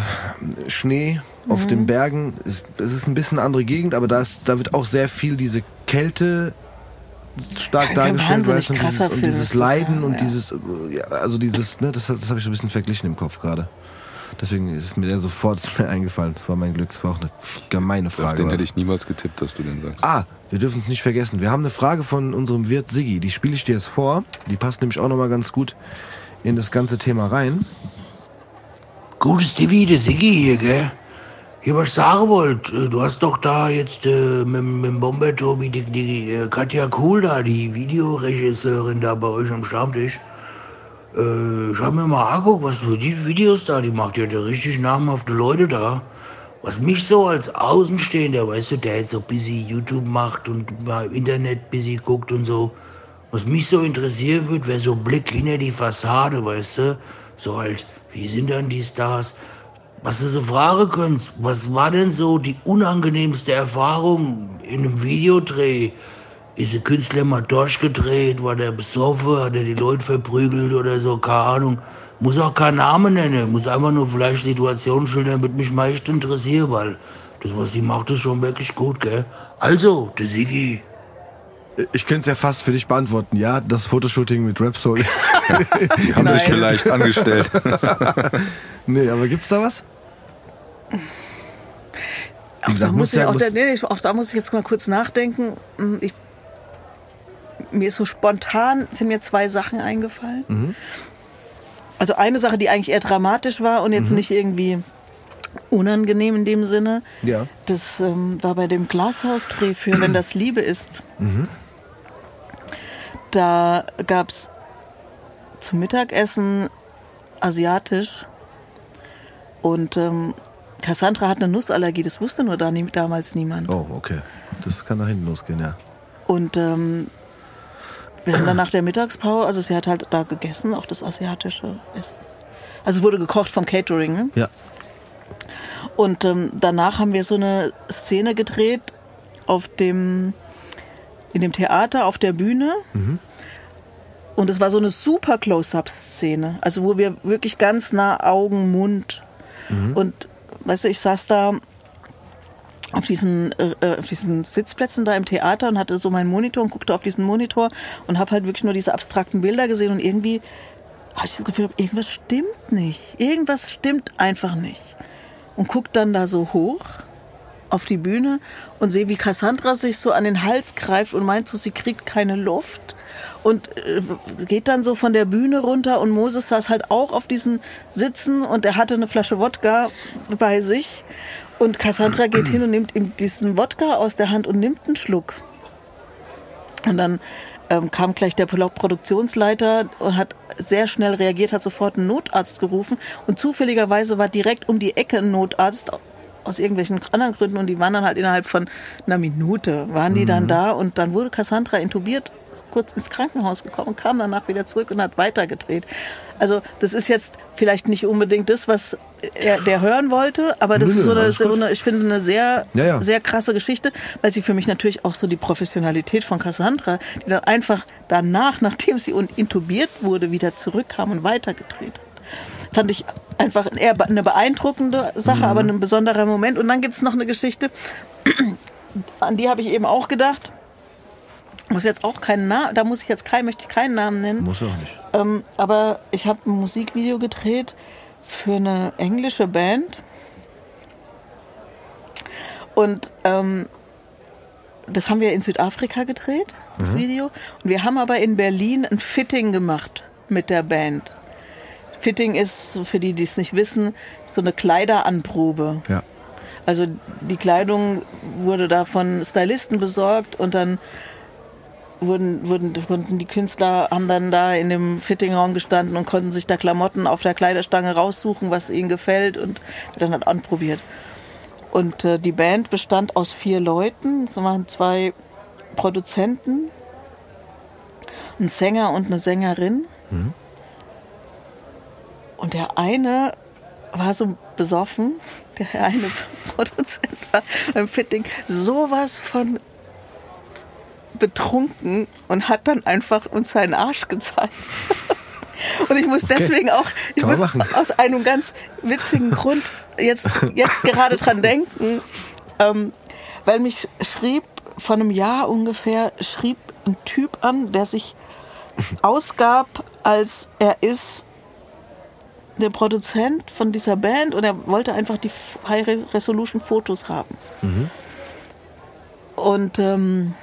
Schnee auf Mhm. den Bergen, es, es ist ein bisschen eine andere Gegend, aber da, ist, da wird auch sehr viel diese Kälte stark Ein dargestellt, wahnsinnig weißt und dieses, krasser und dieses Leiden ja, und ja. dieses, ja, also dieses, ne, das, das habe ich so ein bisschen verglichen im Kopf gerade. Deswegen ist mir der sofort schnell eingefallen. Das war mein Glück. Das war auch eine gemeine Frage. Auf den hätte ich niemals getippt, dass du den sagst. Ah, wir dürfen es nicht vergessen. Wir haben eine Frage von unserem Wirt Siggi. Die spiele ich dir jetzt vor. Die passt nämlich auch nochmal ganz gut in das ganze Thema rein. Gutes Stevie, der Siggi hier, gell? Hier, was ich sagen wollte, äh, du hast doch da jetzt äh, mit, mit dem Bomber Tobi die, die äh, Katja Kuhl da, die Videoregisseurin da bei euch am Stammtisch. Äh, ich hab mir mal angeguckt, was für die Videos da, die macht ja richtig namhafte Leute da. Was mich so als Außenstehender, weißt du, der jetzt so busy YouTube macht und mal im Internet busy guckt und so, was mich so interessieren würde, wäre so ein Blick hinter die Fassade, weißt du? So halt, wie sind dann die Stars? Was du so fragen könntest, was war denn so die unangenehmste Erfahrung in einem Videodreh? Ist der Künstler mal durchgedreht, war der besoffen, hat er die Leute verprügelt oder so, keine Ahnung. Muss auch keinen Namen nennen, muss einfach nur vielleicht Situationen schildern, wird mich mal echt interessieren, weil das, was die macht, ist schon wirklich gut, gell? Also, der Sigi. Ich könnte es ja fast für dich beantworten. Ja, das Fotoshooting mit Rapsoul. Die haben sich vielleicht angestellt. nee, aber gibt's da was? Auch gesagt, da, muss ich, ja- auch, muss- da, nee, ich- auch da muss ich jetzt mal kurz nachdenken. Hm, Ich, mir ist so spontan, sind mir zwei Sachen eingefallen. Mhm. Also eine Sache, die eigentlich eher dramatisch war und Mhm. jetzt nicht irgendwie unangenehm in dem Sinne. Ja. Das ähm, war bei dem Glashausdreh für Wenn das Liebe ist. Da gab es zum Mittagessen asiatisch und ähm, Cassandra hat eine Nussallergie, das wusste nur da nie, damals niemand. Oh, okay. Das kann nach hinten losgehen, ja. Und ähm, wir haben dann nach der Mittagspause, also sie hat halt da gegessen, auch das asiatische Essen. Also wurde gekocht vom Catering. Ne? Ja. Und ähm, danach haben wir so eine Szene gedreht auf dem, in dem Theater, auf der Bühne. Und es war so eine super Close-Up-Szene. Also wo wir wirklich ganz nah Augen, Mund. Und weißt du, ich saß da auf diesen, äh, äh, auf diesen Sitzplätzen da im Theater und hatte so meinen Monitor und guckte auf diesen Monitor und habe halt wirklich nur diese abstrakten Bilder gesehen und irgendwie hatte ich das Gefühl, irgendwas stimmt nicht. Irgendwas stimmt einfach nicht. Und guck dann da so hoch auf die Bühne und sehe, wie Cassandra sich so an den Hals greift und meint so, sie kriegt keine Luft und äh, geht dann so von der Bühne runter und Moses saß halt auch auf diesen Sitzen und er hatte eine Flasche Wodka bei sich und Cassandra geht hin und nimmt ihm diesen Wodka aus der Hand und nimmt einen Schluck. Und dann ähm, kam gleich der Pro- Produktionsleiter und hat sehr schnell reagiert, hat sofort einen Notarzt gerufen und zufälligerweise war direkt um die Ecke ein Notarzt aus irgendwelchen anderen Gründen und die waren dann halt innerhalb von einer Minute waren die dann da und dann wurde Cassandra intubiert, kurz ins Krankenhaus gekommen, kam danach wieder zurück und hat weitergedreht. Also das ist jetzt vielleicht nicht unbedingt das, was er, der hören wollte, aber das Nö, ist so eine, so eine, ich finde eine sehr, Ja, ja. sehr krasse Geschichte, weil sie für mich natürlich auch so die Professionalität von Cassandra, die dann einfach danach, nachdem sie intubiert wurde, wieder zurückkam und weitergedreht hat. Fand ich einfach eher eine beeindruckende Sache, aber ein besonderer Moment. Und dann gibt es noch eine Geschichte, an die habe ich eben auch gedacht. Muss jetzt auch keinen Namen, da muss ich jetzt keinen, möchte ich keinen Namen nennen. Muss auch nicht. Ähm, aber ich habe ein Musikvideo gedreht für eine englische Band. Und ähm, das haben wir in Südafrika gedreht, das Video. Und wir haben aber in Berlin ein Fitting gemacht mit der Band. Fitting ist, für die, die es nicht wissen, so eine Kleideranprobe. Ja. Also die Kleidung wurde da von Stylisten besorgt und dann wurden, wurden, wurden die Künstler haben dann da in dem Fittingraum gestanden und konnten sich da Klamotten auf der Kleiderstange raussuchen, was ihnen gefällt und dann hat anprobiert. Und äh, die Band bestand aus vier Leuten. Es waren zwei Produzenten, ein Sänger und eine Sängerin. Und der eine war so besoffen, der eine Produzent war beim Fitting sowas von betrunken und hat dann einfach uns seinen Arsch gezeigt. Und ich muss deswegen auch, ich muss machen. aus einem ganz witzigen Grund jetzt, jetzt gerade dran denken, ähm, weil mich schrieb, vor einem Jahr ungefähr, schrieb ein Typ an, der sich ausgab, als er ist der Produzent von dieser Band und er wollte einfach die High Resolution Fotos haben. Und ähm,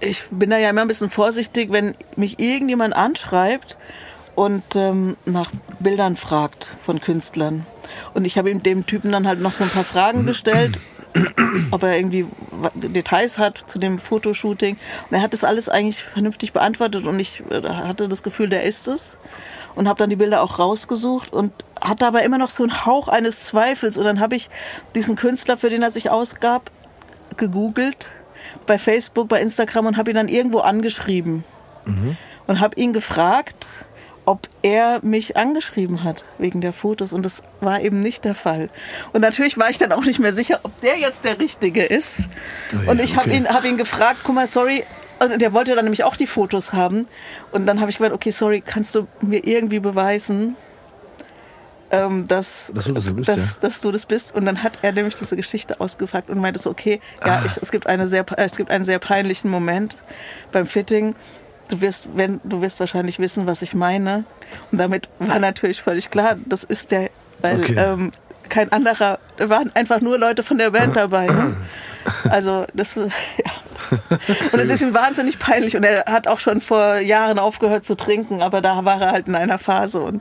ich bin da ja immer ein bisschen vorsichtig, wenn mich irgendjemand anschreibt und ähm, nach Bildern fragt von Künstlern. Und ich habe ihm dem Typen dann halt noch so ein paar Fragen gestellt, ob er irgendwie Details hat zu dem Fotoshooting. Und er hat das alles eigentlich vernünftig beantwortet und ich äh, hatte das Gefühl, der ist es. Und habe dann die Bilder auch rausgesucht und hatte aber immer noch so einen Hauch eines Zweifels. Und dann habe ich diesen Künstler, für den er sich ausgab, gegoogelt bei Facebook, bei Instagram und habe ihn dann irgendwo angeschrieben und habe ihn gefragt, ob er mich angeschrieben hat wegen der Fotos und das war eben nicht der Fall. Und natürlich war ich dann auch nicht mehr sicher, ob der jetzt der Richtige ist. Oh ja, und ich habe okay. ihn, hab ihn gefragt, guck mal, sorry, also der wollte dann nämlich auch die Fotos haben und dann habe ich gemeint, okay, sorry, kannst du mir irgendwie beweisen, ähm, dass, Dass du das bist, dass, ja. dass du das bist. Und dann hat er nämlich diese Geschichte ausgepackt und meinte so, okay, ja, Ah. ich, es, gibt eine sehr, es gibt einen sehr peinlichen Moment beim Fitting. Du wirst, wenn, du wirst wahrscheinlich wissen, was ich meine. Und damit war natürlich völlig klar, das ist der, weil Okay. ähm, kein anderer, da waren einfach nur Leute von der Band dabei. Ne? Also das, ja. Und es ist ihm wahnsinnig peinlich und er hat auch schon vor Jahren aufgehört zu trinken, aber da war er halt in einer Phase und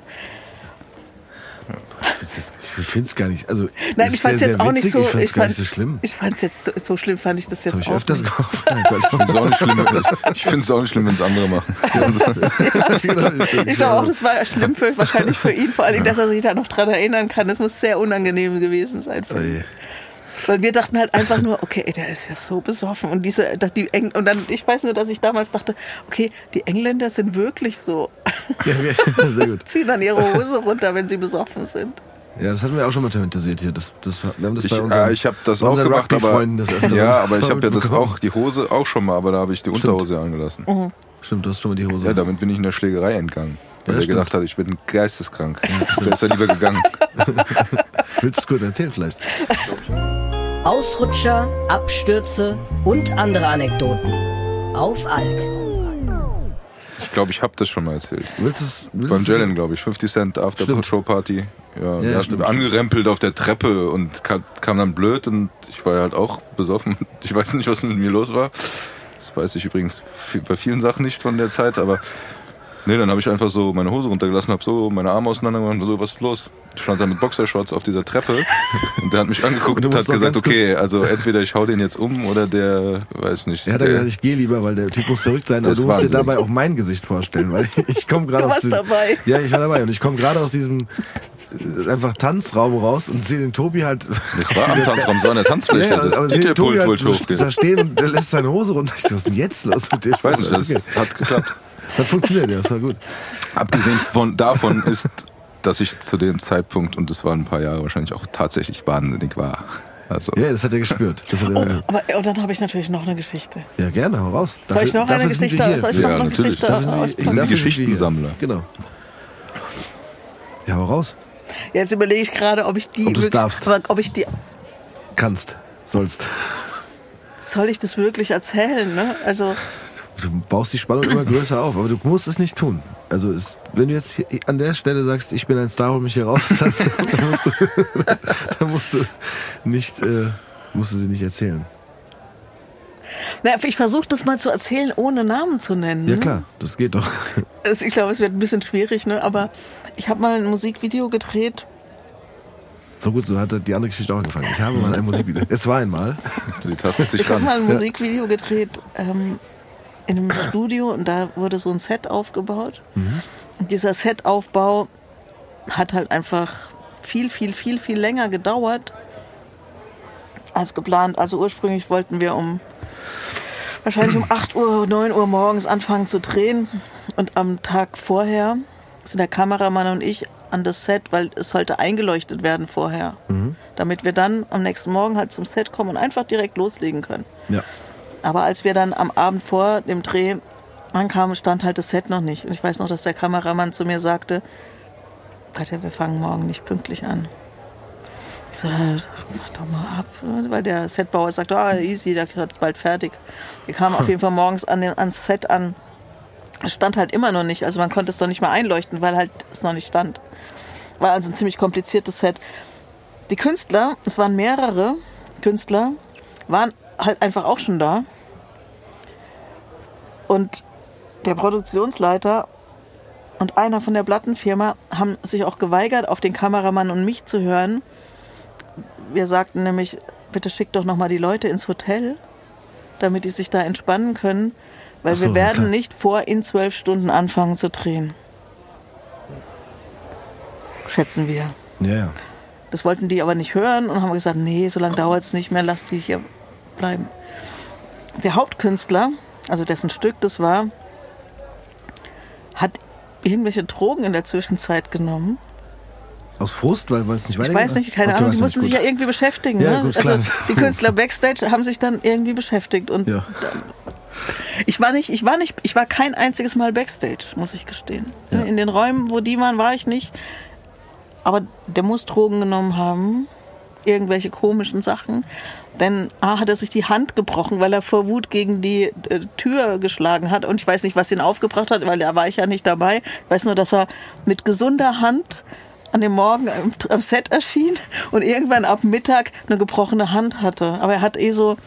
Ich finde es gar nicht. Also, Nein, es ich fand es jetzt auch nicht so. Ich fand es ich gar fand- nicht so schlimm. Ich fand es jetzt so- schlimm, fand ich das Das jetzt auch öfters nicht. Quatsch. Ich finde es auch nicht schlimm, wenn- ich find's auch nicht schlimm, wenn es andere machen. Ich glaube auch, das war schlimm für, wahrscheinlich für ihn, vor allem, dass er sich da noch dran erinnern kann. Das muss sehr unangenehm gewesen sein. Für Oh ihn. Weil wir dachten halt einfach nur, okay, ey, der ist ja so besoffen. Und diese, dass die Eng und dann, ich weiß nur, dass ich damals dachte, okay, die Engländer sind wirklich so, Ja, ja, sehr gut. ziehen dann ihre Hose runter, wenn sie besoffen sind. Ja, das hatten wir auch schon mal thematisiert hier. Das, das, wir haben das Ich, bei unseren, äh, ich habe das auch gemacht, aber ja, aber ich habe ja das auch die Hose auch schon mal, aber da habe ich die Unterhose angelassen. Stimmt, du hast schon mal die Hose. Ja, damit bin ich in der Schlägerei entgangen, weil Ja, er stimmt. gedacht hat, ich bin geisteskrank. Der ist ja lieber gegangen. Willst du es kurz erzählen vielleicht? Ausrutscher, Abstürze und andere Anekdoten. Auf Alk. Ich glaube, ich habe das schon mal erzählt. Willst du es? willst Beim du's- Jalen, glaube ich. 50 Cent After Stimmt. Show Party. Ja, Ja, ja stimmt. angerempelt auf der Treppe und kam, kam dann blöd und ich war halt auch besoffen. Ich weiß nicht, was mit mir los war. Das weiß ich übrigens bei vielen Sachen nicht von der Zeit, aber nee, dann habe ich einfach so meine Hose runtergelassen, habe so meine Arme auseinander gemacht und so, was ist los? Ich stand da mit Boxershorts auf dieser Treppe und der hat mich angeguckt Und hat gesagt, okay, also entweder ich hau den jetzt um oder der, weiß nicht. Er hat der, gesagt, ich gehe lieber, weil der Typ muss verrückt sein. Aber Das du musst dir dabei auch mein Gesicht vorstellen, weil ich komme gerade Du aus warst diesem, dabei. Ja, ich war dabei und ich komme gerade aus diesem äh, einfach Tanzraum raus und sehe den Tobi halt. das war am Tanzraum, so an der Tanzfläche. Ja, das aber DJ-Pult Tobi halt so da stehen und der lässt seine Hose runter. Ich dachte, was ist denn jetzt los mit dir? Ich weiß nicht, das okay. hat geklappt. Das hat funktioniert, ja, das war gut. Abgesehen von, davon ist, dass ich zu dem Zeitpunkt, und das waren ein paar Jahre wahrscheinlich auch tatsächlich wahnsinnig war. Also, Ja, das hat er gespürt. Das hat er Oh, aber und dann habe ich natürlich noch eine Geschichte. Ja, gerne, hau raus. Soll ich noch eine dafür sind Geschichte? Soll ich noch Ja, eine natürlich. Geschichte Dafür sind auspacken? sind die dafür Geschichtensammler. Genau. Ja, hau raus. Jetzt überlege ich gerade, ob ich die Ob wirklich, darfst. ob ich die, Kannst, sollst. soll ich das wirklich erzählen? Ne? Also Du baust die Spannung immer größer auf, aber du musst es nicht tun. Also es, wenn du jetzt hier an der Stelle sagst, ich bin ein Star, hol mich hier raus, dann, dann, musst, du, dann musst du nicht, äh, musst du sie nicht erzählen. Na, ich versuche das mal zu erzählen, ohne Namen zu nennen. Ja klar, das geht doch. Ich glaube, es wird ein bisschen schwierig, ne? aber ich habe mal ein Musikvideo gedreht. So gut, so hat die andere Geschichte auch angefangen. Ich habe mal ein Musikvideo. Es war einmal. die sich Ich habe mal ein Musikvideo gedreht ähm, in einem Studio und da wurde so ein Set aufgebaut. Und dieser Setaufbau hat halt einfach viel, viel, viel, viel länger gedauert als geplant. Also ursprünglich wollten wir um wahrscheinlich um 8 Uhr, 9 Uhr morgens anfangen zu drehen. Und am Tag vorher sind der Kameramann und ich an das Set, weil es sollte eingeleuchtet werden vorher. Damit wir dann am nächsten Morgen halt zum Set kommen und einfach direkt loslegen können. Ja. Aber als wir dann am Abend vor dem Dreh ankamen, stand halt das Set noch nicht. Und ich weiß noch, dass der Kameramann zu mir sagte, Katja, wir fangen morgen nicht pünktlich an. Ich so, mach doch mal ab. Weil der Setbauer sagte, ah, easy, hat es bald fertig. Wir kamen auf jeden Fall morgens an den, ans Set an. Es stand halt immer noch nicht. Also man konnte es doch nicht mal einleuchten, weil halt es noch nicht stand. War also ein ziemlich kompliziertes Set. Die Künstler, es waren mehrere Künstler, waren halt einfach auch schon da. Und der Produktionsleiter und einer von der Plattenfirma haben sich auch geweigert, auf den Kameramann und mich zu hören. Wir sagten nämlich, bitte schickt doch noch mal die Leute ins Hotel, damit die sich da entspannen können, weil so, wir werden klar. nicht vor in zwölf Stunden anfangen zu drehen. Schätzen wir. Ja, ja. Das wollten die aber nicht hören und haben gesagt, nee, so lange dauert es nicht mehr, lasst die hier bleiben. Der Hauptkünstler, also dessen Stück das war, hat irgendwelche Drogen in der Zwischenzeit genommen. Aus Frust, weil es nicht Ich weitergeht? weiß nicht, keine Okay, Ahnung, die mussten sich ja irgendwie beschäftigen. Ja, ne? gut, also die Künstler Backstage haben sich dann irgendwie beschäftigt und Ja. ich war nicht, ich war nicht, ich war kein einziges Mal Backstage, muss ich gestehen. Ja. In den Räumen, wo die waren, war ich nicht. Aber der muss Drogen genommen haben, irgendwelche komischen Sachen. Denn A hat er sich die Hand gebrochen, weil er vor Wut gegen die äh, Tür geschlagen hat. Und ich weiß nicht, was ihn aufgebracht hat, weil da war ich ja nicht dabei. Ich weiß nur, dass er mit gesunder Hand an dem Morgen am, am Set erschien und irgendwann ab Mittag eine gebrochene Hand hatte. Aber er hat eh so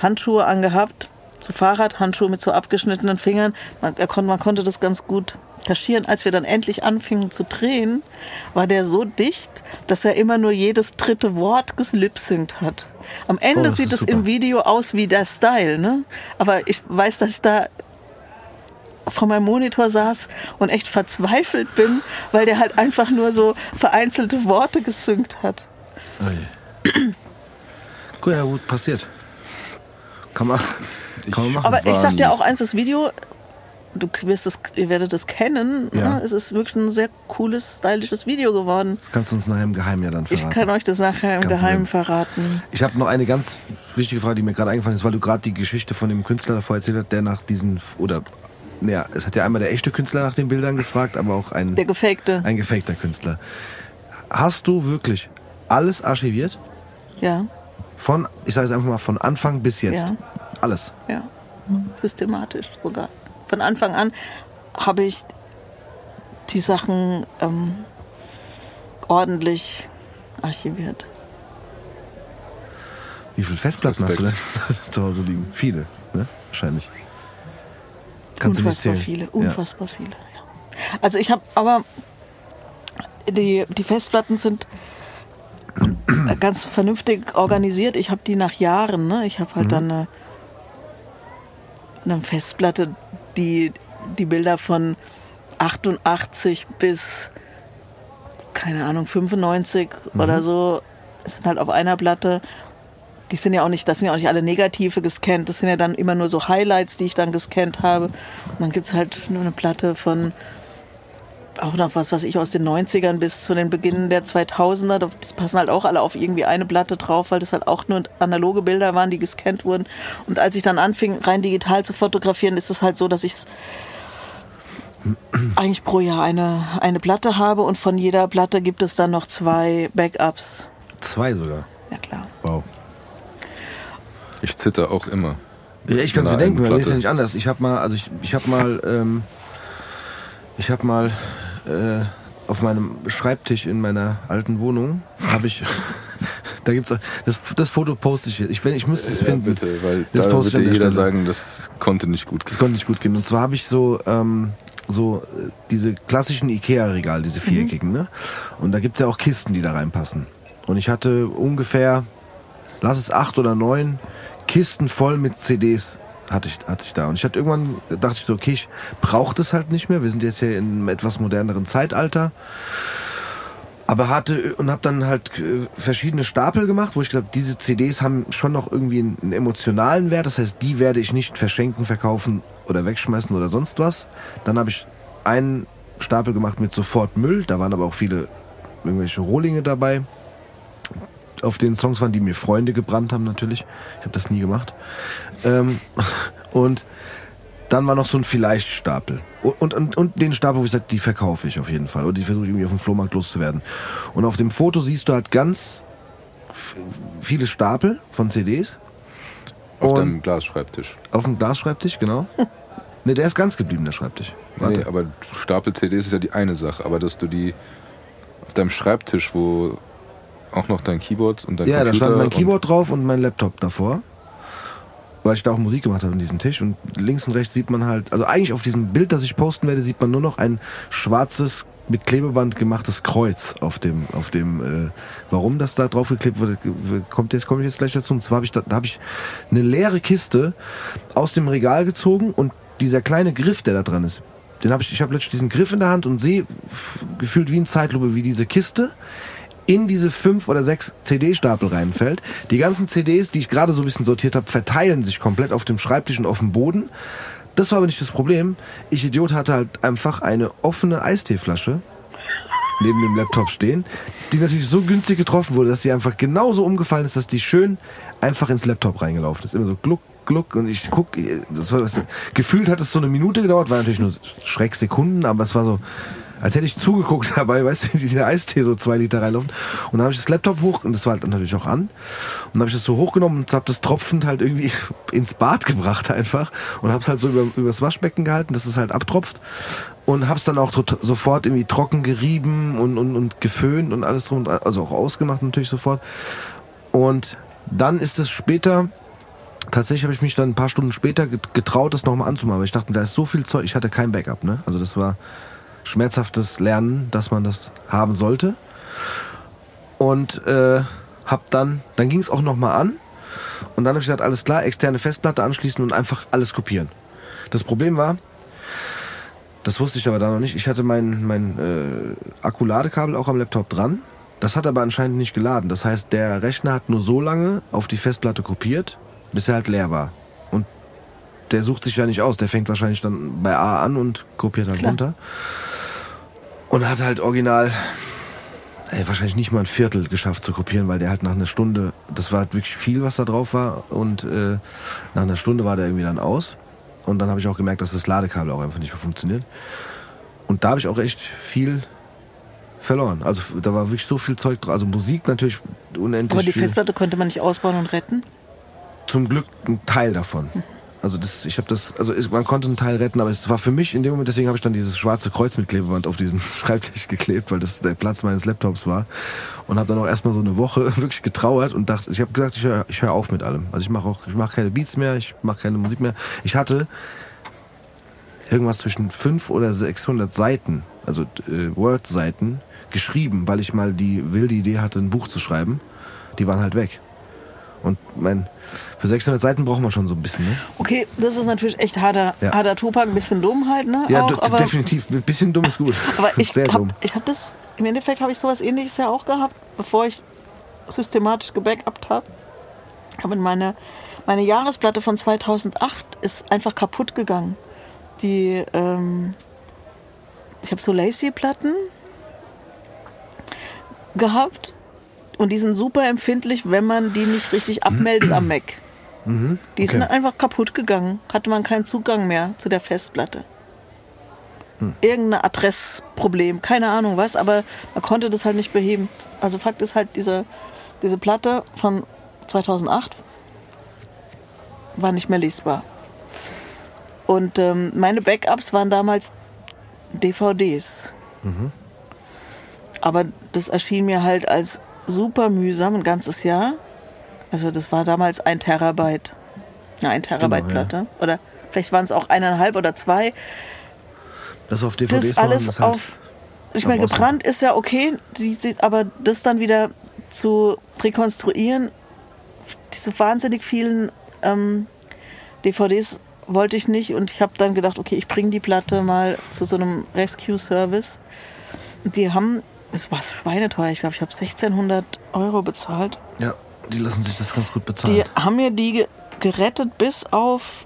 Handschuhe angehabt, so Fahrradhandschuhe mit so abgeschnittenen Fingern. Man, er kon, man konnte das ganz gut kaschieren. Als wir dann endlich anfingen zu drehen, war der so dicht, dass er immer nur jedes dritte Wort geslipsynkt hat. Am Oh, Ende das sieht es super. im Video aus wie der Style, ne? Aber ich weiß, dass ich da vor meinem Monitor saß und echt verzweifelt bin, weil der halt einfach nur so vereinzelte Worte gesynkt hat. Gut, ja gut, passiert. Kann man, kann man machen. Aber ich sag dir auch eins, das Video, du wirst das, ihr werdet das kennen, Ja. ne? es ist wirklich ein sehr cooles, stylisches Video geworden. Das kannst du uns nachher im Geheimen ja dann Ich verraten. kann euch das nachher im Geheimen verraten. Ich habe noch eine ganz wichtige Frage, die mir gerade eingefallen ist, weil du gerade die Geschichte von dem Künstler davor erzählt hast, der nach diesen, oder, ja, es hat ja einmal der echte Künstler nach den Bildern gefragt, aber auch ein, Der gefakte. ein gefakter Künstler. Hast du wirklich alles archiviert? Ja, Von, ich sage es einfach mal, von Anfang bis jetzt? Ja. Alles. ja. Systematisch sogar. Von Anfang an habe ich die Sachen ähm, ordentlich archiviert. Wie viele Festplatten hast du denn zu Hause liegen? Viele, ne? Wahrscheinlich. Kannst du nicht unfassbar zählen. viele, unfassbar viele. Ja. Also ich habe aber die, die Festplatten sind ganz vernünftig organisiert. Ich habe die nach Jahren. Ne? Ich habe halt Mhm. dann eine, eine Festplatte, die die Bilder von 88 bis keine Ahnung 95 Mhm. oder so sind halt auf einer Platte. Die sind ja auch nicht, das sind ja auch nicht alle Negative gescannt. Das sind ja dann immer nur so Highlights, die ich dann gescannt habe. Und dann gibt's halt nur eine Platte von auch noch was, was ich aus den 90ern bis zu den Beginnen der 2000er. Das passen halt auch alle auf irgendwie eine Platte drauf, weil das halt auch nur analoge Bilder waren, die gescannt wurden. Und als ich dann anfing, rein digital zu fotografieren, ist es halt so, dass ich eigentlich pro Jahr eine, eine Platte habe und von jeder Platte gibt es dann noch zwei Backups. Zwei sogar. Ja klar. Wow. Ich zitter auch immer. Ja, ich kann es Bei mir denken, mir ist ja nicht anders. Ich habe mal, also ich, ich habe mal, ähm, ich habe mal äh, auf meinem Schreibtisch in meiner alten Wohnung habe ich, da gibt's das, das Foto poste ich. jetzt. Ich, ich müsste es Ja, finden. bitte, weil Das da würde jeder Stelle. sagen, das konnte nicht gut Das konnte nicht gut gehen. Und zwar habe ich so, ähm, so äh, diese klassischen Ikea-Regale, diese viereckigen, ne? Und da gibt's ja auch Kisten, die da reinpassen. Und ich hatte ungefähr, lass es acht oder neun Kisten voll mit CDs hatte ich, hatte ich da. Und ich hatte irgendwann, dachte ich so, okay, ich brauche das halt nicht mehr. Wir sind jetzt hier in einem etwas moderneren Zeitalter. Aber hatte und habe dann halt äh, verschiedene Stapel gemacht, wo ich glaube, diese CDs haben schon noch irgendwie einen, einen emotionalen Wert. Das heißt, die werde ich nicht verschenken, verkaufen oder wegschmeißen oder sonst was. Dann habe ich einen Stapel gemacht mit sofort Müll. Da waren aber auch viele irgendwelche Rohlinge dabei. Auf den Songs waren, die mir Freunde gebrannt haben natürlich. Ich habe das nie gemacht. Ähm, und dann war noch so ein Vielleicht-Stapel. Und, und, und den Stapel, wo ich sage, die verkaufe ich auf jeden Fall. Oder die versuche ich irgendwie auf dem Flohmarkt loszuwerden. Und auf dem Foto siehst du halt ganz viele Stapel von CDs. Auf deinem Glasschreibtisch. Auf dem Glasschreibtisch, genau. Ne, der ist ganz geblieben, der Schreibtisch. Warte. Nee, aber Stapel CDs ist ja die eine Sache, aber dass du die auf deinem Schreibtisch, wo auch noch dein Keyboard und dein ja, da Computer stand mein Keyboard drauf und mein Laptop davor. Weil ich da auch Musik gemacht habe an diesem Tisch. Und links und rechts sieht man halt, also eigentlich auf diesem Bild, das ich posten werde, sieht man nur noch ein schwarzes, mit Klebeband gemachtes Kreuz auf dem, auf dem, äh, warum das da drauf geklebt wurde, kommt jetzt, komme ich jetzt gleich dazu. Und zwar habe ich, da, da habe ich eine leere Kiste aus dem Regal gezogen und dieser kleine Griff, der da dran ist, den habe ich, ich habe letztlich diesen Griff in der Hand und sehe gefühlt wie in Zeitlupe, wie diese Kiste in diese fünf oder sechs CD-Stapel reinfällt. Die ganzen CDs, die ich gerade so ein bisschen sortiert habe, verteilen sich komplett auf dem Schreibtisch und auf dem Boden. Das war aber nicht das Problem. Ich Idiot hatte halt einfach eine offene Eisteeflasche neben dem Laptop stehen, die natürlich so günstig getroffen wurde, dass die einfach genauso umgefallen ist, dass die schön einfach ins Laptop reingelaufen ist. Immer so gluck, gluck und ich guck, das war das, gefühlt hat es so eine Minute gedauert, war natürlich nur Schrecksekunden, aber es war so, als hätte ich zugeguckt dabei, weißt du, wie dieser Eistee so zwei Liter reinlaufen. Und dann habe ich das Laptop hoch, und das war halt natürlich auch an. Und dann habe ich das so hochgenommen und habe das tropfend halt irgendwie ins Bad gebracht einfach. Und habe es halt so über, übers Waschbecken gehalten, dass es halt abtropft. Und habe es dann auch sofort irgendwie trocken gerieben und, und, und geföhnt und alles drum, also auch ausgemacht natürlich sofort. Und dann ist es später, tatsächlich habe ich mich dann ein paar Stunden später get- getraut, das nochmal anzumachen. Weil ich dachte, da ist so viel Zeug, ich hatte kein Backup, ne? Also das war schmerzhaftes Lernen, dass man das haben sollte. Und äh, hab dann, dann ging es auch nochmal an. Und dann habe ich gesagt, alles klar, externe Festplatte anschließen und einfach alles kopieren. Das Problem war, das wusste ich aber da noch nicht, ich hatte mein, mein äh, Akkuladekabel auch am Laptop dran. Das hat aber anscheinend nicht geladen. Das heißt, der Rechner hat nur so lange auf die Festplatte kopiert, bis er halt leer war. Und der sucht sich ja nicht aus. Der fängt wahrscheinlich dann bei A an und kopiert halt Klar. runter. Und hat halt original ey, wahrscheinlich nicht mal ein Viertel geschafft zu kopieren, weil der halt nach einer Stunde, das war halt wirklich viel, was da drauf war. Und äh, nach einer Stunde war der irgendwie dann aus. Und dann habe ich auch gemerkt, dass das Ladekabel auch einfach nicht mehr funktioniert. Und da habe ich auch echt viel verloren. Also da war wirklich so viel Zeug drauf. Also Musik natürlich unendlich Aber die viel. Festplatte konnte man nicht ausbauen und retten. Zum Glück ein Teil davon. Also das, ich habe das, also es- man konnte einen Teil retten, aber es war für mich in dem Moment, deswegen habe ich dann dieses schwarze Kreuz mit Klebeband auf diesen Schreibtisch geklebt, weil das der Platz meines Laptops war. Und habe dann auch erstmal so eine Woche wirklich getrauert und dachte, ich habe gesagt, ich höre hör auf mit allem. Also ich mache auch, ich mache keine Beats mehr, ich mache keine Musik mehr. Ich hatte irgendwas zwischen 5 oder 600 Seiten, also äh, Word-Seiten, geschrieben, weil ich mal die wilde Idee hatte, ein Buch zu schreiben. Die waren halt weg. Und mein, für 600 Seiten braucht man schon so ein bisschen, ne? Okay, das ist natürlich echt harter, Ja. harter Tupac, ein bisschen dumm halt, ne? Ja, auch, aber, definitiv. Ein bisschen dumm ist gut. aber ich Sehr hab, dumm. ich habe das, im Endeffekt habe ich sowas ähnliches ja auch gehabt, bevor ich systematisch gebackupt habe. Aber meine, meine Jahresplatte von 2008 ist einfach kaputt gegangen. Die, ähm, ich habe so Lacy-Platten gehabt und die sind super empfindlich, wenn man die nicht richtig abmeldet am Mac. Die sind Mhm. okay. einfach kaputt gegangen. Hatte man keinen Zugang mehr zu der Festplatte. Hm. Irgendein Adressproblem, keine Ahnung was, aber man konnte das halt nicht beheben. Also Fakt ist halt, diese, diese Platte von 2008 war nicht mehr lesbar. Und ähm, meine Backups waren damals DVDs. Aber das erschien mir halt als super mühsam, ein ganzes Jahr. Also das war damals ein Terabyte. Ja, ein Terabyte Genau, ja. Platte. Oder vielleicht waren es auch eineinhalb oder zwei. Das auf DVDs Das machen, alles ist halt, auf. Ich meine, gebrannt ist ja okay, aber das dann wieder zu rekonstruieren, diese wahnsinnig vielen ähm, DVDs wollte ich nicht und ich habe dann gedacht, okay, ich bringe die Platte mal zu so einem Rescue-Service. Und Die haben, es war schweineteuer, ich glaube, ich habe 1600 Euro bezahlt. Ja, die lassen sich das ganz gut bezahlen. Die haben mir die ge- gerettet bis auf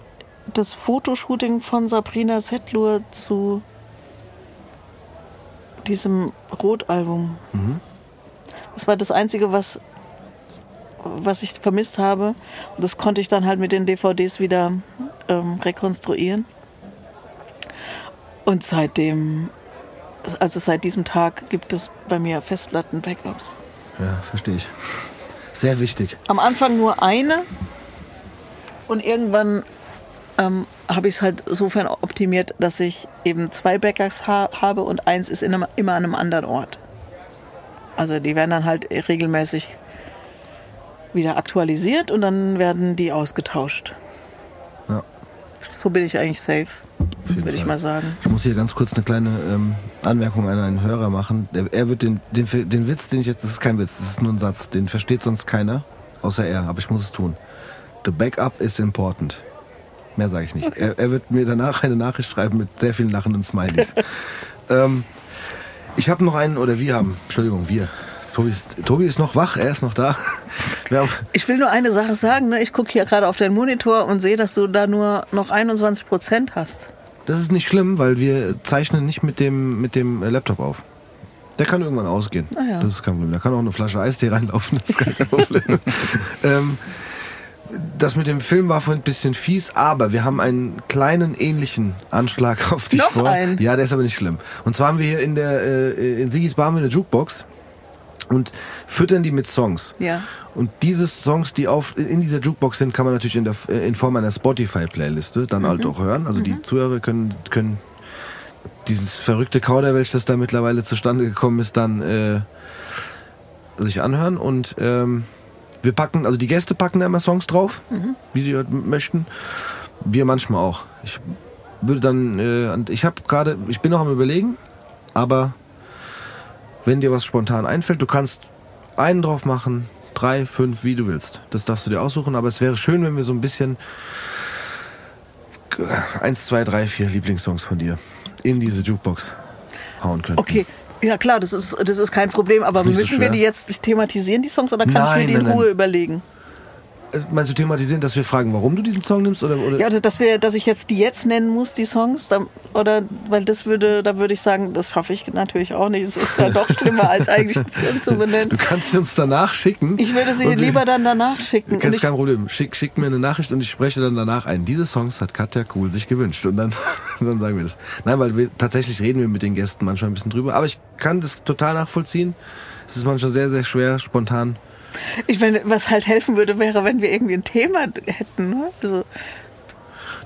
das Fotoshooting von Sabrina Settler zu diesem Rotalbum. Das war das Einzige, was, was ich vermisst habe. Und das konnte ich dann halt mit den DVDs wieder ähm, rekonstruieren. Und seitdem, also seit diesem Tag gibt es bei mir Festplatten-Backups. Ja, verstehe ich. Sehr wichtig. am Anfang nur eine und irgendwann ähm, habe ich es halt sofern optimiert, dass ich eben zwei Backups ha habe und eins ist in einem, immer an einem anderen Ort. Also die werden dann halt regelmäßig wieder aktualisiert und dann werden die ausgetauscht. Ja. So bin ich eigentlich safe, würde ich mal sagen. Ich muss hier ganz kurz eine kleine ähm, Anmerkung an einen Hörer machen. Der, er wird den, den, den Witz, den ich jetzt, das ist kein Witz, das ist nur ein Satz, den versteht sonst keiner, außer er, aber ich muss es tun. The backup is important. Mehr sage ich nicht. Er, er wird mir danach eine Nachricht schreiben mit sehr vielen lachenden Smileys. ähm, ich habe noch einen, oder wir haben, Entschuldigung, wir. Tobi ist, Tobi ist noch wach, er ist noch da. Ich will nur eine Sache sagen. Ne? Ich gucke hier gerade auf deinen Monitor und sehe, dass du da nur noch 21 Prozent hast. Das ist nicht schlimm, weil wir zeichnen nicht mit dem, mit dem äh, Laptop auf. Der kann irgendwann ausgehen. Ah ja. Das ist kein Problem. Da kann auch eine Flasche Eistee reinlaufen, das ist kein Problem. ähm, das mit dem Film war vorhin ein bisschen fies, aber wir haben einen kleinen ähnlichen Anschlag auf dich Noch vor. einen? Ja, der ist aber nicht schlimm. Und zwar haben wir hier in der äh, in Sigis Bar haben wir eine Jukebox und füttern die mit Songs. Ja. Und diese Songs, die auf, in dieser Jukebox sind, kann man natürlich in, der, in Form einer Spotify-Playliste dann halt auch hören. Also die Zuhörer können, können dieses verrückte Kauderwelsch, das da mittlerweile zustande gekommen ist, dann äh, sich anhören. Und ähm, wir packen, also die Gäste packen da immer Songs drauf, wie sie halt möchten. Wir manchmal auch. Ich würde dann, äh, ich habe gerade, ich bin noch am überlegen, Aber wenn dir was spontan einfällt, du kannst einen drauf machen, drei, fünf, wie du willst. Das darfst du dir aussuchen, aber es wäre schön, wenn wir so ein bisschen eins, zwei, drei, vier Lieblingssongs von dir in diese Jukebox hauen könnten. Okay. Ja klar, das ist, das ist kein Problem, aber nicht so müssen wir die jetzt thematisieren, die Songs, oder kann Nein, ich mir die in nein, nein. Ruhe überlegen? Äh, Meinst du thematisieren, dass wir fragen, warum du diesen Song nimmst? Oder, oder? Ja, also, dass wir, dass ich jetzt die jetzt nennen muss, die Songs, dann, oder weil das würde, da würde ich sagen, das schaffe ich natürlich auch nicht. Es ist ja doch schlimmer, als eigentlich einen Film zu Du benennen. kannst sie uns danach schicken. Ich würde sie lieber dann danach schicken. Ist ich, kein Problem. Schick, schick mir eine Nachricht und ich spreche dann danach ein. Diese Songs hat Katja Cool sich gewünscht. Und dann, dann sagen wir das. Nein, weil wir tatsächlich reden wir mit den Gästen manchmal ein bisschen drüber. Aber ich kann das total nachvollziehen. Es ist manchmal sehr, sehr schwer, spontan. Ich meine, was halt helfen würde, wäre, wenn wir irgendwie ein Thema hätten. Ne? Also,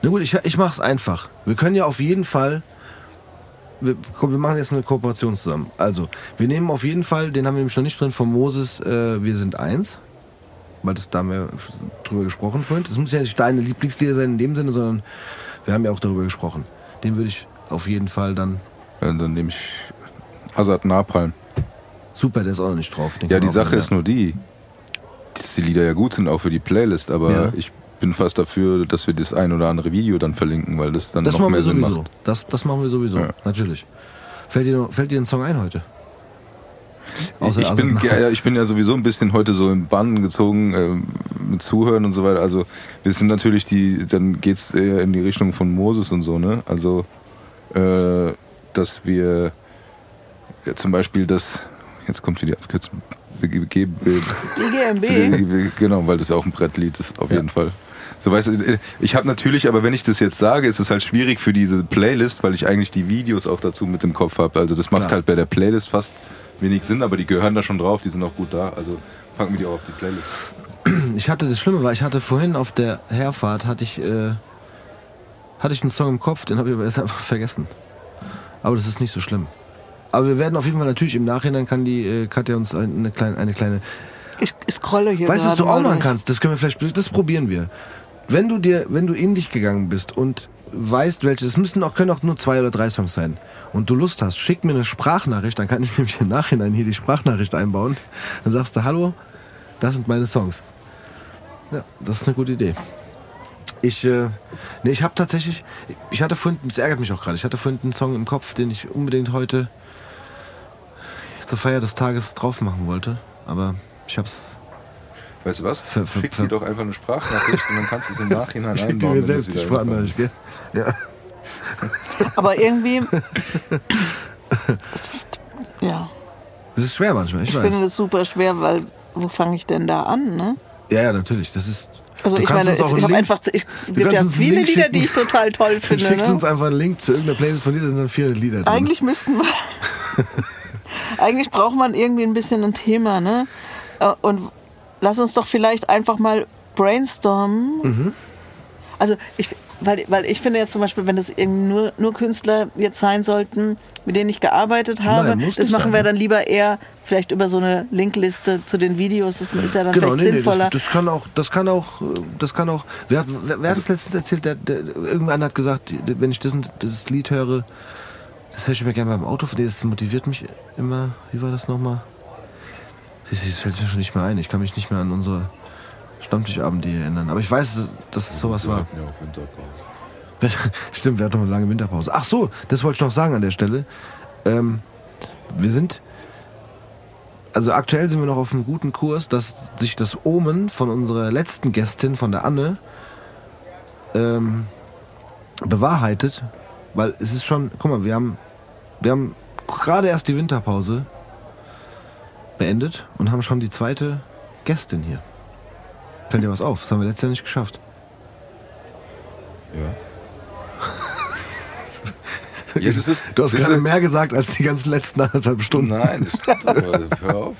Na gut, ich, ich mach's einfach. Wir können ja auf jeden Fall. Wir, komm, wir machen jetzt eine Kooperation zusammen. Also, wir nehmen auf jeden Fall, den haben wir nämlich noch nicht drin, von Moses, äh, Wir sind eins. Weil das, da haben wir drüber gesprochen vorhin. Das muss ja nicht deine Lieblingslieder sein in dem Sinne, sondern wir haben ja auch darüber gesprochen. Den würde ich auf jeden Fall dann. Ja, dann nehme ich Hazard Napalm. Super, der ist auch noch nicht drauf. Den Ja, die Sache ist nur die, dass die Lieder ja gut sind, auch für die Playlist, aber Ja. ich bin fast dafür, dass wir das ein oder andere Video dann verlinken, weil das dann Das noch machen mehr wir Sinn sowieso. macht. Das, das machen wir sowieso, Ja. natürlich. Fällt dir, fällt dir ein Song ein heute? Außer- ich, bin, ja, ich bin ja sowieso ein bisschen heute so im Bann gezogen ähm, mit Zuhören und so weiter. Also wir sind natürlich die, dann geht's eher in die Richtung von Moses und so, ne? Also äh, dass wir ja, zum Beispiel das, jetzt kommt wieder die Abkürzung, BG, DGMB. genau, weil das ja auch ein Brettlied ist, auf jeden Fall. So weißt du, ich habe natürlich, aber wenn ich das jetzt sage, ist es halt schwierig für diese Playlist, weil ich eigentlich die Videos auch dazu mit im Kopf habe. Also das macht Klar. halt bei der Playlist fast wenig Sinn, aber die gehören da schon drauf, die sind auch gut da. Also packen wir die auch auf die Playlist. Ich hatte das Schlimme war, ich hatte vorhin auf der Herfahrt hatte ich äh, hatte ich einen Song im Kopf, den habe ich aber erst einfach vergessen. Aber das ist nicht so schlimm. Aber wir werden auf jeden Fall natürlich im Nachhinein kann die äh, Katja uns eine kleine eine kleine Ich, ich scrolle hier Weißt du, was du auch machen kannst? Das können wir vielleicht das probieren wir. Wenn du dir wenn du in dich gegangen bist und weißt, welche es müssen auch können auch nur zwei oder drei Songs sein und du Lust hast, schick mir eine Sprachnachricht, dann kann ich nämlich im Nachhinein hier die Sprachnachricht einbauen. Dann sagst du Hallo, das sind meine Songs. Ja, das ist eine gute Idee. Ich, äh, nee, ich habe tatsächlich, ich hatte vorhin, das ärgert mich auch gerade, ich hatte vorhin einen Song im Kopf, den ich unbedingt heute zur Feier des Tages drauf machen wollte, aber ich hab's, Weißt du was? Ver- ver- Schick dir doch einfach eine Sprachnachricht und dann kannst du es im Nachhinein ich schick einbauen. dir mir wenn du selbst die Sprachnachricht, gell? Ja. Aber irgendwie. ja, Das ist schwer manchmal, ich, ich weiß. finde das super schwer, weil wo fange ich denn da an, ne? Ja, ja, natürlich, das ist... Also Du ich meine, es, ich habe einfach, ich Du gibt ja viele Lieder, schicken. die ich total toll Du finde. schickst Ne? uns einfach einen Link zu irgendeiner Playlist von dir, da sind dann vier Lieder drin. Eigentlich müssten wir. Eigentlich braucht man irgendwie ein bisschen ein Thema, ne? Äh, Und lass uns doch vielleicht einfach mal brainstormen. Mhm. Also ich, weil, weil ich finde jetzt zum Beispiel, wenn das eben nur, nur Künstler jetzt sein sollten, mit denen ich gearbeitet habe, Nein, das machen sein, wir ne? dann lieber eher vielleicht über so eine Linkliste zu den Videos. Das ist ja dann Genau, vielleicht nee, nee, sinnvoller. das, das kann auch, das kann auch, das kann auch. Wer, hat- wer, wer hat das letztens erzählt? Der, der, irgendwann hat gesagt, wenn ich das, das Lied höre, das höre ich mir gerne beim Auto, das motiviert mich immer. Wie war das nochmal? Siehst du, Das fällt mir schon nicht mehr ein. Ich kann mich nicht mehr an unsere Stammtischabende hier erinnern. Aber ich weiß, dass, dass es sowas war. Ja, auf Winterpause. Stimmt, wir hatten noch eine lange Winterpause. Ach so, das wollte ich noch sagen an der Stelle. Ähm, wir sind, also aktuell sind wir noch auf einem guten Kurs, dass sich das Omen von unserer letzten Gästin, von der Anne, ähm, bewahrheitet. Weil es ist schon, guck mal, wir haben, wir haben gerade erst die Winterpause beendet und haben schon die zweite Gästin hier. Fällt dir was auf? Das haben wir letztes Jahr nicht geschafft. Ja. Es ist, Du hast es gerade mehr gesagt als die ganzen letzten anderthalb Stunden. Nein, das stimmt aber. Hör auf.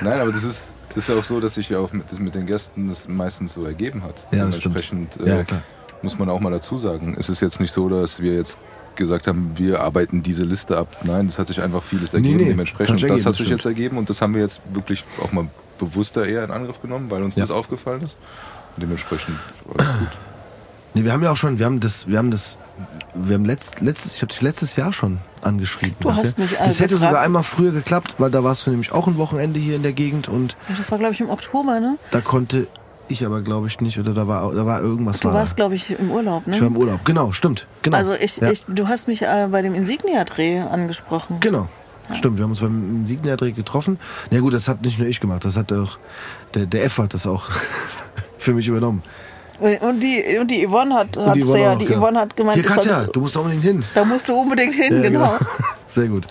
Nein, aber das ist, das ist ja auch so, dass sich ja auch mit, das mit den Gästen das meistens so ergeben hat. Ja, das stimmt. Dementsprechend Ja, äh, klar. Muss man auch mal dazu sagen. Es ist jetzt nicht so, dass wir jetzt gesagt haben, wir arbeiten diese Liste ab. Nein, das hat sich einfach vieles ergeben. nee, Dementsprechend, hat sich das ergeben, hat das sich jetzt ergeben und das haben wir jetzt wirklich auch mal bewusster eher in Angriff genommen, weil uns Ja. das aufgefallen ist. Und dementsprechend alles gut. Nee, wir haben ja auch schon, wir haben das, wir haben das wir haben letzt, letztes, ich habe dich letztes Jahr schon angeschrieben. Du hast Ja. mich, äh, Das hätte gefragt. sogar einmal früher geklappt, weil da warst du nämlich auch ein Wochenende hier in der Gegend und Das war, glaube ich, im Oktober, ne? da konnte ich aber, glaube ich, nicht, oder da war, da war irgendwas. Du war warst, glaube ich, im Urlaub, ne? Ich war im Urlaub, genau, stimmt. Genau. Also ich, ja. ich, du hast mich äh, bei dem Insignia-Dreh angesprochen. Genau. Stimmt, wir haben uns beim Signia-Dreh getroffen. Na gut, das hat nicht nur ich gemacht, das hat auch der, der F hat das auch für mich übernommen. Und die, und die Yvonne hat, Und hat Yvonne ja, auch, die genau. Yvonne hat gemeint, Hier, Katja, du musst da unbedingt hin. da musst du unbedingt hin, Ja, genau. Sehr gut.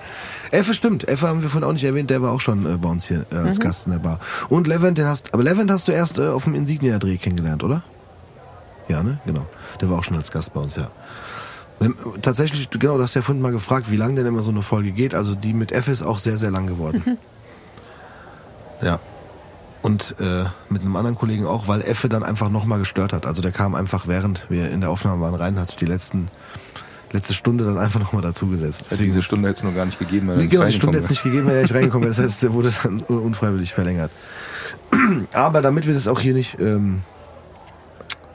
Effe stimmt. Effe haben wir vorhin auch nicht erwähnt. Der war auch schon äh, bei uns hier äh, Mhm. als Gast in der Bar. Und Levent, den hast, aber Levent hast du erst äh, auf dem Insignia-Dreh kennengelernt, oder? Ja, ne? Genau. Der war auch schon als Gast bei uns, ja. Ähm, Tatsächlich, genau, du hast ja vorhin mal gefragt, wie lang denn immer so eine Folge geht. Also die mit Effe ist auch sehr, sehr lang geworden. ja. Und äh, mit einem anderen Kollegen auch, weil Effe dann einfach nochmal gestört hat. Also der kam einfach, während wir in der Aufnahme waren, rein, hat sich die letzten, letzte Stunde dann einfach nochmal dazugesetzt. Hätte diese Stunde hätte es nur gar nicht gegeben. er Nee, nicht genau, die Stunde jetzt nicht gegeben, wenn er nicht reingekommen wäre. Das heißt, der wurde dann un- unfreiwillig verlängert. Aber damit wir das auch hier nicht ähm,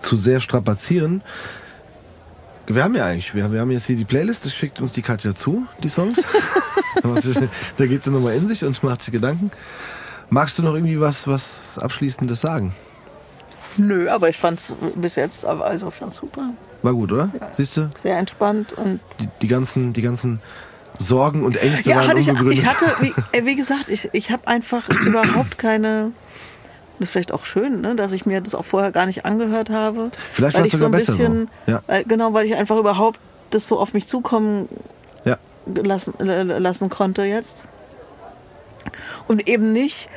zu sehr strapazieren, wir haben ja eigentlich, wir haben, wir haben jetzt hier die Playlist, das schickt uns die Katja zu, die Songs. da geht sie nochmal in sich und macht sich Gedanken. Magst du noch irgendwie was, was Abschließendes sagen? Nö, aber ich fand's bis jetzt, also ich fand's super. War gut, oder? Siehst du? Sehr entspannt und Die, die ganzen, die ganzen Sorgen und Ängste ja, waren hatte ich, unbegründet. ich hatte, wie, äh, wie gesagt, ich, ich habe einfach überhaupt keine. Das ist vielleicht auch schön, ne, dass ich mir das auch vorher gar nicht angehört habe. Vielleicht war's ich sogar so ein besser so. bisschen, Ja. weil, genau, weil ich einfach überhaupt das so auf mich zukommen ja. lassen, äh, lassen konnte jetzt. Und eben nicht.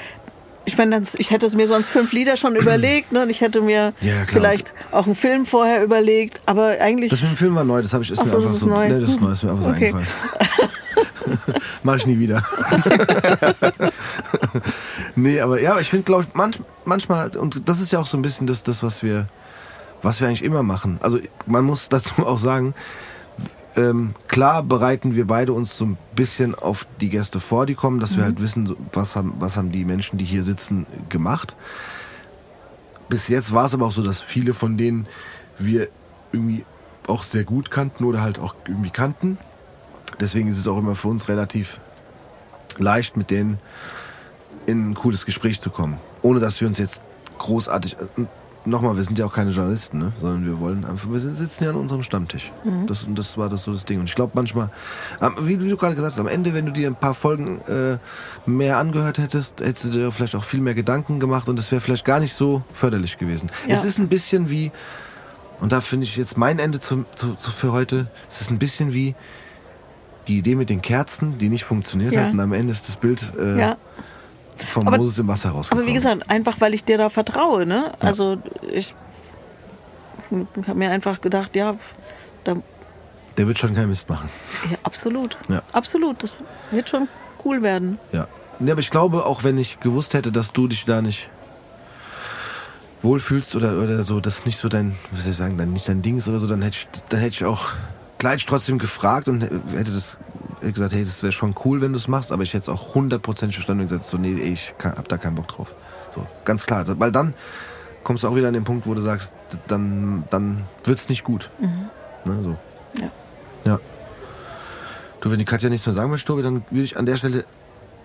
Ich meine, ich hätte es mir sonst fünf Lieder schon überlegt, ne? Und ich hätte mir Ja, vielleicht auch einen Film vorher überlegt, aber eigentlich. Das mit dem Film war neu, das habe ich ist Ach mir einfach das ist so. neu. Nee, das ist neu, ist mir einfach so Okay. eingefallen. Mach ich nie wieder. nee, aber ja, ich finde, glaube ich, manch, manchmal, und das ist ja auch so ein bisschen das, das, was wir, was wir eigentlich immer machen. Also man muss dazu auch sagen, ähm, klar bereiten wir beide uns so ein bisschen auf die Gäste vor, die kommen, dass wir halt wissen, was haben, was haben die Menschen, die hier sitzen, gemacht. Bis jetzt war es aber auch so, dass viele von denen wir irgendwie auch sehr gut kannten oder halt auch irgendwie kannten. Deswegen ist es auch immer für uns relativ leicht, mit denen in ein cooles Gespräch zu kommen. Ohne dass wir uns jetzt großartig. Nochmal, wir sind ja auch keine Journalisten, ne? sondern wir wollen einfach, wir sitzen ja an unserem Stammtisch. Das, und das war das so das Ding. Und ich glaube manchmal, wie du gerade gesagt hast, am Ende, wenn du dir ein paar Folgen äh, mehr angehört hättest, hättest du dir vielleicht auch viel mehr Gedanken gemacht und das wäre vielleicht gar nicht so förderlich gewesen. Ja. Es ist ein bisschen wie, und da finde ich jetzt mein Ende zu, zu, zu für heute, es ist ein bisschen wie die Idee mit den Kerzen, die nicht funktioniert Ja. hat und am Ende ist das Bild äh, ja. Vom Aber- Moses im Wasser rausgekommen. Aber wie gesagt, einfach weil ich dir da vertraue, ne? Also ich habe mir einfach gedacht, ja, da, Der wird schon keinen Mist machen. ja absolut. Ja. Absolut. Das wird schon cool werden. Ja. Nee, aber ich glaube, auch wenn ich gewusst hätte, dass du dich da nicht wohlfühlst oder, oder so, das nicht so dein, was soll ich sagen, dann nicht dein Ding ist oder so, dann hätte ich, dann hätte ich auch gleich trotzdem gefragt und hätte das hätte gesagt, hey, das wäre schon cool, wenn du es machst, aber ich hätte es auch hundertprozentig verstanden und gesagt, so, nee, ich kann, hab da keinen Bock drauf. So, ganz klar. Weil dann kommst du auch wieder an den Punkt, wo du sagst, dann, dann wird's nicht gut. Ne, so. Ja. Ja. Du, wenn die Katja nichts mehr sagen möchte, Tobi, dann würde ich an der Stelle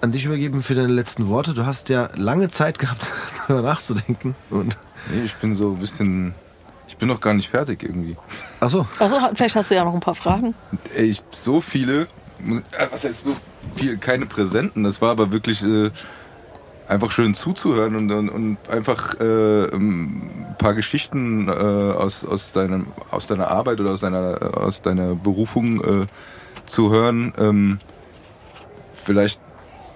an dich übergeben für deine letzten Worte. Du hast ja lange Zeit gehabt, darüber nachzudenken. Und Nee, ich bin so ein bisschen. Ich bin noch gar nicht fertig irgendwie. ach so, Also vielleicht hast du ja noch ein paar Fragen. Ich, so viele. Äh, Was heißt so viel? Keine Präsenten. Das war aber wirklich äh, einfach schön zuzuhören und, und, und einfach äh, ein paar Geschichten äh, aus, aus, deinem, aus deiner Arbeit oder aus deiner, aus deiner Berufung äh, zu hören. Ähm, vielleicht,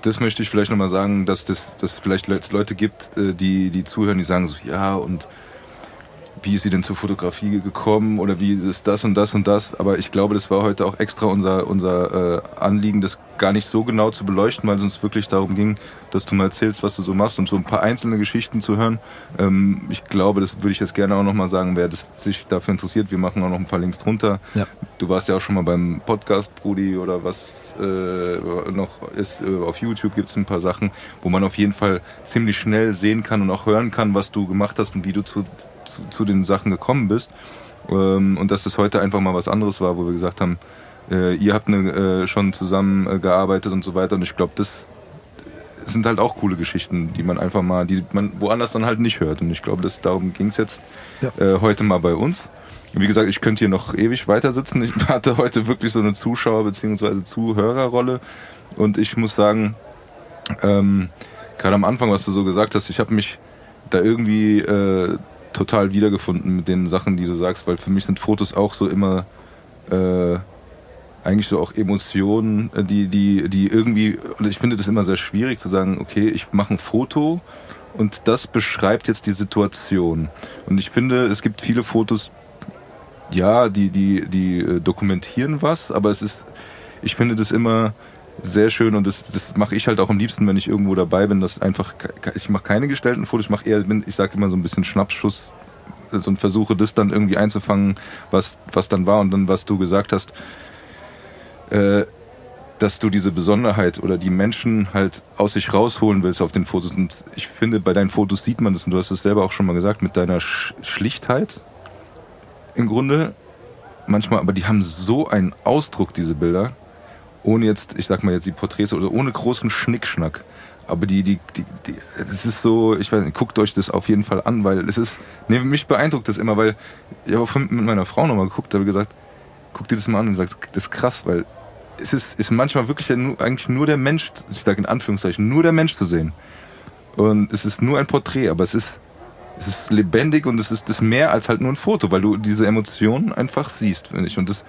das möchte ich vielleicht nochmal sagen, dass das vielleicht Le- Leute gibt, äh, die, die zuhören, die sagen so, ja und wie ist sie denn zur Fotografie gekommen oder wie ist das und das und das. Aber ich glaube, das war heute auch extra unser, unser äh, Anliegen, das gar nicht so genau zu beleuchten, weil es uns wirklich darum ging, dass du mal erzählst, was du so machst und so ein paar einzelne Geschichten zu hören. Ähm, ich glaube, das würde ich jetzt gerne auch nochmal sagen, wer das sich dafür interessiert. Wir machen auch noch ein paar Links drunter. Ja. Du warst ja auch schon mal beim Podcast, Brudi, oder was äh, noch ist. Äh, auf YouTube gibt es ein paar Sachen, wo man auf jeden Fall ziemlich schnell sehen kann und auch hören kann, was du gemacht hast und wie du zu, zu, zu den Sachen gekommen bist. Ähm, und dass das heute einfach mal was anderes war, wo wir gesagt haben, äh, ihr habt ne, äh, schon zusammen äh, und so weiter. Und ich glaube, das sind halt auch coole Geschichten, die man einfach mal, die man woanders dann halt nicht hört. Und ich glaube, darum ging es jetzt Ja. äh, heute mal bei uns. Wie gesagt, ich könnte hier noch ewig weiter sitzen. Ich hatte heute wirklich so eine Zuschauer- bzw. Zuhörerrolle. Und ich muss sagen, ähm, gerade am Anfang, was du so gesagt hast, ich habe mich da irgendwie äh, total wiedergefunden mit den Sachen, die du sagst, weil für mich sind Fotos auch so immer äh, eigentlich so auch Emotionen, äh, die, die, die irgendwie, ich finde das immer sehr schwierig zu sagen, okay, ich mache ein Foto und das beschreibt jetzt die Situation. Und ich finde, es gibt viele Fotos, ja, die, die, die äh, dokumentieren was, aber es ist, ich finde das immer sehr schön und das, das mache ich halt auch am liebsten, wenn ich irgendwo dabei bin, dass einfach, ich mache keine gestellten Fotos, ich mache eher, ich sage immer so ein bisschen Schnappschuss also und versuche das dann irgendwie einzufangen, was, was dann war und dann, was du gesagt hast, äh, dass du diese Besonderheit oder die Menschen halt aus sich rausholen willst auf den Fotos. Und ich finde, bei deinen Fotos sieht man das, und du hast es selber auch schon mal gesagt, mit deiner Sch Schlichtheit im Grunde manchmal, aber die haben so einen Ausdruck, diese Bilder, ohne jetzt, ich sag mal jetzt die Porträts oder ohne großen Schnickschnack. Aber die, die, die, die, es ist so, ich weiß nicht, guckt euch das auf jeden Fall an, weil es ist, nee, mich beeindruckt das immer, weil ich habe mit meiner Frau nochmal geguckt, habe gesagt, guck dir das mal an und sagst, das ist krass, weil es ist, ist manchmal wirklich nur, eigentlich nur der Mensch, ich sage in Anführungszeichen, nur der Mensch zu sehen. Und es ist nur ein Porträt, aber es ist, es ist lebendig und es ist das mehr als halt nur ein Foto, weil du diese Emotionen einfach siehst, finde ich. Und das,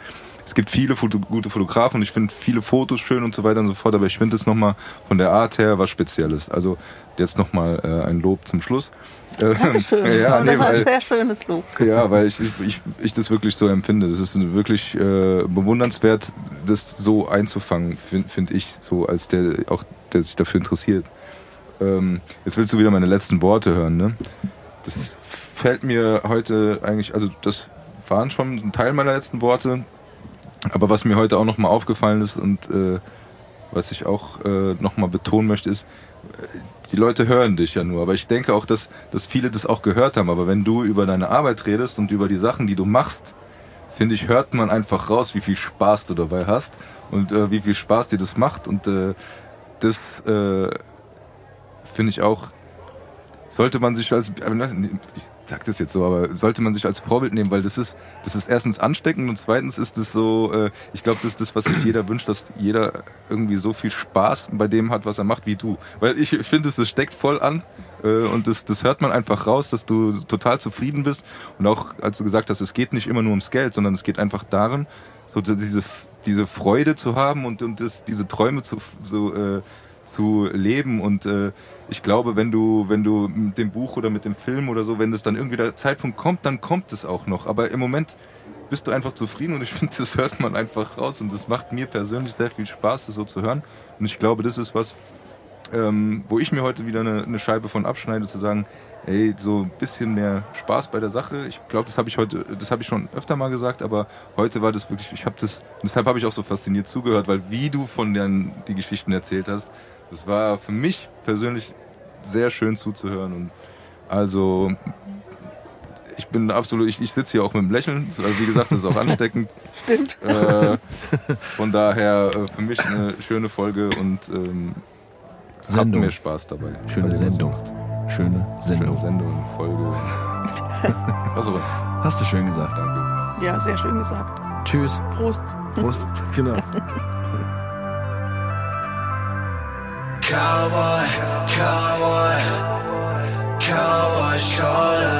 es gibt viele Foto, gute Fotografen und ich finde viele Fotos schön und so weiter und so fort, aber ich finde es nochmal von der Art her was Spezielles. Also jetzt nochmal äh, ein Lob zum Schluss. Äh, Dankeschön. ja, das nee, ist ein weil, sehr schönes Lob. ja, weil ich, ich, ich, ich das wirklich so empfinde. Das ist wirklich äh, bewundernswert, das so einzufangen, finde find ich, so als der auch der sich dafür interessiert. Ähm, jetzt willst du wieder meine letzten Worte hören, ne? Das fällt mir heute eigentlich, also das waren schon ein Teil meiner letzten Worte, aber was mir heute auch nochmal aufgefallen ist und äh, was ich auch äh, nochmal betonen möchte, ist, äh, die Leute hören dich ja nur, aber ich denke auch, dass, dass viele das auch gehört haben. Aber wenn du über deine Arbeit redest und über die Sachen, die du machst, finde ich, hört man einfach raus, wie viel Spaß du dabei hast und äh, wie viel Spaß dir das macht. Und äh, das äh, finde ich auch, sollte man sich als, ich sag das jetzt so, aber sollte man sich als Vorbild nehmen, weil das ist, das ist erstens ansteckend und zweitens ist es so, äh, ich glaube, das ist das, was sich jeder wünscht, dass jeder irgendwie so viel Spaß bei dem hat, was er macht, wie du. Weil ich finde, das steckt voll an äh, und das, das hört man einfach raus, dass du total zufrieden bist und auch, als du gesagt hast, es geht nicht immer nur ums Geld, sondern es geht einfach darin, so diese, diese Freude zu haben und, und das, diese Träume zu, so, äh, zu leben und äh, ich glaube, wenn du, wenn du mit dem Buch oder mit dem Film oder so, wenn das dann irgendwie der Zeitpunkt kommt, dann kommt es auch noch. Aber im Moment bist du einfach zufrieden und ich finde, das hört man einfach raus und das macht mir persönlich sehr viel Spaß, das so zu hören. Und ich glaube, das ist was, ähm, wo ich mir heute wieder eine, eine Scheibe von abschneide, zu sagen, ey, so ein bisschen mehr Spaß bei der Sache. Ich glaube, das habe ich heute, das habe ich schon öfter mal gesagt, aber heute war das wirklich, ich habe das, deshalb habe ich auch so fasziniert zugehört, weil wie du von den die Geschichten erzählt hast, das war für mich persönlich sehr schön zuzuhören und also ich bin absolut, ich, ich sitze hier auch mit dem Lächeln, also wie gesagt, das ist auch ansteckend. Stimmt. Äh, von daher äh, für mich eine schöne Folge und ähm, hat Sendung. mir Spaß dabei. Schöne mir was Sendung. Schöne Schöne Sendung. Sendung, Folge. Achso, Hast du schön gesagt. danke. Ja, sehr schön gesagt. Tschüss. Prost. Prost. Genau. Cowboy, cowboy, cowboy Schorle.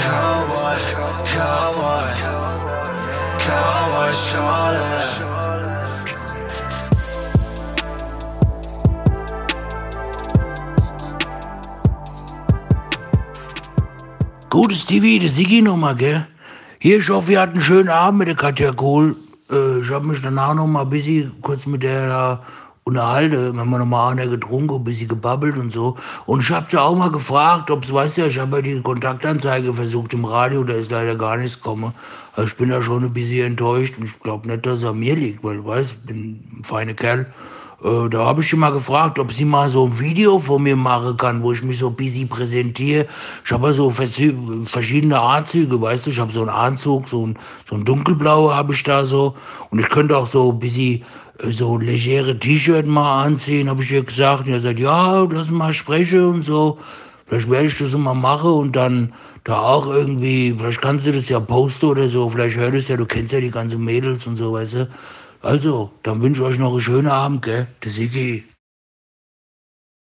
Cowboy, cowboy, cowboy Schorle. Gutes TV, der Sigi nochmal, gell? Hier, ich hoffe, ihr hattet einen schönen Abend mit der Katja Kohl. Äh, ich habe mich danach noch mal ein bisschen kurz mit der unterhalten. Wir haben noch mal eine getrunken, ein bisschen gebabbelt und so. Und ich habe sie auch mal gefragt, ob es, weißt du, ich habe ja die Kontaktanzeige versucht im Radio, da ist leider gar nichts gekommen. Also ich bin da schon ein bisschen enttäuscht und ich glaube nicht, dass es an mir liegt, weil, weißt, ich bin ein feiner Kerl. äh, da habe ich sie mal gefragt, ob sie mal so ein Video von mir machen kann, wo ich mich so ein bisschen präsentiere. Ich habe ja so vers- verschiedene Anzüge, weißt du, ich habe so einen Anzug, so ein, so ein dunkelblau habe ich da so. Und ich könnte auch so ein bisschen so legere T-Shirt mal anziehen, habe ich ihr gesagt. Und er sagt, ja, lass mal sprechen und so. Vielleicht werde ich das mal machen und dann da auch irgendwie, vielleicht kannst du das ja posten oder so, vielleicht hört es ja, du kennst ja die ganzen Mädels und so, weißt du. Also, dann wünsche ich euch noch einen schönen Abend, gell? Der Sigi.